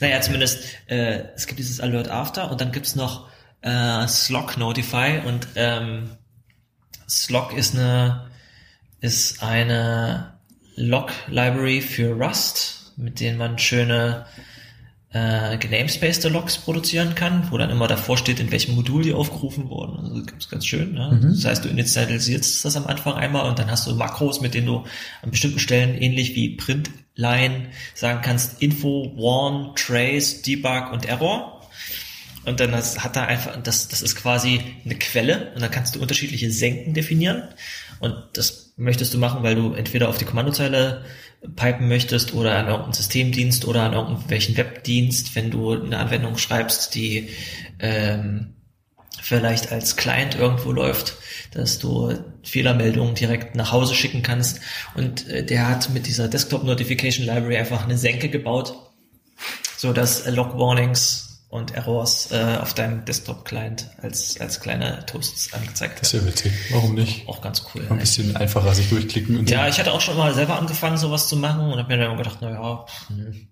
Naja, zumindest, äh, es gibt dieses Alert After und dann gibt's noch äh, Slog Notify und ähm, Slog ist eine ist eine Log-Library für Rust, mit denen man schöne äh, genamespaced Logs produzieren kann, wo dann immer davor steht, in welchem Modul die aufgerufen wurden. Also das ist ganz schön. Ne? Mhm. Das heißt, du initialisierst das am Anfang einmal und dann hast du Makros, mit denen du an bestimmten Stellen ähnlich wie Printline sagen kannst, Info, Warn, Trace, Debug und Error. Und dann hat er einfach, das, das ist quasi eine Quelle und dann kannst du unterschiedliche Senken definieren. Und das möchtest du machen, weil du entweder auf die Kommandozeile pipen möchtest oder an irgendeinen Systemdienst oder an irgendwelchen Webdienst, wenn du eine Anwendung schreibst, die ähm, vielleicht als Client irgendwo läuft, dass du Fehlermeldungen direkt nach Hause schicken kannst. Und äh, der hat mit dieser Desktop Notification Library einfach eine Senke gebaut, so dass Log Warnings und Errors äh, auf deinem Desktop-Client als, als kleine Toasts angezeigt werden. Das ist ja witzig. Warum nicht? Auch ganz cool. Ein bisschen einfacher sich durchklicken. Und ja, so. ich hatte auch schon mal selber angefangen, sowas zu machen und habe mir dann gedacht, na ja, hm.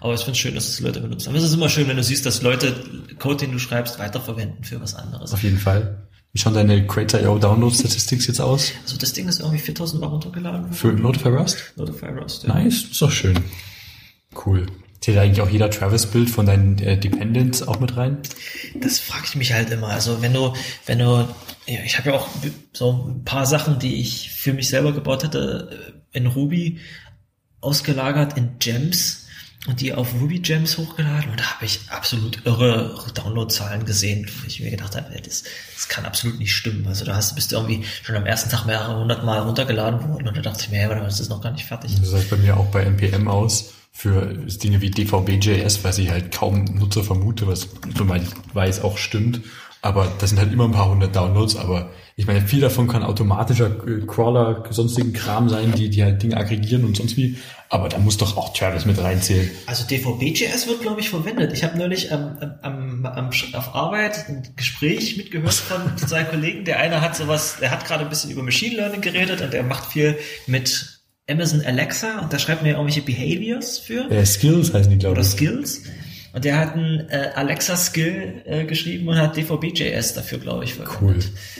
aber ich finde es schön, dass es Leute benutzen. Aber es ist immer schön, wenn du siehst, dass Leute Code, den du schreibst, weiterverwenden für was anderes. Auf jeden Fall. Wie schauen deine Creator.io Download Statistics jetzt aus? Also das Ding ist irgendwie 4000 Mal runtergeladen. Für Notify Rust? Notify Rust, ja. Nice, ist doch schön. Cool. Zählt eigentlich auch jeder Travis-Bild von deinen äh, Dependents auch mit rein? Das frage ich mich halt immer. Also wenn du, wenn du, ja, ich habe ja auch so ein paar Sachen, die ich für mich selber gebaut hatte, äh, in Ruby ausgelagert in Gems. und die auf Ruby Gems hochgeladen und da habe ich absolut irre Downloadzahlen gesehen, wo ich mir gedacht habe, das, das kann absolut nicht stimmen. Also da hast, bist du irgendwie schon am ersten Tag mehrere hundert Mal runtergeladen worden und da dachte ich mir, aber das ist noch gar nicht fertig. Das sah bei mir auch bei NPM aus für Dinge wie DVB.js, weil ich halt kaum Nutzer vermute, was soweit ich weiß auch stimmt. Aber das sind halt immer ein paar hundert Downloads, aber ich meine, viel davon kann automatischer äh, Crawler, sonstigen Kram sein, die, die halt Dinge aggregieren und sonst wie. Aber da muss doch auch Travis mit reinzählen. Also DVB.js wird, glaube ich, verwendet. Ich habe neulich am, am, am, auf Arbeit ein Gespräch mitgehört von zwei Kollegen. Der eine hat sowas, der hat gerade ein bisschen über Machine Learning geredet und der macht viel mit Amazon Alexa und da schreibt mir irgendwelche Behaviors für. Äh, Skills heißen die, glaube Oder ich. Skills. Und der hat einen äh, Alexa-Skill äh, geschrieben und hat DVB.js dafür, glaube ich, verwendet. Cool.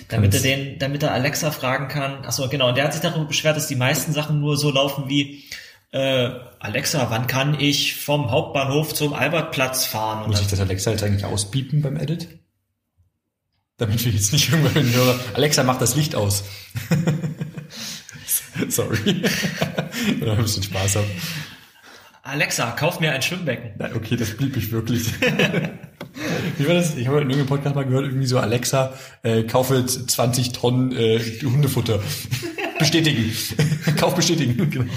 Damit er Kannst- den, damit er Alexa fragen kann. Achso, genau. Und der hat sich darüber beschwert, dass die meisten Sachen nur so laufen wie äh, Alexa, wann kann ich vom Hauptbahnhof zum Albertplatz fahren? Und Muss ich das Alexa jetzt eigentlich auspiepen beim Edit? Damit wir jetzt nicht irgendwann hören, Alexa, mach das Licht aus. Sorry. Oder ein bisschen Spaß haben. Alexa, kauf mir ein Schwimmbecken. Nein, okay, das blieb ich wirklich. Wie war das? Ich habe in irgendeinem Podcast mal gehört, irgendwie so, Alexa, äh, kaufe 20 Tonnen äh, Hundefutter. Bestätigen. Kauf bestätigen, genau.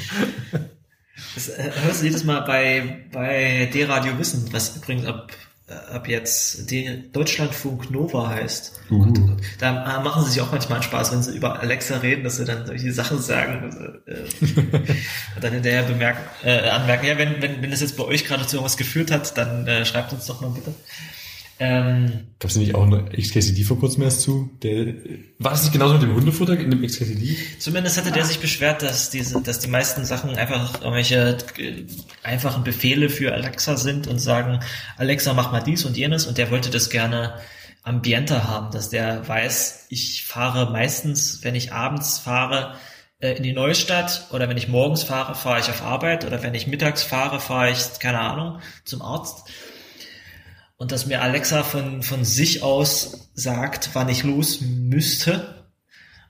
Das äh, hörst du jedes Mal bei, bei D-Radio Wissen, was übrigens ab, ab jetzt die Deutschlandfunk Nova heißt. Uh. Und, und da machen sie sich auch manchmal einen Spaß, wenn sie über Alexa reden, dass sie dann solche Sachen sagen also, äh, und dann hinterher bemerken, äh, anmerken, ja, wenn, wenn, wenn das jetzt bei euch gerade zu irgendwas geführt hat, dann äh, schreibt uns doch mal bitte. Ähm, Gab es nicht auch eine XKCD vor kurzem erst zu? Der, war das nicht genauso mit dem Hundefutter in dem XKCD? Zumindest hatte der sich beschwert, dass diese, dass die meisten Sachen einfach irgendwelche äh, einfachen Befehle für Alexa sind und sagen, Alexa, mach mal dies und jenes und der wollte das gerne ambienter haben, dass der weiß, ich fahre meistens, wenn ich abends fahre, äh, in die Neustadt oder wenn ich morgens fahre, fahre ich auf Arbeit oder wenn ich mittags fahre, fahre ich, keine Ahnung, zum Arzt. Und dass mir Alexa von, von sich aus sagt, wann ich los müsste,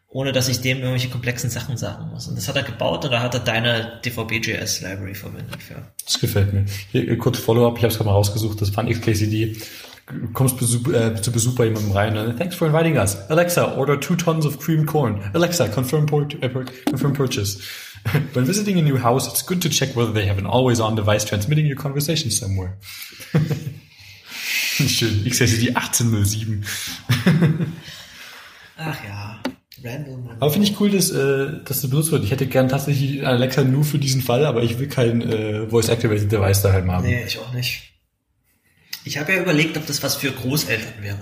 ohne dass ich dem irgendwelche komplexen Sachen sagen muss. Und das hat er gebaut da hat er deine DVB.js Library verwendet für. Das gefällt mir. Hier, äh, kurz Follow-up, ich habe es gerade mal rausgesucht, das war ein XKCD. Du kommst Besuch, äh, zu Besuch bei jemandem rein. Äh, Thanks for inviting us. Alexa, order two tons of creamed corn. Alexa, confirm, port, äh, confirm purchase. When visiting a new house, it's good to check whether they have an always-on device transmitting your conversation somewhere. Schön. XKCD 1807. Ach ja, random. Aber finde ich cool, dass, äh, dass das benutzt wird. Ich hätte gern tatsächlich Alexa nur für diesen Fall, aber ich will kein äh, Voice-Activated Device daheim haben. Nee, ich auch nicht. Ich habe ja überlegt, ob das was für Großeltern wäre.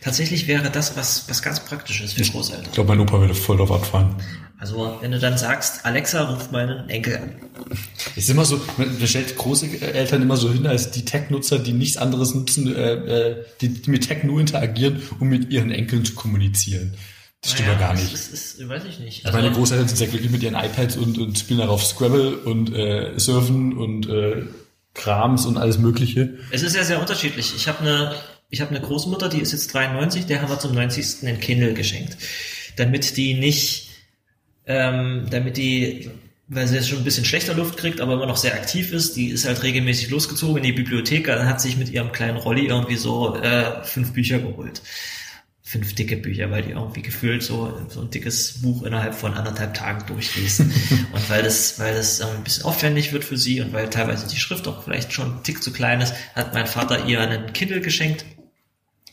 Tatsächlich wäre das was, was ganz Praktisches für Großeltern. Ich glaube, mein Opa würde voll drauf abfahren. Also, wenn du dann sagst, Alexa, ruf meinen Enkel an. Es ist immer so, man stellt Großeltern immer so hin als die Tech-Nutzer, die nichts anderes nutzen, äh, äh, die, die mit Tech nur interagieren, um mit ihren Enkeln zu kommunizieren. Das stimmt ja gar nicht. Das ist, ist, weiß ich nicht. Meine Also, Großeltern sind sehr glücklich mit ihren iPads und, und spielen darauf Scrabble und äh, Surfen und äh, Krams und alles Mögliche. es ist ja sehr unterschiedlich. Ich habe eine, ich habe eine Großmutter, die ist jetzt 93, der haben wir zum 90. einen Kindle geschenkt. Damit die nicht, ähm, damit die, weil sie jetzt schon ein bisschen schlechter Luft kriegt, aber immer noch sehr aktiv ist, die ist halt regelmäßig losgezogen in die Bibliothek, dann hat sich mit ihrem kleinen Rolli irgendwie so äh, fünf Bücher geholt. Fünf dicke Bücher, weil die irgendwie gefühlt so, so ein dickes Buch innerhalb von anderthalb Tagen durchliest. und weil das, weil das ähm, ein bisschen aufwendig wird für sie und weil teilweise die Schrift auch vielleicht schon ein Tick zu klein ist, hat mein Vater ihr einen Kindle geschenkt.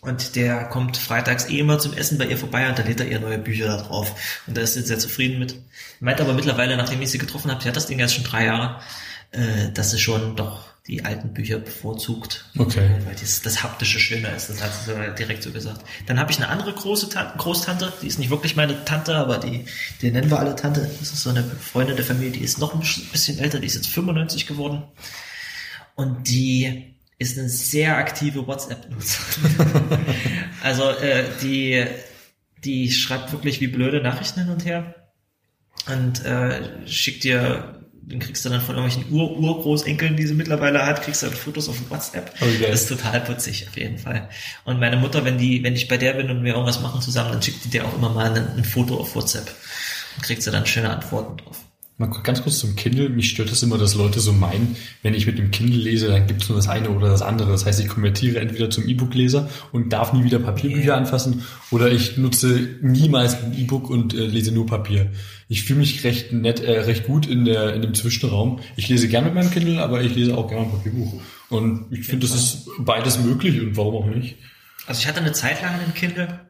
Und der kommt freitags eh immer zum Essen bei ihr vorbei und dann lädt er ihr neue Bücher da drauf. Und da ist sie sehr zufrieden mit. Meint aber mittlerweile, nachdem ich sie getroffen habe, sie hat das Ding jetzt schon drei Jahre, äh, dass sie schon doch die alten Bücher bevorzugt. Okay. Weil das, das haptische schöner ist. Das hat sie so direkt so gesagt. Dann habe ich eine andere große Tante, Großtante, die ist nicht wirklich meine Tante, aber die, die nennen wir alle Tante. Das ist so eine Freundin der Familie, die ist noch ein bisschen älter, die ist jetzt 95 geworden. Und die ist eine sehr aktive WhatsApp-Nutzerin. also äh, die, die schreibt wirklich wie blöde Nachrichten hin und her und äh, schickt dir, den kriegst du dann von irgendwelchen Ur-Urgroßenkeln, die sie mittlerweile hat, kriegst du dann Fotos auf WhatsApp. Oh, geil. das ist total putzig, auf jeden Fall. Und meine Mutter, wenn die, wenn ich bei der bin und wir irgendwas machen zusammen, dann schickt die dir auch immer mal ein, ein Foto auf WhatsApp und kriegt sie dann schöne Antworten drauf. Mal ganz kurz zum Kindle. Mich stört das immer, dass Leute so meinen, wenn ich mit dem Kindle lese, dann gibt es nur das eine oder das andere. Das heißt, ich konvertiere entweder zum E-Book-Leser und darf nie wieder Papierbücher Yeah. anfassen oder ich nutze niemals ein E-Book und äh, lese nur Papier. Ich fühle mich recht nett, äh, recht gut in der in dem Zwischenraum. Ich lese gerne mit meinem Kindle, aber ich lese auch gerne ein Papierbuch. Und ich finde, das ist beides möglich und warum auch nicht. Also ich hatte eine Zeit lang einen Kindle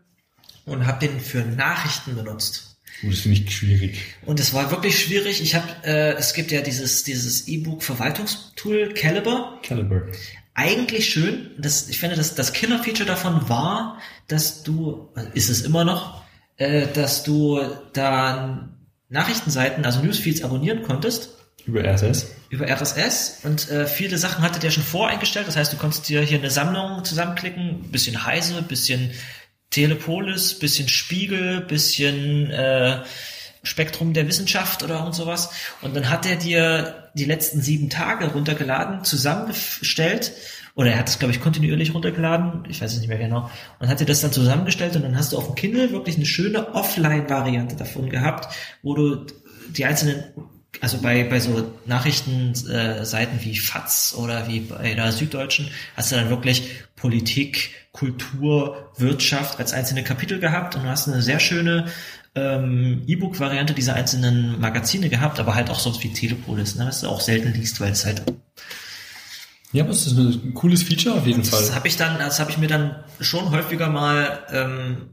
und habe den für Nachrichten benutzt. Das finde ich schwierig. Und es war wirklich schwierig. Ich habe, äh, es gibt ja dieses dieses E-Book-Verwaltungstool Caliber. Caliber. Eigentlich schön. Das, ich finde, das, das Killer-Feature davon war, dass du, ist es immer noch, äh, dass du da Nachrichtenseiten, also Newsfeeds abonnieren konntest Über RSS. über RSS und äh, viele Sachen hatte der schon voreingestellt. Das heißt, du konntest dir hier eine Sammlung zusammenklicken, bisschen Heise, bisschen Telepolis, bisschen Spiegel, bisschen äh, Spektrum der Wissenschaft oder irgend sowas. Und dann hat er dir die letzten sieben Tage runtergeladen, zusammengestellt. Oder er hat es, glaube ich, kontinuierlich runtergeladen. Ich weiß es nicht mehr genau. Und hat dir das dann zusammengestellt und dann hast du auf dem Kindle wirklich eine schöne Offline-Variante davon gehabt, wo du die einzelnen also bei, bei so Nachrichtenseiten äh, wie FATS oder wie bei der Süddeutschen hast du dann wirklich Politik, Kultur, Wirtschaft als einzelne Kapitel gehabt und du hast eine sehr schöne ähm, E-Book-Variante dieser einzelnen Magazine gehabt, aber halt auch sowas wie Telepolis, ne, was du auch selten liest, weil es halt Ja, aber es ist ein cooles Feature auf jeden Fall. das habe ich dann, das habe ich mir dann schon häufiger mal ähm,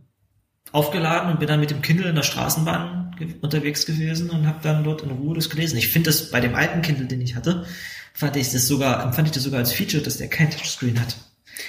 aufgeladen und bin dann mit dem Kindle in der Straßenbahn ge unterwegs gewesen und habe dann dort in Ruhe das gelesen. Ich finde das bei dem alten Kindle, den ich hatte, fand ich das sogar, empfand ich das sogar als Feature, dass der kein Touchscreen hat.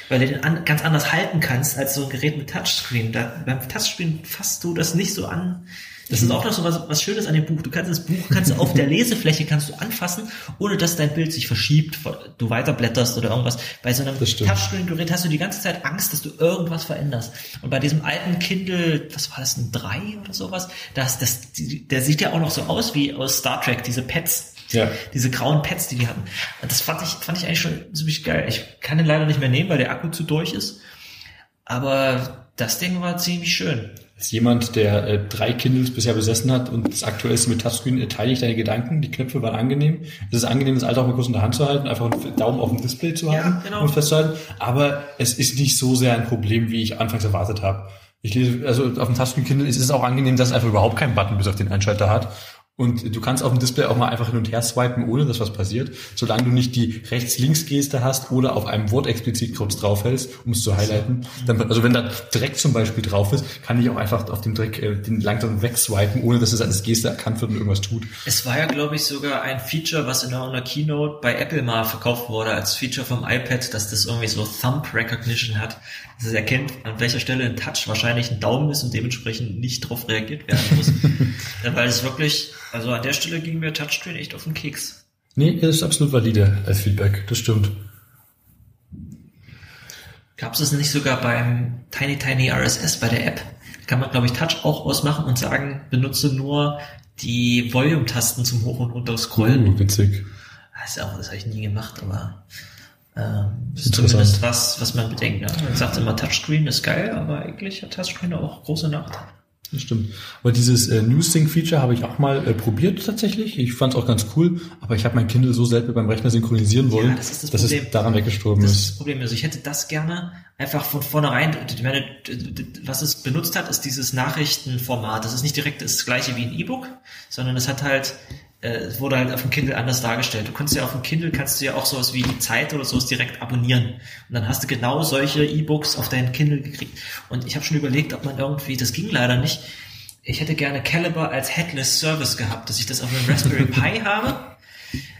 Weil du den an, ganz anders halten kannst als so ein Gerät mit Touchscreen. Da, beim Touchscreen fasst du das nicht so an. Das ist auch noch so was, was Schönes an dem Buch. Du kannst das Buch kannst du auf der Lesefläche kannst du anfassen, ohne dass dein Bild sich verschiebt, du weiterblätterst oder irgendwas. Bei so einem. Touchscreen-Gerät hast du die ganze Zeit Angst, dass du irgendwas veränderst. Und bei diesem alten Kindle, was war das, ein 3 oder sowas, das, das, der sieht ja auch noch so aus wie aus Star Trek, diese Pads. Ja. Diese grauen Pads, die die hatten. Das fand ich, fand ich eigentlich schon ziemlich geil. Ich kann den leider nicht mehr nehmen, weil der Akku zu durch ist. Aber das Ding war ziemlich schön. Als jemand, der äh, drei Kindles bisher besessen hat und das aktuellste mit Touchscreen, äh, teile ich deine Gedanken. Die Knöpfe waren angenehm. Es ist angenehm, das Alter auch mal kurz in der Hand zu halten, einfach einen Daumen auf dem Display zu Ja, haben genau. und festzuhalten. Aber es ist nicht so sehr ein Problem, wie ich anfangs erwartet habe. Ich lese, also auf dem Touchscreen Kindle ist es auch angenehm, dass es einfach überhaupt keinen Button bis auf den Einschalter hat. Und du kannst auf dem Display auch mal einfach hin und her swipen, ohne dass was passiert. Solange du nicht die Rechts-Links-Geste hast oder auf einem Wort explizit kurz draufhältst, um es zu highlighten. Dann, also wenn da Dreck zum Beispiel drauf ist, kann ich auch einfach auf dem Dreck äh, den langsam wegswipen, ohne dass es als Geste erkannt wird und irgendwas tut. Es war ja, glaube ich, sogar ein Feature, was in einer Keynote bei Apple mal verkauft wurde, als Feature vom iPad, dass das irgendwie so Thumb Recognition hat. Dass es erkennt, an welcher Stelle ein Touch wahrscheinlich ein Daumen ist und dementsprechend nicht darauf reagiert werden muss. Weil es wirklich, also an der Stelle ging mir Touchscreen echt auf den Keks. Nee, das ist absolut valide als Feedback. Das stimmt. Gab es das nicht sogar beim Tiny Tiny RSS bei der App? Kann man, glaube ich, Touch auch ausmachen und sagen, benutze nur die Volume-Tasten zum Hoch- und Runterscrollen. Uh, witzig. Das, auch, das habe ich nie gemacht, aber ähm, das ist zumindest was, was man bedenkt. Ne? Man sagt immer, Touchscreen ist geil, aber eigentlich hat Touchscreen auch große Nachteile. Das stimmt. Aber dieses äh, News-Sync-Feature habe ich auch mal äh, probiert tatsächlich. Ich fand es auch ganz cool, aber ich habe mein Kindle so selten beim Rechner synchronisieren wollen, das ist das dass Problem. es daran weggestorben Das ist. das Problem. Also ich hätte das gerne einfach von vornherein, ich meine, was es benutzt hat, ist dieses Nachrichtenformat. Das ist nicht direkt das gleiche wie ein E-Book, sondern es hat halt, es wurde halt auf dem Kindle anders dargestellt. Du kannst ja auf dem Kindle kannst du ja auch sowas wie die Zeit oder sowas direkt abonnieren. Und dann hast du genau solche E-Books auf deinen Kindle gekriegt. Und ich habe schon überlegt, ob man irgendwie, das ging leider nicht, ich hätte gerne Caliber als Headless Service gehabt, dass ich das auf einem Raspberry Pi habe,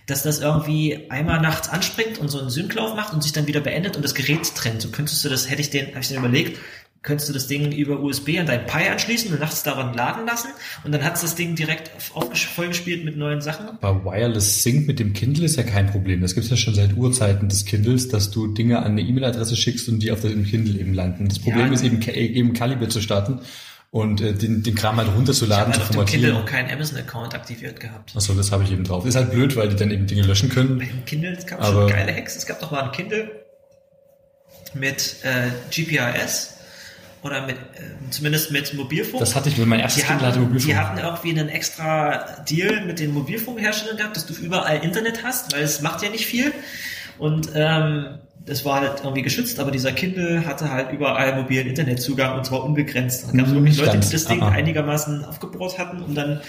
dass das irgendwie einmal nachts anspringt und so einen Synklauf macht und sich dann wieder beendet und das Gerät trennt. So könntest du das, hätte ich den, habe ich den überlegt, könntest du das Ding über USB an dein Pi anschließen und nachts daran laden lassen und dann hat es das Ding direkt auf, vollgespielt mit neuen Sachen. Aber Wireless Sync mit dem Kindle ist ja kein Problem. Das gibt es ja schon seit Urzeiten des Kindles, dass du Dinge an eine E-Mail-Adresse schickst und die auf dem Kindle eben landen. Das Problem Ja. ist eben, Ca- eben Calibre zu starten und äh, den, den Kram halt runterzuladen, Ich zu habe auf dem Kindle auch keinen Amazon-Account aktiviert gehabt. Achso, das habe ich eben drauf. Ist halt blöd, weil die dann eben Dinge löschen können. Beim Kindle, es gab Aber- schon geile Hacks. Es gab doch mal ein Kindle mit äh, GPRS oder mit, äh, zumindest mit Mobilfunk. Das hatte ich, wenn mein erstes die Kind hatten, hatte Mobilfunk. Die hatten irgendwie einen extra Deal mit den Mobilfunkherstellern gehabt, dass du überall Internet hast, weil es macht ja nicht viel. Und ähm, das war halt irgendwie geschützt, aber dieser Kindle hatte halt überall mobilen Internetzugang und zwar unbegrenzt. Da gab es Mhm, wirklich Leute, die das Ding Ah, ah. einigermaßen aufgebaut hatten, um dann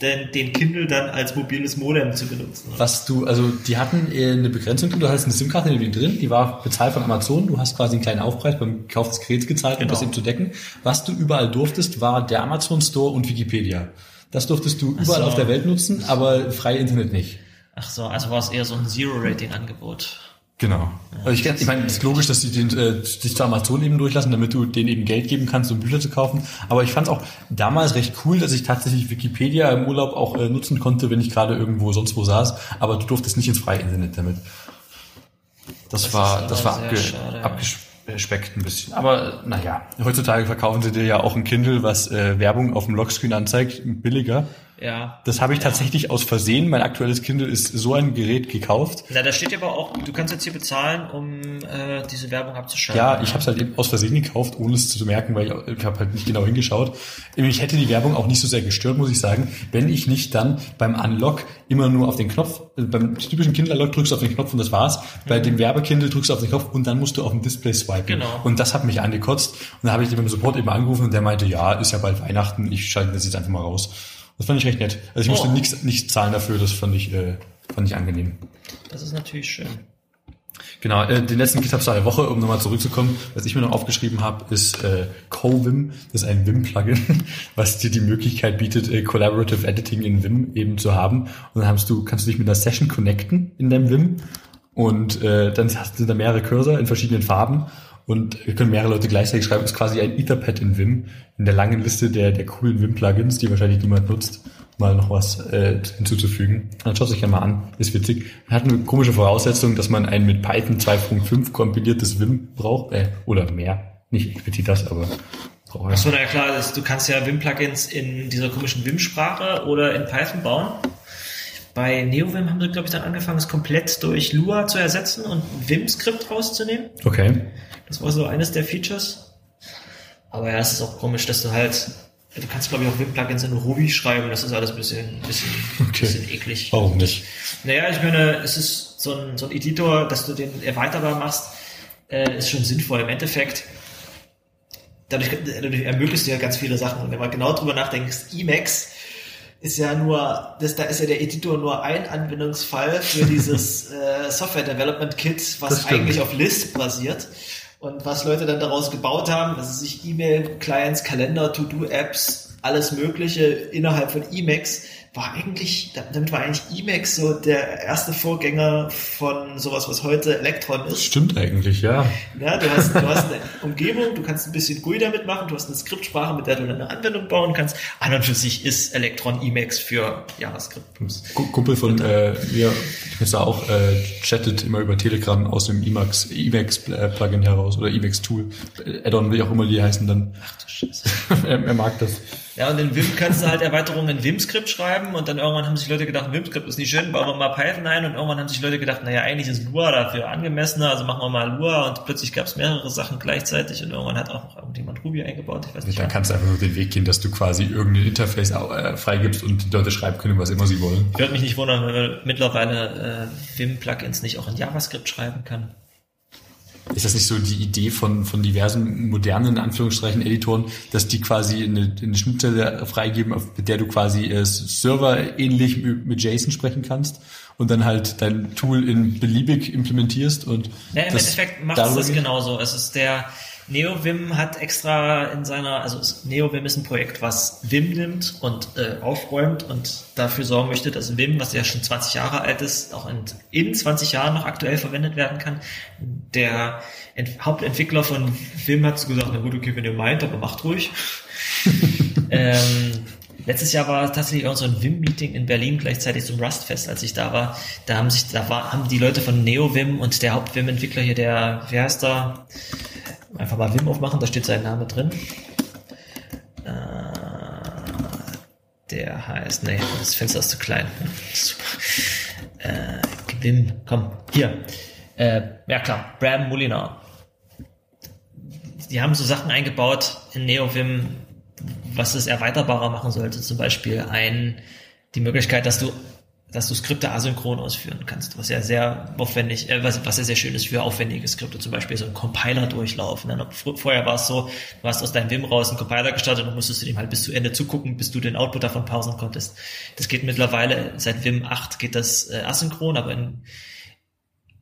den, den Kindle dann als mobiles Modem zu benutzen. Was du, also die hatten äh, eine Begrenzung drin, du hattest eine SIM-Karte in drin, die war bezahlt von Amazon, du hast quasi einen kleinen Aufpreis beim Kauf des Geräts gezahlt, um Genau. das eben zu decken. Was du überall durftest, war der Amazon Store und Wikipedia. Das durftest du überall so. auf der Welt nutzen, aber freie Internet nicht. Ach so, also war es eher so ein Zero-Rating-Angebot. Genau. Also ich, ich meine, es ist logisch, dass die den, äh, dich zu Amazon eben durchlassen, damit du denen eben Geld geben kannst, um Bücher zu kaufen. Aber ich fand es auch damals recht cool, dass ich tatsächlich Wikipedia im Urlaub auch äh, nutzen konnte, wenn ich gerade irgendwo sonst wo saß. Aber du durftest nicht ins freie Internet damit. Das, Das war, das war abge, schade, ja. abgespeckt ein bisschen. Aber naja, heutzutage verkaufen sie dir ja auch ein Kindle, was äh, Werbung auf dem Lockscreen anzeigt, billiger. Ja. Das habe ich ja. tatsächlich aus Versehen. Mein aktuelles Kindle ist so ein Gerät gekauft. Na, da steht ja aber auch, du kannst jetzt hier bezahlen, um äh, diese Werbung abzuschalten. Ja, ich habe es halt eben aus Versehen gekauft, ohne es zu merken, weil ich, ich habe halt nicht genau hingeschaut. Ich hätte die Werbung auch nicht so sehr gestört, muss ich sagen, wenn ich nicht dann beim Unlock immer nur auf den Knopf, äh, beim typischen Kindle-Unlock drückst du auf den Knopf und das war's. Bei dem Werbekindle drückst du auf den Knopf und dann musst du auf dem Display swipen. Genau. Und das hat mich angekotzt. Und da habe ich den beim Support eben angerufen und der meinte, ja, ist ja bald Weihnachten, ich schalte das jetzt einfach mal raus. Das fand ich recht nett. Also ich musste Oh. nichts nicht zahlen dafür, das fand ich, äh, fand ich angenehm. Das ist natürlich schön. Genau, äh, den letzten GitHub der Woche, um nochmal zurückzukommen, was ich mir noch aufgeschrieben habe, ist äh, CoVim. Das ist ein Vim-Plugin, was dir die Möglichkeit bietet, äh, Collaborative Editing in Vim eben zu haben. Und dann hast du, kannst du dich mit einer Session connecten in deinem Vim und äh, dann hast- sind da mehrere Cursor in verschiedenen Farben und können mehrere Leute gleichzeitig schreiben. Ist quasi ein Etherpad in Vim, in der langen Liste der, der coolen Vim-Plugins, die wahrscheinlich niemand nutzt, mal noch was äh, hinzuzufügen. Dann schaut sich gerne mal an, ist witzig. Man hat eine komische Voraussetzung, dass man ein mit Python 2.5 kompiliertes Vim braucht, äh, oder mehr. Nicht explizit das, aber braucht Achso, na ja klar, du kannst ja Vim-Plugins in dieser komischen Vim-Sprache oder in Python bauen. Bei NeoVim haben sie, glaube ich, dann angefangen, es komplett durch Lua zu ersetzen und Vim-Skript rauszunehmen. Okay. Das war so eines der Features. Aber ja, es ist auch komisch, dass du halt, du kannst, glaube ich, auch Vim-Plugins in Ruby schreiben. Das ist alles ein bisschen, bisschen, Okay. bisschen eklig. Warum nicht? Naja, ich meine, es ist so ein, so ein Editor, dass du den erweiterbar machst, äh, ist schon sinnvoll. Im Endeffekt, dadurch, dadurch ermöglichst du ja ganz viele Sachen. Und wenn man genau drüber nachdenkt, Emacs ist ja nur, das, da ist ja der Editor nur ein Anwendungsfall für dieses äh, Software Development Kit, was eigentlich auf Lisp basiert. Und was Leute dann daraus gebaut haben, dass sie sich E-Mail-Clients, Kalender, To-Do-Apps, alles Mögliche innerhalb von Emacs, war eigentlich, damit war eigentlich Emacs so der erste Vorgänger von sowas, was heute Electron ist. Stimmt eigentlich, ja. Ja, du hast, du hast eine Umgebung, du kannst ein bisschen GUI damit machen, du hast eine Skriptsprache, mit der du eine Anwendung bauen kannst. An und für sich ist Electron Emacs für JavaScript. Ku- Kumpel von äh, mir, ist da auch, äh, chattet immer über Telegram aus dem Emacs, Emacs äh, Plugin heraus oder Emacs Tool. Äh, Add-on, wie auch immer die heißen dann. Ach du Scheiße. er, er mag das. Ja, und in Vim kannst du halt Erweiterungen in Vim-Skript schreiben und dann irgendwann haben sich Leute gedacht, Vim-Skript ist nicht schön, bauen wir mal Python ein und irgendwann haben sich Leute gedacht, naja, eigentlich ist Lua dafür angemessener, also machen wir mal Lua und plötzlich gab es mehrere Sachen gleichzeitig und irgendwann hat auch noch irgendjemand Ruby eingebaut, ich weiß nicht. Dann kannst du einfach nur den Weg gehen, dass du quasi irgendein Interface äh, freigibst und die Leute schreiben können, was immer sie wollen. Ich würde mich nicht wundern, wenn man mittlerweile äh, Vim-Plugins nicht auch in JavaScript schreiben kann. Ist das nicht so die Idee von, von diversen modernen, in Anführungsstrichen, Editoren, dass die quasi eine, eine Schnittstelle freigeben, auf mit der du quasi äh, Server ähnlich mit JSON sprechen kannst und dann halt dein Tool in beliebig implementierst und Ja, im Endeffekt macht es das genauso. Es ist der NeoVim hat extra in seiner, also NeoVim ist ein Projekt, was Vim nimmt und äh, aufräumt und dafür sorgen möchte, dass Vim, was ja schon 20 Jahre alt ist, auch in, in 20 Jahren noch aktuell verwendet werden kann. Der Ent Hauptentwickler von Vim hat so gesagt, na gut, okay, wenn ihr meint, aber macht ruhig. ähm, letztes Jahr war tatsächlich auch so ein Vim-Meeting in Berlin gleichzeitig zum Rust-Fest, als ich da war. Da haben sich, da war, haben die Leute von NeoVim und der Haupt-Vim-Entwickler hier, der, wer heißt da? Einfach mal Vim aufmachen, da steht sein Name drin. Äh, der heißt, nee, das Fenster ist zu klein. Super. Äh, Vim, komm, hier. Äh, ja klar, Bram Mulinar. die haben so Sachen eingebaut in NeoVim, was es erweiterbarer machen sollte. Zum Beispiel ein, die Möglichkeit, dass du dass du Skripte asynchron ausführen kannst, was ja sehr aufwendig, äh, was, was ja sehr schön ist für aufwendige Skripte, zum Beispiel so ein Compiler durchlaufen. Dann, vorher war es so, du hast aus deinem Vim raus einen Compiler gestartet und musstest du dem halt bis zu Ende zugucken, bis du den Output davon pausen konntest. Das geht mittlerweile, seit Vim 8 geht das äh, asynchron, aber in,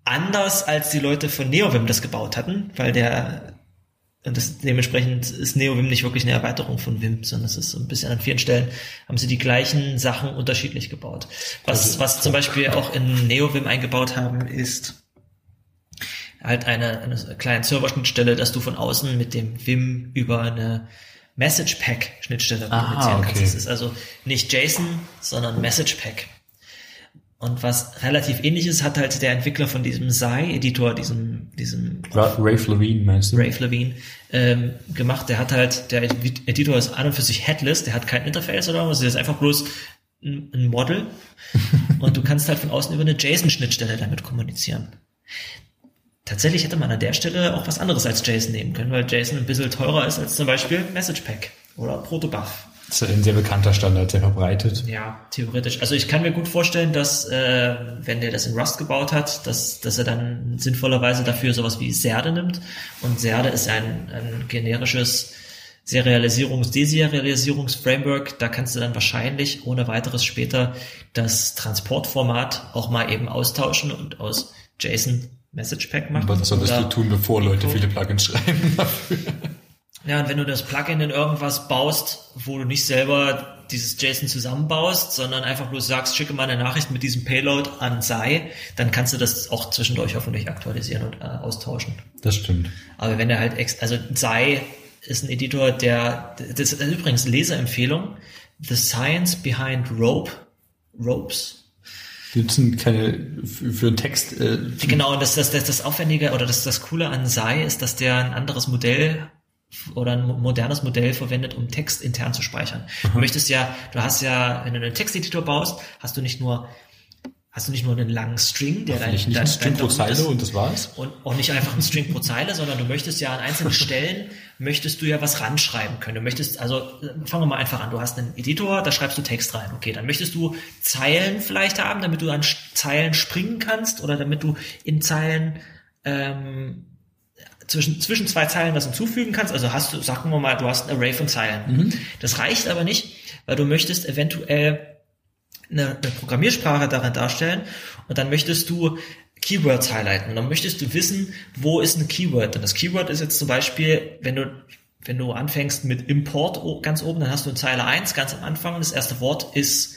anders als die Leute von NeoVim das gebaut hatten, weil der das, dementsprechend ist NeoVim nicht wirklich eine Erweiterung von Vim, sondern es ist so ein bisschen an vielen Stellen haben sie die gleichen Sachen unterschiedlich gebaut. Was, also, was zum Beispiel auch in NeoVim eingebaut haben, ist halt eine, eine kleine Serverschnittstelle, dass du von außen mit dem Vim über eine Message Pack Schnittstelle kommunizieren okay. kannst. Es ist also nicht JSON, sondern Message Pack. Und was relativ ähnlich ist, hat halt der Entwickler von diesem Sai-Editor, diesem, diesem Rafe Levine, meinst du? Rafe Levine, ähm, gemacht. Der hat halt, der Editor ist an und für sich headless, der hat kein Interface oder was, der ist einfach bloß ein, ein Model. und du kannst halt von außen über eine JSON-Schnittstelle damit kommunizieren. Tatsächlich hätte man an der Stelle auch was anderes als JSON nehmen können, weil JSON ein bisschen teurer ist als zum Beispiel Message Pack oder Protobuf. Das ist ein sehr bekannter Standard, sehr verbreitet. Ja, theoretisch. Also ich kann mir gut vorstellen, dass äh, wenn der das in Rust gebaut hat, dass, dass er dann sinnvollerweise dafür sowas wie Serde nimmt. Und Serde ist ein, ein generisches Serialisierungs-, Deserialisierungsframework. Da kannst du dann wahrscheinlich ohne weiteres später das Transportformat auch mal eben austauschen und aus JSON Message Pack machen. Aber das solltest du tun, bevor Leute viele Plugins schreiben dafür. Ja, und wenn du das Plugin in irgendwas baust, wo du nicht selber dieses JSON zusammenbaust, sondern einfach bloß sagst, schicke mal eine Nachricht mit diesem Payload an Sei, dann kannst du das auch zwischendurch hoffentlich aktualisieren und äh, austauschen. Das stimmt. Aber wenn er halt, ex also Sei ist ein Editor, der, das ist übrigens Leseempfehlung, The Science Behind Rope, Ropes, die nutzen keine für, für einen Text. Äh, genau, und das, das, das, das Aufwendige oder das, das Coole an Sei ist, dass der ein anderes Modell oder ein modernes Modell verwendet, um Text intern zu speichern. Du möchtest ja, du hast ja, wenn du einen Texteditor baust, hast du nicht nur hast du nicht nur einen langen String, der dein, nicht dein, ein String pro Zeile ist, und das war's. Und auch nicht einfach ein String pro Zeile, sondern du möchtest ja an einzelnen Stellen möchtest du ja was ranschreiben können. Du möchtest, also fangen wir mal einfach an. Du hast einen Editor, da schreibst du Text rein. Okay, dann möchtest du Zeilen vielleicht haben, damit du an Zeilen springen kannst oder damit du in Zeilen ähm, zwischen, zwischen zwei Zeilen was hinzufügen kannst. Also hast du, sagen wir mal, du hast ein Array von Zeilen. Mhm. Das reicht aber nicht, weil du möchtest eventuell eine, eine Programmiersprache darin darstellen und dann möchtest du Keywords highlighten und dann möchtest du wissen, wo ist ein Keyword. Und das Keyword ist jetzt zum Beispiel, wenn du wenn du anfängst mit Import ganz oben, dann hast du in Zeile 1 ganz am Anfang, das erste Wort ist,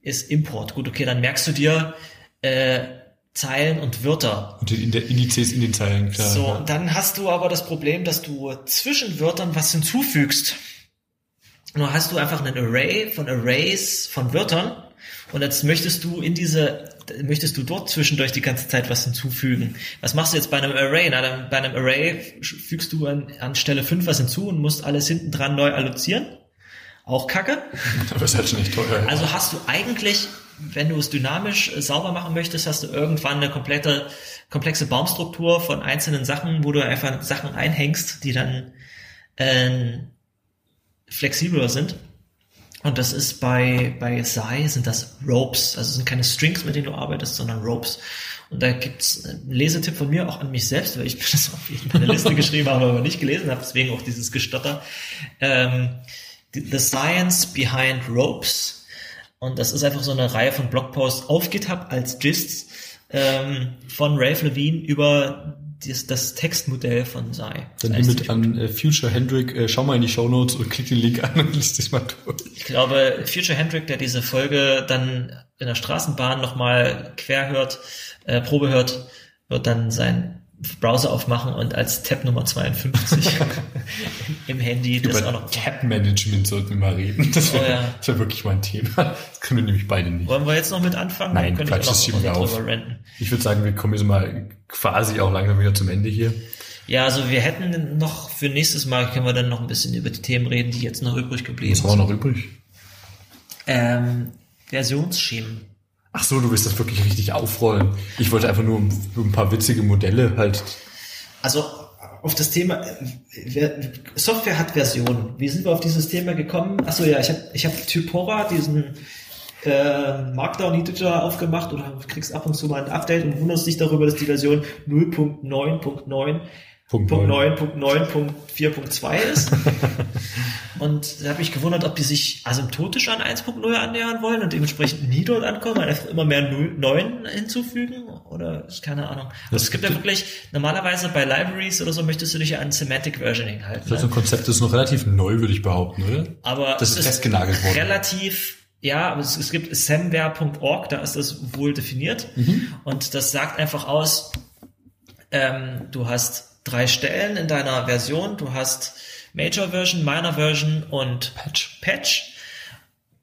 ist Import. Gut, okay, dann merkst du dir, äh, Zeilen und Wörter. Und in der Indizes in den Zeilen, klar. So, ja. dann hast du aber das Problem, dass du zwischen Wörtern was hinzufügst. Nur hast du einfach einen Array von Arrays von Wörtern und jetzt möchtest du in diese, möchtest du dort zwischendurch die ganze Zeit was hinzufügen. Was machst du jetzt bei einem Array? Na, bei einem Array fügst du an, an Stelle 5 was hinzu und musst alles hinten dran neu allozieren. Auch kacke. Aber ist halt nicht teuer. Also hast du eigentlich wenn du es dynamisch äh, sauber machen möchtest, hast du irgendwann eine komplette, komplexe Baumstruktur von einzelnen Sachen, wo du einfach Sachen einhängst, die dann äh, flexibler sind. Und das ist bei, bei Sai sind das Ropes, also sind keine Strings, mit denen du arbeitest, sondern Ropes. Und da gibt's einen Lesetipp von mir auch an mich selbst, weil ich das auf meine Liste geschrieben habe, aber nicht gelesen habe, deswegen auch dieses Gestotter. Ähm, The Science Behind Ropes und das ist einfach so eine Reihe von Blogposts auf GitHub als Gists ähm, von Ralph Levine über das, das Textmodell von Sai. Dann hiermit an äh, Future Hendrick, äh, schau mal in die Show Notes und klick den Link an und liest das mal durch. Ich glaube, Future Hendrick, der diese Folge dann in der Straßenbahn nochmal quer hört, äh, Probe hört, wird dann sein Browser aufmachen und als Tab Nummer 52 im Handy das Über auch noch. Tab-Management sollten wir mal reden. Das wäre oh, ja. wär wirklich mein Thema. Das können wir nämlich beide nicht. Wollen wir jetzt noch mit anfangen? Nein, Quatsch, das schieben wir auf. Ich würde sagen, wir kommen jetzt mal quasi auch langsam wieder zum Ende hier. Ja, also wir hätten noch für nächstes Mal können wir dann noch ein bisschen über die Themen reden, die jetzt noch übrig geblieben sind. Was wir noch übrig? Ähm, Versionsschemen. Ach so, du willst das wirklich richtig aufrollen. Ich wollte einfach nur ein paar witzige Modelle halt. Also auf das Thema, äh, Software hat Versionen. Wie sind wir auf dieses Thema gekommen? Achso, ja, ich habe ich hab Typora, diesen äh, Markdown-Editor aufgemacht oder kriegst ab und zu mal ein Update und wunderst dich darüber, dass die Version 0.9.9 Punkt Punkt neun. 9.9.4.2 ist. und da habe ich gewundert, ob die sich asymptotisch an 1.0 annähern wollen und dementsprechend nie dort ankommen, einfach immer mehr 0, 9 hinzufügen oder ist keine Ahnung. Also es gibt ja wirklich, normalerweise bei Libraries oder so möchtest du dich ja an Semantic Versioning halten. Das ist ein Ne? Konzept, das ist noch relativ neu, würde ich behaupten, oder? Aber Das ist festgenagelt worden. relativ ja, aber es, es gibt samware.org, da ist das wohl definiert. Und das sagt einfach aus, ähm, du hast drei Stellen in deiner Version, du hast Major Version, Minor Version und Patch. Patch.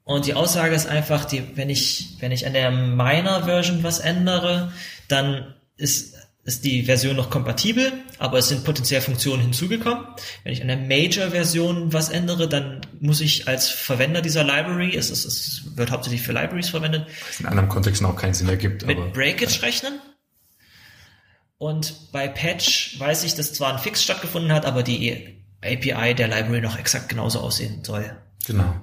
Und die Aussage ist einfach, die, wenn ich, wenn ich an der Minor Version was ändere, dann ist, ist die Version noch kompatibel, aber es sind potenziell Funktionen hinzugekommen. Wenn ich an der Major Version was ändere, dann muss ich als Verwender dieser Library, es, ist, es wird hauptsächlich für Libraries verwendet, Was in anderen Kontexten auch keinen Sinn ergibt, mit aber. Breakage rechnen. Und bei Patch weiß ich, dass zwar ein Fix stattgefunden hat, aber die API der Library noch exakt genauso aussehen soll. Genau.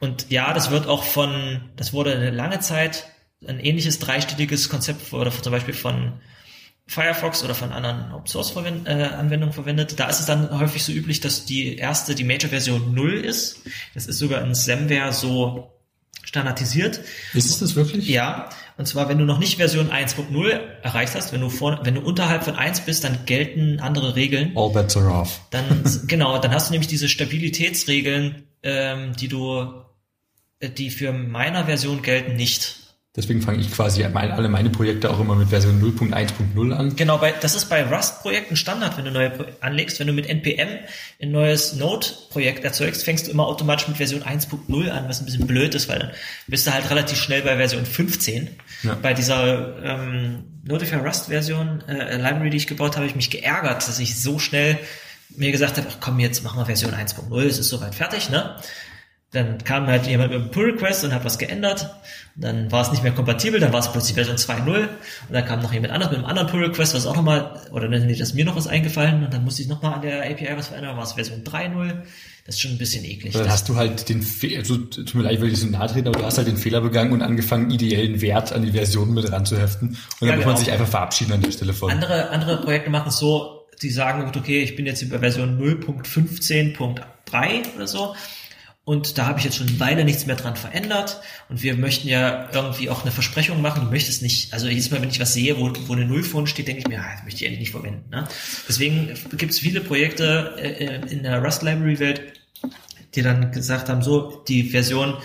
Und ja, das wird auch von, das wurde eine lange Zeit ein ähnliches dreistelliges Konzept oder zum Beispiel von Firefox oder von anderen Open Source Verwend äh, Anwendungen verwendet. Da ist es dann häufig so üblich, dass die erste, die Major Version 0 ist. Das ist sogar in Semware so standardisiert. Ist es das wirklich? Ja, und zwar, wenn du noch nicht Version 1.0 erreicht hast, wenn du vor, wenn du unterhalb von 1 bist, dann gelten andere Regeln. All bets are off. Dann, genau, dann hast du nämlich diese Stabilitätsregeln, ähm, die du, äh, die für meiner Version gelten, nicht. Deswegen fange ich quasi mein, alle meine Projekte auch immer mit Version 0.1.0 an. Genau, bei, das ist bei Rust-Projekten Standard, wenn du neue Pro anlegst. Wenn du mit NPM ein neues Node-Projekt erzeugst, fängst du immer automatisch mit Version 1.0 an, was ein bisschen blöd ist, weil dann bist du halt relativ schnell bei Version 15. Ja. Bei dieser ähm, Notify Rust-Version, äh, Library, die ich gebaut habe, habe ich mich geärgert, dass ich so schnell mir gesagt habe, ach komm, jetzt machen wir Version 1.0, es ist soweit fertig, ne? Dann kam halt jemand mit einem Pull-Request und hat was geändert. Und dann war es nicht mehr kompatibel, dann war es plötzlich Version 2.0. Und dann kam noch jemand anderes mit einem anderen Pull-Request, was auch nochmal, oder dann ist mir noch was eingefallen und dann musste ich nochmal an der API was verändern, dann war es Version 3.0. Das ist schon ein bisschen eklig. Dann hast du halt den Fehler, also, tut mir leid, weil ich so nahe trete, aber du hast halt den Fehler begangen und angefangen, ideellen Wert an die Version mit ranzuheften. Und dann Ja, muss man genau. sich einfach verabschieden an der Stelle von. Andere, andere Projekte machen es so, die sagen, okay, ich bin jetzt bei Version 0.15.3 oder so. Und da habe ich jetzt schon eine Weile nichts mehr dran verändert. Und wir möchten ja irgendwie auch eine Versprechung machen. Du möchtest nicht, also jedes Mal, wenn ich was sehe, wo, wo eine Null vorne steht, denke ich mir, ah, das möchte ich eigentlich nicht verwenden. Ne? Deswegen gibt es viele Projekte äh, in der Rust Library Welt, die dann gesagt haben, so, die Version,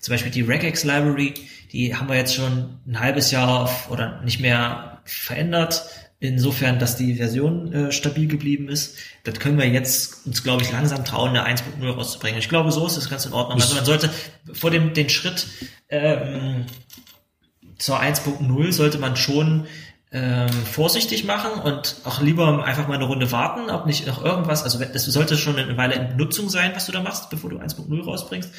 zum Beispiel die Regex Library, die haben wir jetzt schon ein halbes Jahr auf, oder nicht mehr verändert, insofern, dass die Version äh, stabil geblieben ist. Das können wir jetzt uns, glaube ich, langsam trauen, eine 1.0 rauszubringen. Ich glaube, so ist das ganz in Ordnung. Also man sollte vor dem den Schritt ähm, zur 1.0 sollte man schon ähm, vorsichtig machen und auch lieber einfach mal eine Runde warten, ob nicht noch irgendwas, also das sollte schon eine Weile in Nutzung sein, was du da machst, bevor du 1.0 rausbringst.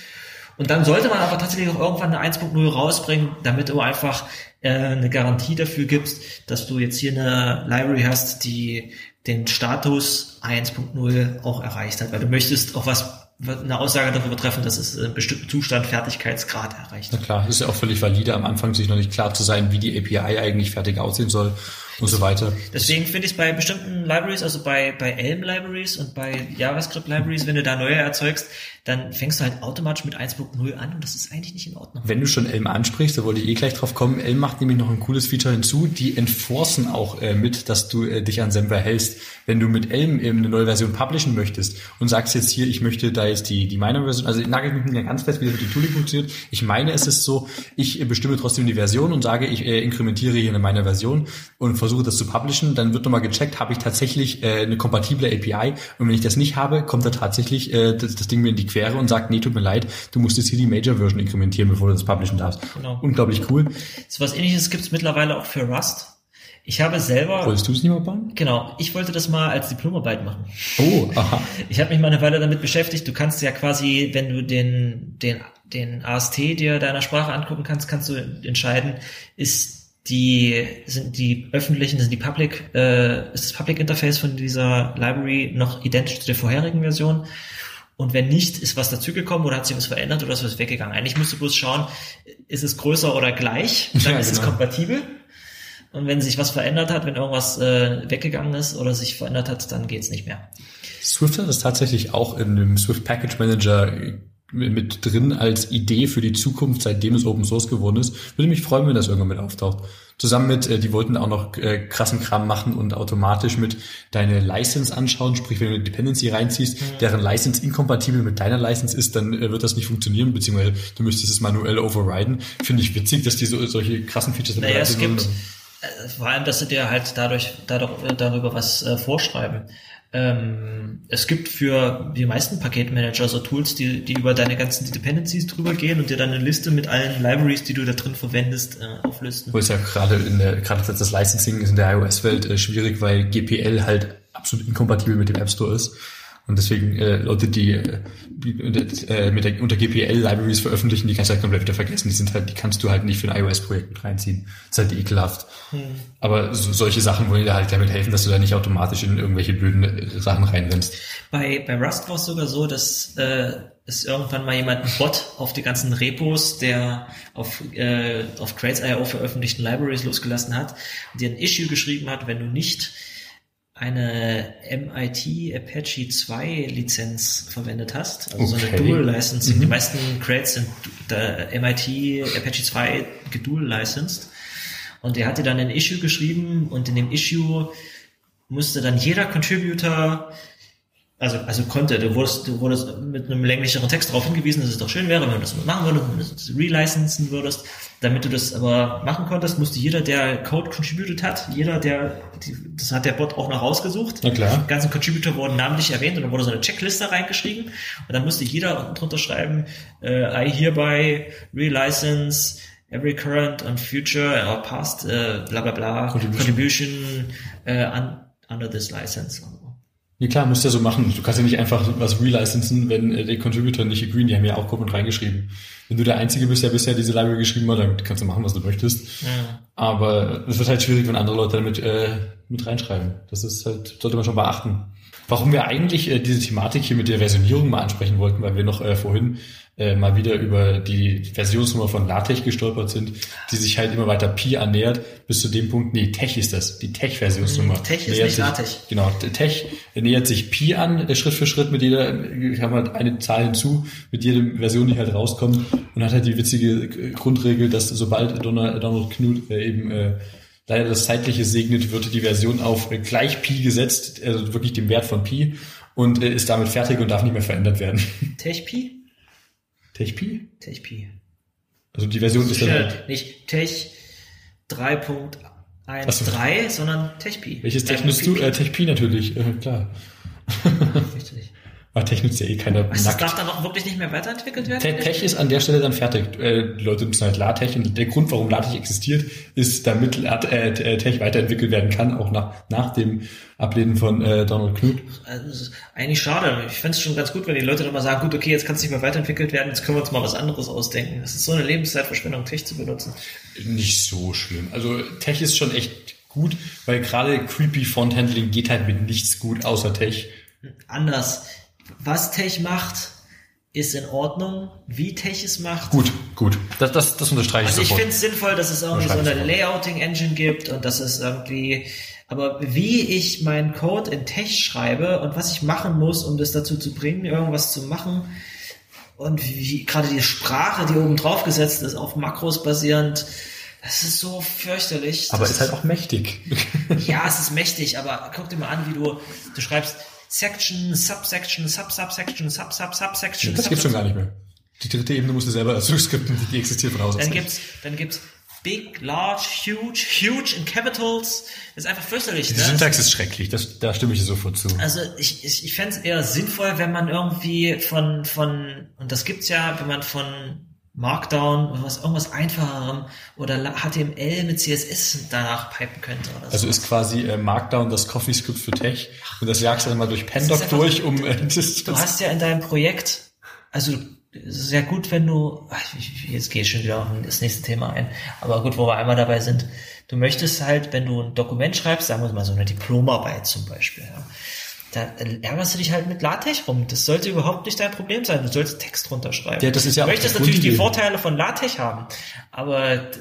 Und dann sollte man aber tatsächlich auch irgendwann eine 1.0 rausbringen, damit du einfach äh, eine Garantie dafür gibst, dass du jetzt hier eine Library hast, die den Status 1.0 auch erreicht hat, weil du möchtest auch was eine Aussage darüber treffen, dass es einen bestimmten Zustand Fertigkeitsgrad erreicht. Na klar, ist ja auch völlig valide, am Anfang sich noch nicht klar zu sein, wie die API eigentlich fertig aussehen soll und so weiter. Deswegen finde ich es bei bestimmten Libraries, also bei, bei Elm Libraries und bei JavaScript Libraries, wenn du da neue erzeugst, dann fängst du halt automatisch mit 1.0 an und das ist eigentlich nicht in Ordnung. Wenn du schon Elm ansprichst, da wollte ich eh gleich drauf kommen, Elm macht nämlich noch ein cooles Feature hinzu, die enforcen auch äh, mit, dass du äh, dich an Semver hältst. Wenn du mit Elm eben eine neue Version publishen möchtest und sagst jetzt hier, ich möchte da jetzt die, die Minor-Version, also nagel mich nicht ganz fest, wie das mit dem Tooling funktioniert. Ich meine, es ist so, ich bestimme trotzdem die Version und sage, ich äh, inkrementiere hier eine Minor-Version und versuche das zu publishen, dann wird nochmal gecheckt, habe ich tatsächlich äh, eine kompatible API und wenn ich das nicht habe, kommt da tatsächlich äh, das, das Ding mir in die Quere und sagt, nee, tut mir leid, du musst jetzt hier die Major-Version inkrementieren, bevor du das publishen darfst. Genau. Unglaublich cool. So was ähnliches gibt es mittlerweile auch für Rust. Ich habe selber, Wolltest du es nicht mal bauen? genau, ich wollte das mal als Diplomarbeit machen. Oh, aha. Ich habe mich mal eine Weile damit beschäftigt. Du kannst ja quasi, wenn du den, den, den AST dir deiner Sprache angucken kannst, kannst du entscheiden, ist die sind die öffentlichen, sind die Public, äh, ist das Public Interface von dieser Library noch identisch zu der vorherigen Version? Und wenn nicht, ist was dazugekommen oder hat sich was verändert oder ist was weggegangen? Eigentlich musst du bloß schauen, ist es größer oder gleich? Dann Ja, ist es genau. kompatibel. Und wenn sich was verändert hat, wenn irgendwas äh, weggegangen ist oder sich verändert hat, dann geht's nicht mehr. Swift hat das tatsächlich auch in dem Swift Package Manager mit drin als Idee für die Zukunft, seitdem es Open Source geworden ist. Würde mich freuen, wenn das irgendwann mit auftaucht. Zusammen mit, äh, die wollten auch noch äh, krassen Kram machen und automatisch mit deine License anschauen, sprich, wenn du eine Dependency reinziehst, deren License inkompatibel mit deiner License ist, dann äh, wird das nicht funktionieren, beziehungsweise du müsstest es manuell overriden. Finde ich witzig, dass die so, solche krassen Features Naja, es gibt äh, vor allem, dass sie dir halt dadurch, dadurch äh, darüber was äh, vorschreiben. Ähm, es gibt für die meisten Paketmanager so Tools, die, die über deine ganzen Dependencies drüber gehen und dir dann eine Liste mit allen Libraries, die du da drin verwendest, äh, auflisten. Wo ist ja gerade in der, gerade das Licensing ist in der iOS-Welt äh, schwierig, weil GPL halt absolut inkompatibel mit dem App Store ist. Und deswegen äh, Leute, die, äh, unter, äh, mit der, unter GPL Libraries veröffentlichen, die kannst du halt komplett wieder vergessen. Die sind halt, die kannst du halt nicht für ein iOS-Projekt mit reinziehen. Das ist halt ekelhaft. Aber so, solche Sachen wollen dir halt damit helfen, dass du da nicht automatisch in irgendwelche blöden äh, Sachen reinrennst. Bei, bei Rust war es sogar so, dass äh, es irgendwann mal jemand einen Bot auf die ganzen Repos der auf, äh, auf Crates.io veröffentlichten Libraries losgelassen hat und dir ein Issue geschrieben hat, wenn du nicht eine MIT Apache 2 Lizenz verwendet hast, also so eine Okay. Dual Licensing. Die meisten Crates sind MIT Apache 2 gedual licensed. Und er hatte dann ein Issue geschrieben und in dem Issue musste dann jeder Contributor also, also konnte, du wurdest, du wurdest mit einem länglicheren Text darauf hingewiesen, dass es doch schön wäre, wenn du das machen würdest, wenn du das relicensen würdest. Damit du das aber machen konntest, musste jeder, der Code contributed hat, jeder, der, das hat der Bot auch noch rausgesucht. Na klar. Die ganzen Contributor wurden namentlich erwähnt und dann wurde so eine Checkliste reingeschrieben und dann musste jeder unten drunter schreiben, äh, I hereby relicense every current and future or past, äh, bla bla bla, Contribution. contribution, äh, un, under this license. Ja klar, müsst ihr so machen. Du kannst ja nicht einfach was relicensen, wenn äh, die Contributor nicht agreeen. Die haben ja auch Code mit reingeschrieben. Wenn du der Einzige bist, der bisher diese Library geschrieben hat, dann kannst du machen, was du möchtest. Ja. Aber es wird halt schwierig, wenn andere Leute damit äh, mit reinschreiben. Das ist halt, sollte man schon beachten. Warum wir eigentlich äh, diese Thematik hier mit der Versionierung mal ansprechen wollten, weil wir noch äh, vorhin äh, mal wieder über die Versionsnummer von LaTeX gestolpert sind, die sich halt immer weiter Pi annähert, bis zu dem Punkt, nee, Tech ist das, die Tech-Versionsnummer. Mhm, Tech ist nicht sich, LaTeX. Genau, Tech nähert sich Pi an, äh, Schritt für Schritt mit jeder, äh, haben halt eine Zahl hinzu, mit jeder Version, die halt rauskommt und hat halt die witzige äh, Grundregel, dass sobald Donald, Knut äh, eben äh, leider das Zeitliche segnet, wird die Version auf gleich Pi gesetzt, also wirklich dem Wert von Pi und ist damit fertig und darf nicht mehr verändert werden. Tech Pi? TechPi. Also die Version ist Ja, nicht Tech 3.13, sondern TechPi. welches Tech nutzt du? Äh, Tech Pi natürlich, äh, klar. Aber Tech nutzt ja eh keiner das darf dann auch wirklich nicht mehr weiterentwickelt werden? Te- Tech ist an der Stelle dann fertig. Äh, Die Leute nutzen halt LaTeX und der Grund, warum LaTeX existiert, ist, damit äh, äh, Tech weiterentwickelt werden kann, auch nach, nach dem Ablehnen von äh, Donald Knut. Also, ist eigentlich schade. Ich fände es schon ganz gut, wenn die Leute dann mal sagen, gut, okay, jetzt kann es nicht mehr weiterentwickelt werden, jetzt können wir uns mal was anderes ausdenken. Das ist so eine Lebenszeitverschwendung, Tech zu benutzen. Nicht so schlimm. Also Tech ist schon echt gut, weil gerade creepy Font-Handling geht halt mit nichts gut außer Tech. Anders. Was Tech macht, ist in Ordnung. Wie Tech es macht, Gut, gut. Das, das, das unterstreiche Also ich ich sofort. finde es sinnvoll, dass es irgendwie so eine. Layouting-Engine gibt und dass es irgendwie, aber wie ich meinen Code in Tech schreibe und was ich machen muss, um das dazu zu bringen, irgendwas zu machen und wie gerade die Sprache, die oben drauf gesetzt ist, auf Makros basierend, das ist so fürchterlich. Aber das ist halt auch mächtig. ja, es ist mächtig, aber guck dir mal an, wie du, du schreibst Section, Subsection, Sub-Subsection, Sub-Sub-Subsection. Das gibt's schon gar nicht mehr. Die dritte Ebene musst du selber zurückskripten, die, die existiert von Haus aus. Dann gibt's, dann gibt's big, large, huge, huge in capitals. Das ist einfach fürchterlich. Die Ne? Syntax ist schrecklich, das, da stimme ich dir sofort zu. Also ich, ich, ich fände es eher sinnvoll, wenn man irgendwie von, von, und das gibt's ja, wenn man von Markdown oder was, irgendwas einfacherem oder HTML mit CSS danach pipen könnte oder so. Also ist quasi äh, Markdown das CoffeeScript für Tech und das jagst du dann mal durch einfach- durch, um äh, das, du hast ja in deinem Projekt, also sehr gut, wenn du, ach, ich, jetzt gehe ich schon wieder auf das nächste Thema ein, aber gut, wo wir einmal dabei sind, du möchtest halt, wenn du ein Dokument schreibst, sagen wir mal so eine Diplomarbeit zum Beispiel, ja, da ärgerst du dich halt mit LaTeX rum. Das sollte überhaupt nicht dein Problem sein. Du sollst Text runterschreiben. Ja, das ist ja du möchtest natürlich die. Vorteile von LaTeX haben, aber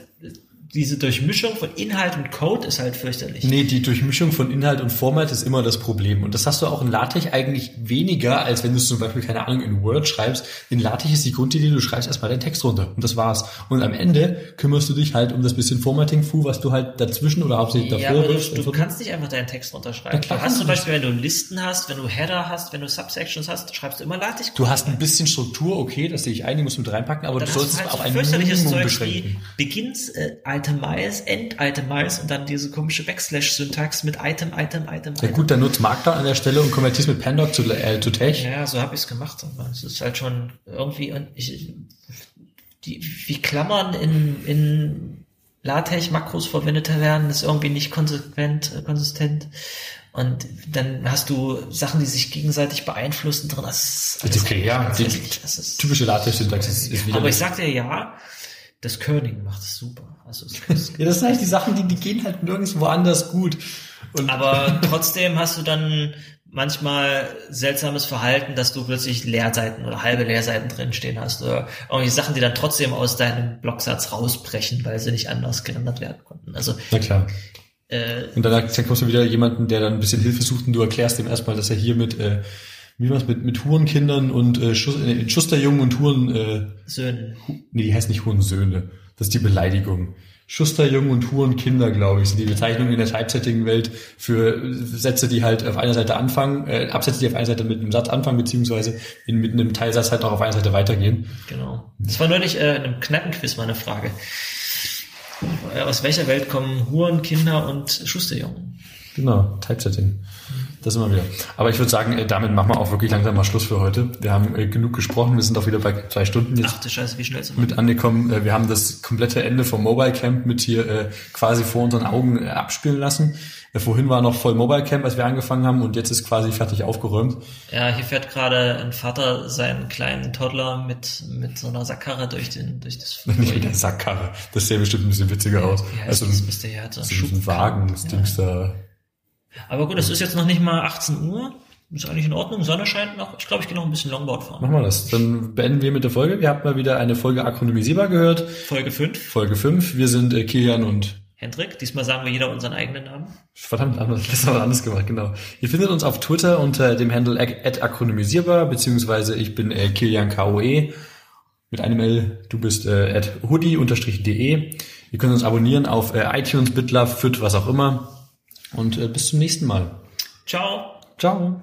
diese Durchmischung von Inhalt und Code ist halt fürchterlich. Nee, die Durchmischung von Inhalt und Format ist immer das Problem. Und das hast du auch in LaTeX eigentlich weniger, als wenn du es zum Beispiel, keine Ahnung, in Word schreibst. In LaTeX ist die Grundidee, du schreibst erstmal deinen Text runter. Und das war's. Und am Ende kümmerst du dich halt um das bisschen Formatting-Fu, was du halt dazwischen oder hauptsächlich Ja, davor aber wirfst. du, du kannst nicht einfach deinen Text runterschreiben. Du hast zum Beispiel, wenn du Listen hast, wenn du Header hast, wenn du Subsections hast, schreibst du immer LaTeX. Du hast ein bisschen Struktur, okay, das sehe ich ein, die musst du mit reinpacken, aber dann du solltest du halt auf ein Minimum Zeug beschränken. Begins, äh, Itemize, End Itemize und dann diese komische Backslash-Syntax mit Item, Item, Item, Ja Item. gut, dann nutzt Markdown an der Stelle und konvertierst mit Pandoc zu, äh, zu Tech. Ja, so habe ich es gemacht. Aber es ist halt schon irgendwie und ich, die, wie Klammern in, in LaTeX-Makros verwendet werden, ist irgendwie nicht konsequent, äh, konsistent. Und dann hast du Sachen, die sich gegenseitig beeinflussen drin. Das ist Okay, ja, die typische LaTeX-Syntax ist, ist wieder. aber ich sag dir ja, das Kerning macht es super. Also ja, das sind eigentlich die Sachen, die, die gehen halt nirgendwo anders gut. Und Aber trotzdem hast du dann manchmal seltsames Verhalten, dass du plötzlich Leerseiten oder halbe Leerseiten drinstehen hast oder irgendwelche Sachen, die dann trotzdem aus deinem Blocksatz rausbrechen, weil sie nicht anders gerendert werden konnten. Also na klar. äh, Und dann kommst du wieder jemanden, der dann ein bisschen Hilfe sucht und du erklärst ihm erstmal, dass er hier mit, äh, wie war's, mit, mit Hurenkindern und äh, Schus äh, Schusterjungen und Huren, äh, Söhnen. nee, die heißen nicht Hurensöhne. Das ist die Beleidigung. Schusterjungen und Hurenkinder, glaube ich, sind die Bezeichnungen in der Typesetting-Welt für Sätze, die halt auf einer Seite anfangen, äh, Absätze, die auf einer Seite mit einem Satz anfangen, beziehungsweise in, mit einem Teilsatz halt noch auf einer Seite weitergehen. Genau. Das war neulich äh, in einem Kneipenquiz mal eine Frage. Aus welcher Welt kommen Huren, Kinder und Schusterjungen? Genau, Typesetting. Das immer wieder. Aber ich würde sagen, äh, damit machen wir auch wirklich langsam mal Schluss für heute. Wir haben äh, genug gesprochen, wir sind auch wieder bei zwei Stunden jetzt Ach du Scheiße, wie schnell wir? mit angekommen. Äh, Wir haben das komplette Ende vom Mobile Camp mit hier quasi vor unseren Augen abspielen lassen. Vorhin war noch voll Mobile Camp, als wir angefangen haben und jetzt ist quasi fertig aufgeräumt. Ja, hier fährt gerade ein Vater seinen kleinen Toddler mit, mit so einer Sackkarre durch den, durch das Nicht wieder Sackkarre. Das sähe bestimmt ein bisschen witziger aus. Wie heißt Also das? du ja so ein so ein Schub- Wagen, das Ja. Dings da. Aber gut, es ist jetzt noch nicht mal 18 Uhr. Ist eigentlich in Ordnung. Sonne scheint noch. Ich glaube, ich gehe noch ein bisschen Longboard fahren. Machen wir das. Dann beenden wir mit der Folge. Wir habt mal wieder eine Folge akronymisierbar gehört. Folge 5. Folge 5. Wir sind äh, Kilian und Hendrik. Diesmal sagen wir jeder unseren eigenen Namen. Verdammt, anders, das haben wir anders gemacht, genau. Ihr findet uns auf Twitter unter dem Handle akronymisierbar, beziehungsweise ich bin äh, Kilian KOE mit einem L, du bist äh, at hoodie-de. Ihr könnt uns abonnieren auf äh, iTunes, BitLove, FIT, was auch immer. Und äh, bis zum nächsten Mal. Ciao. Ciao.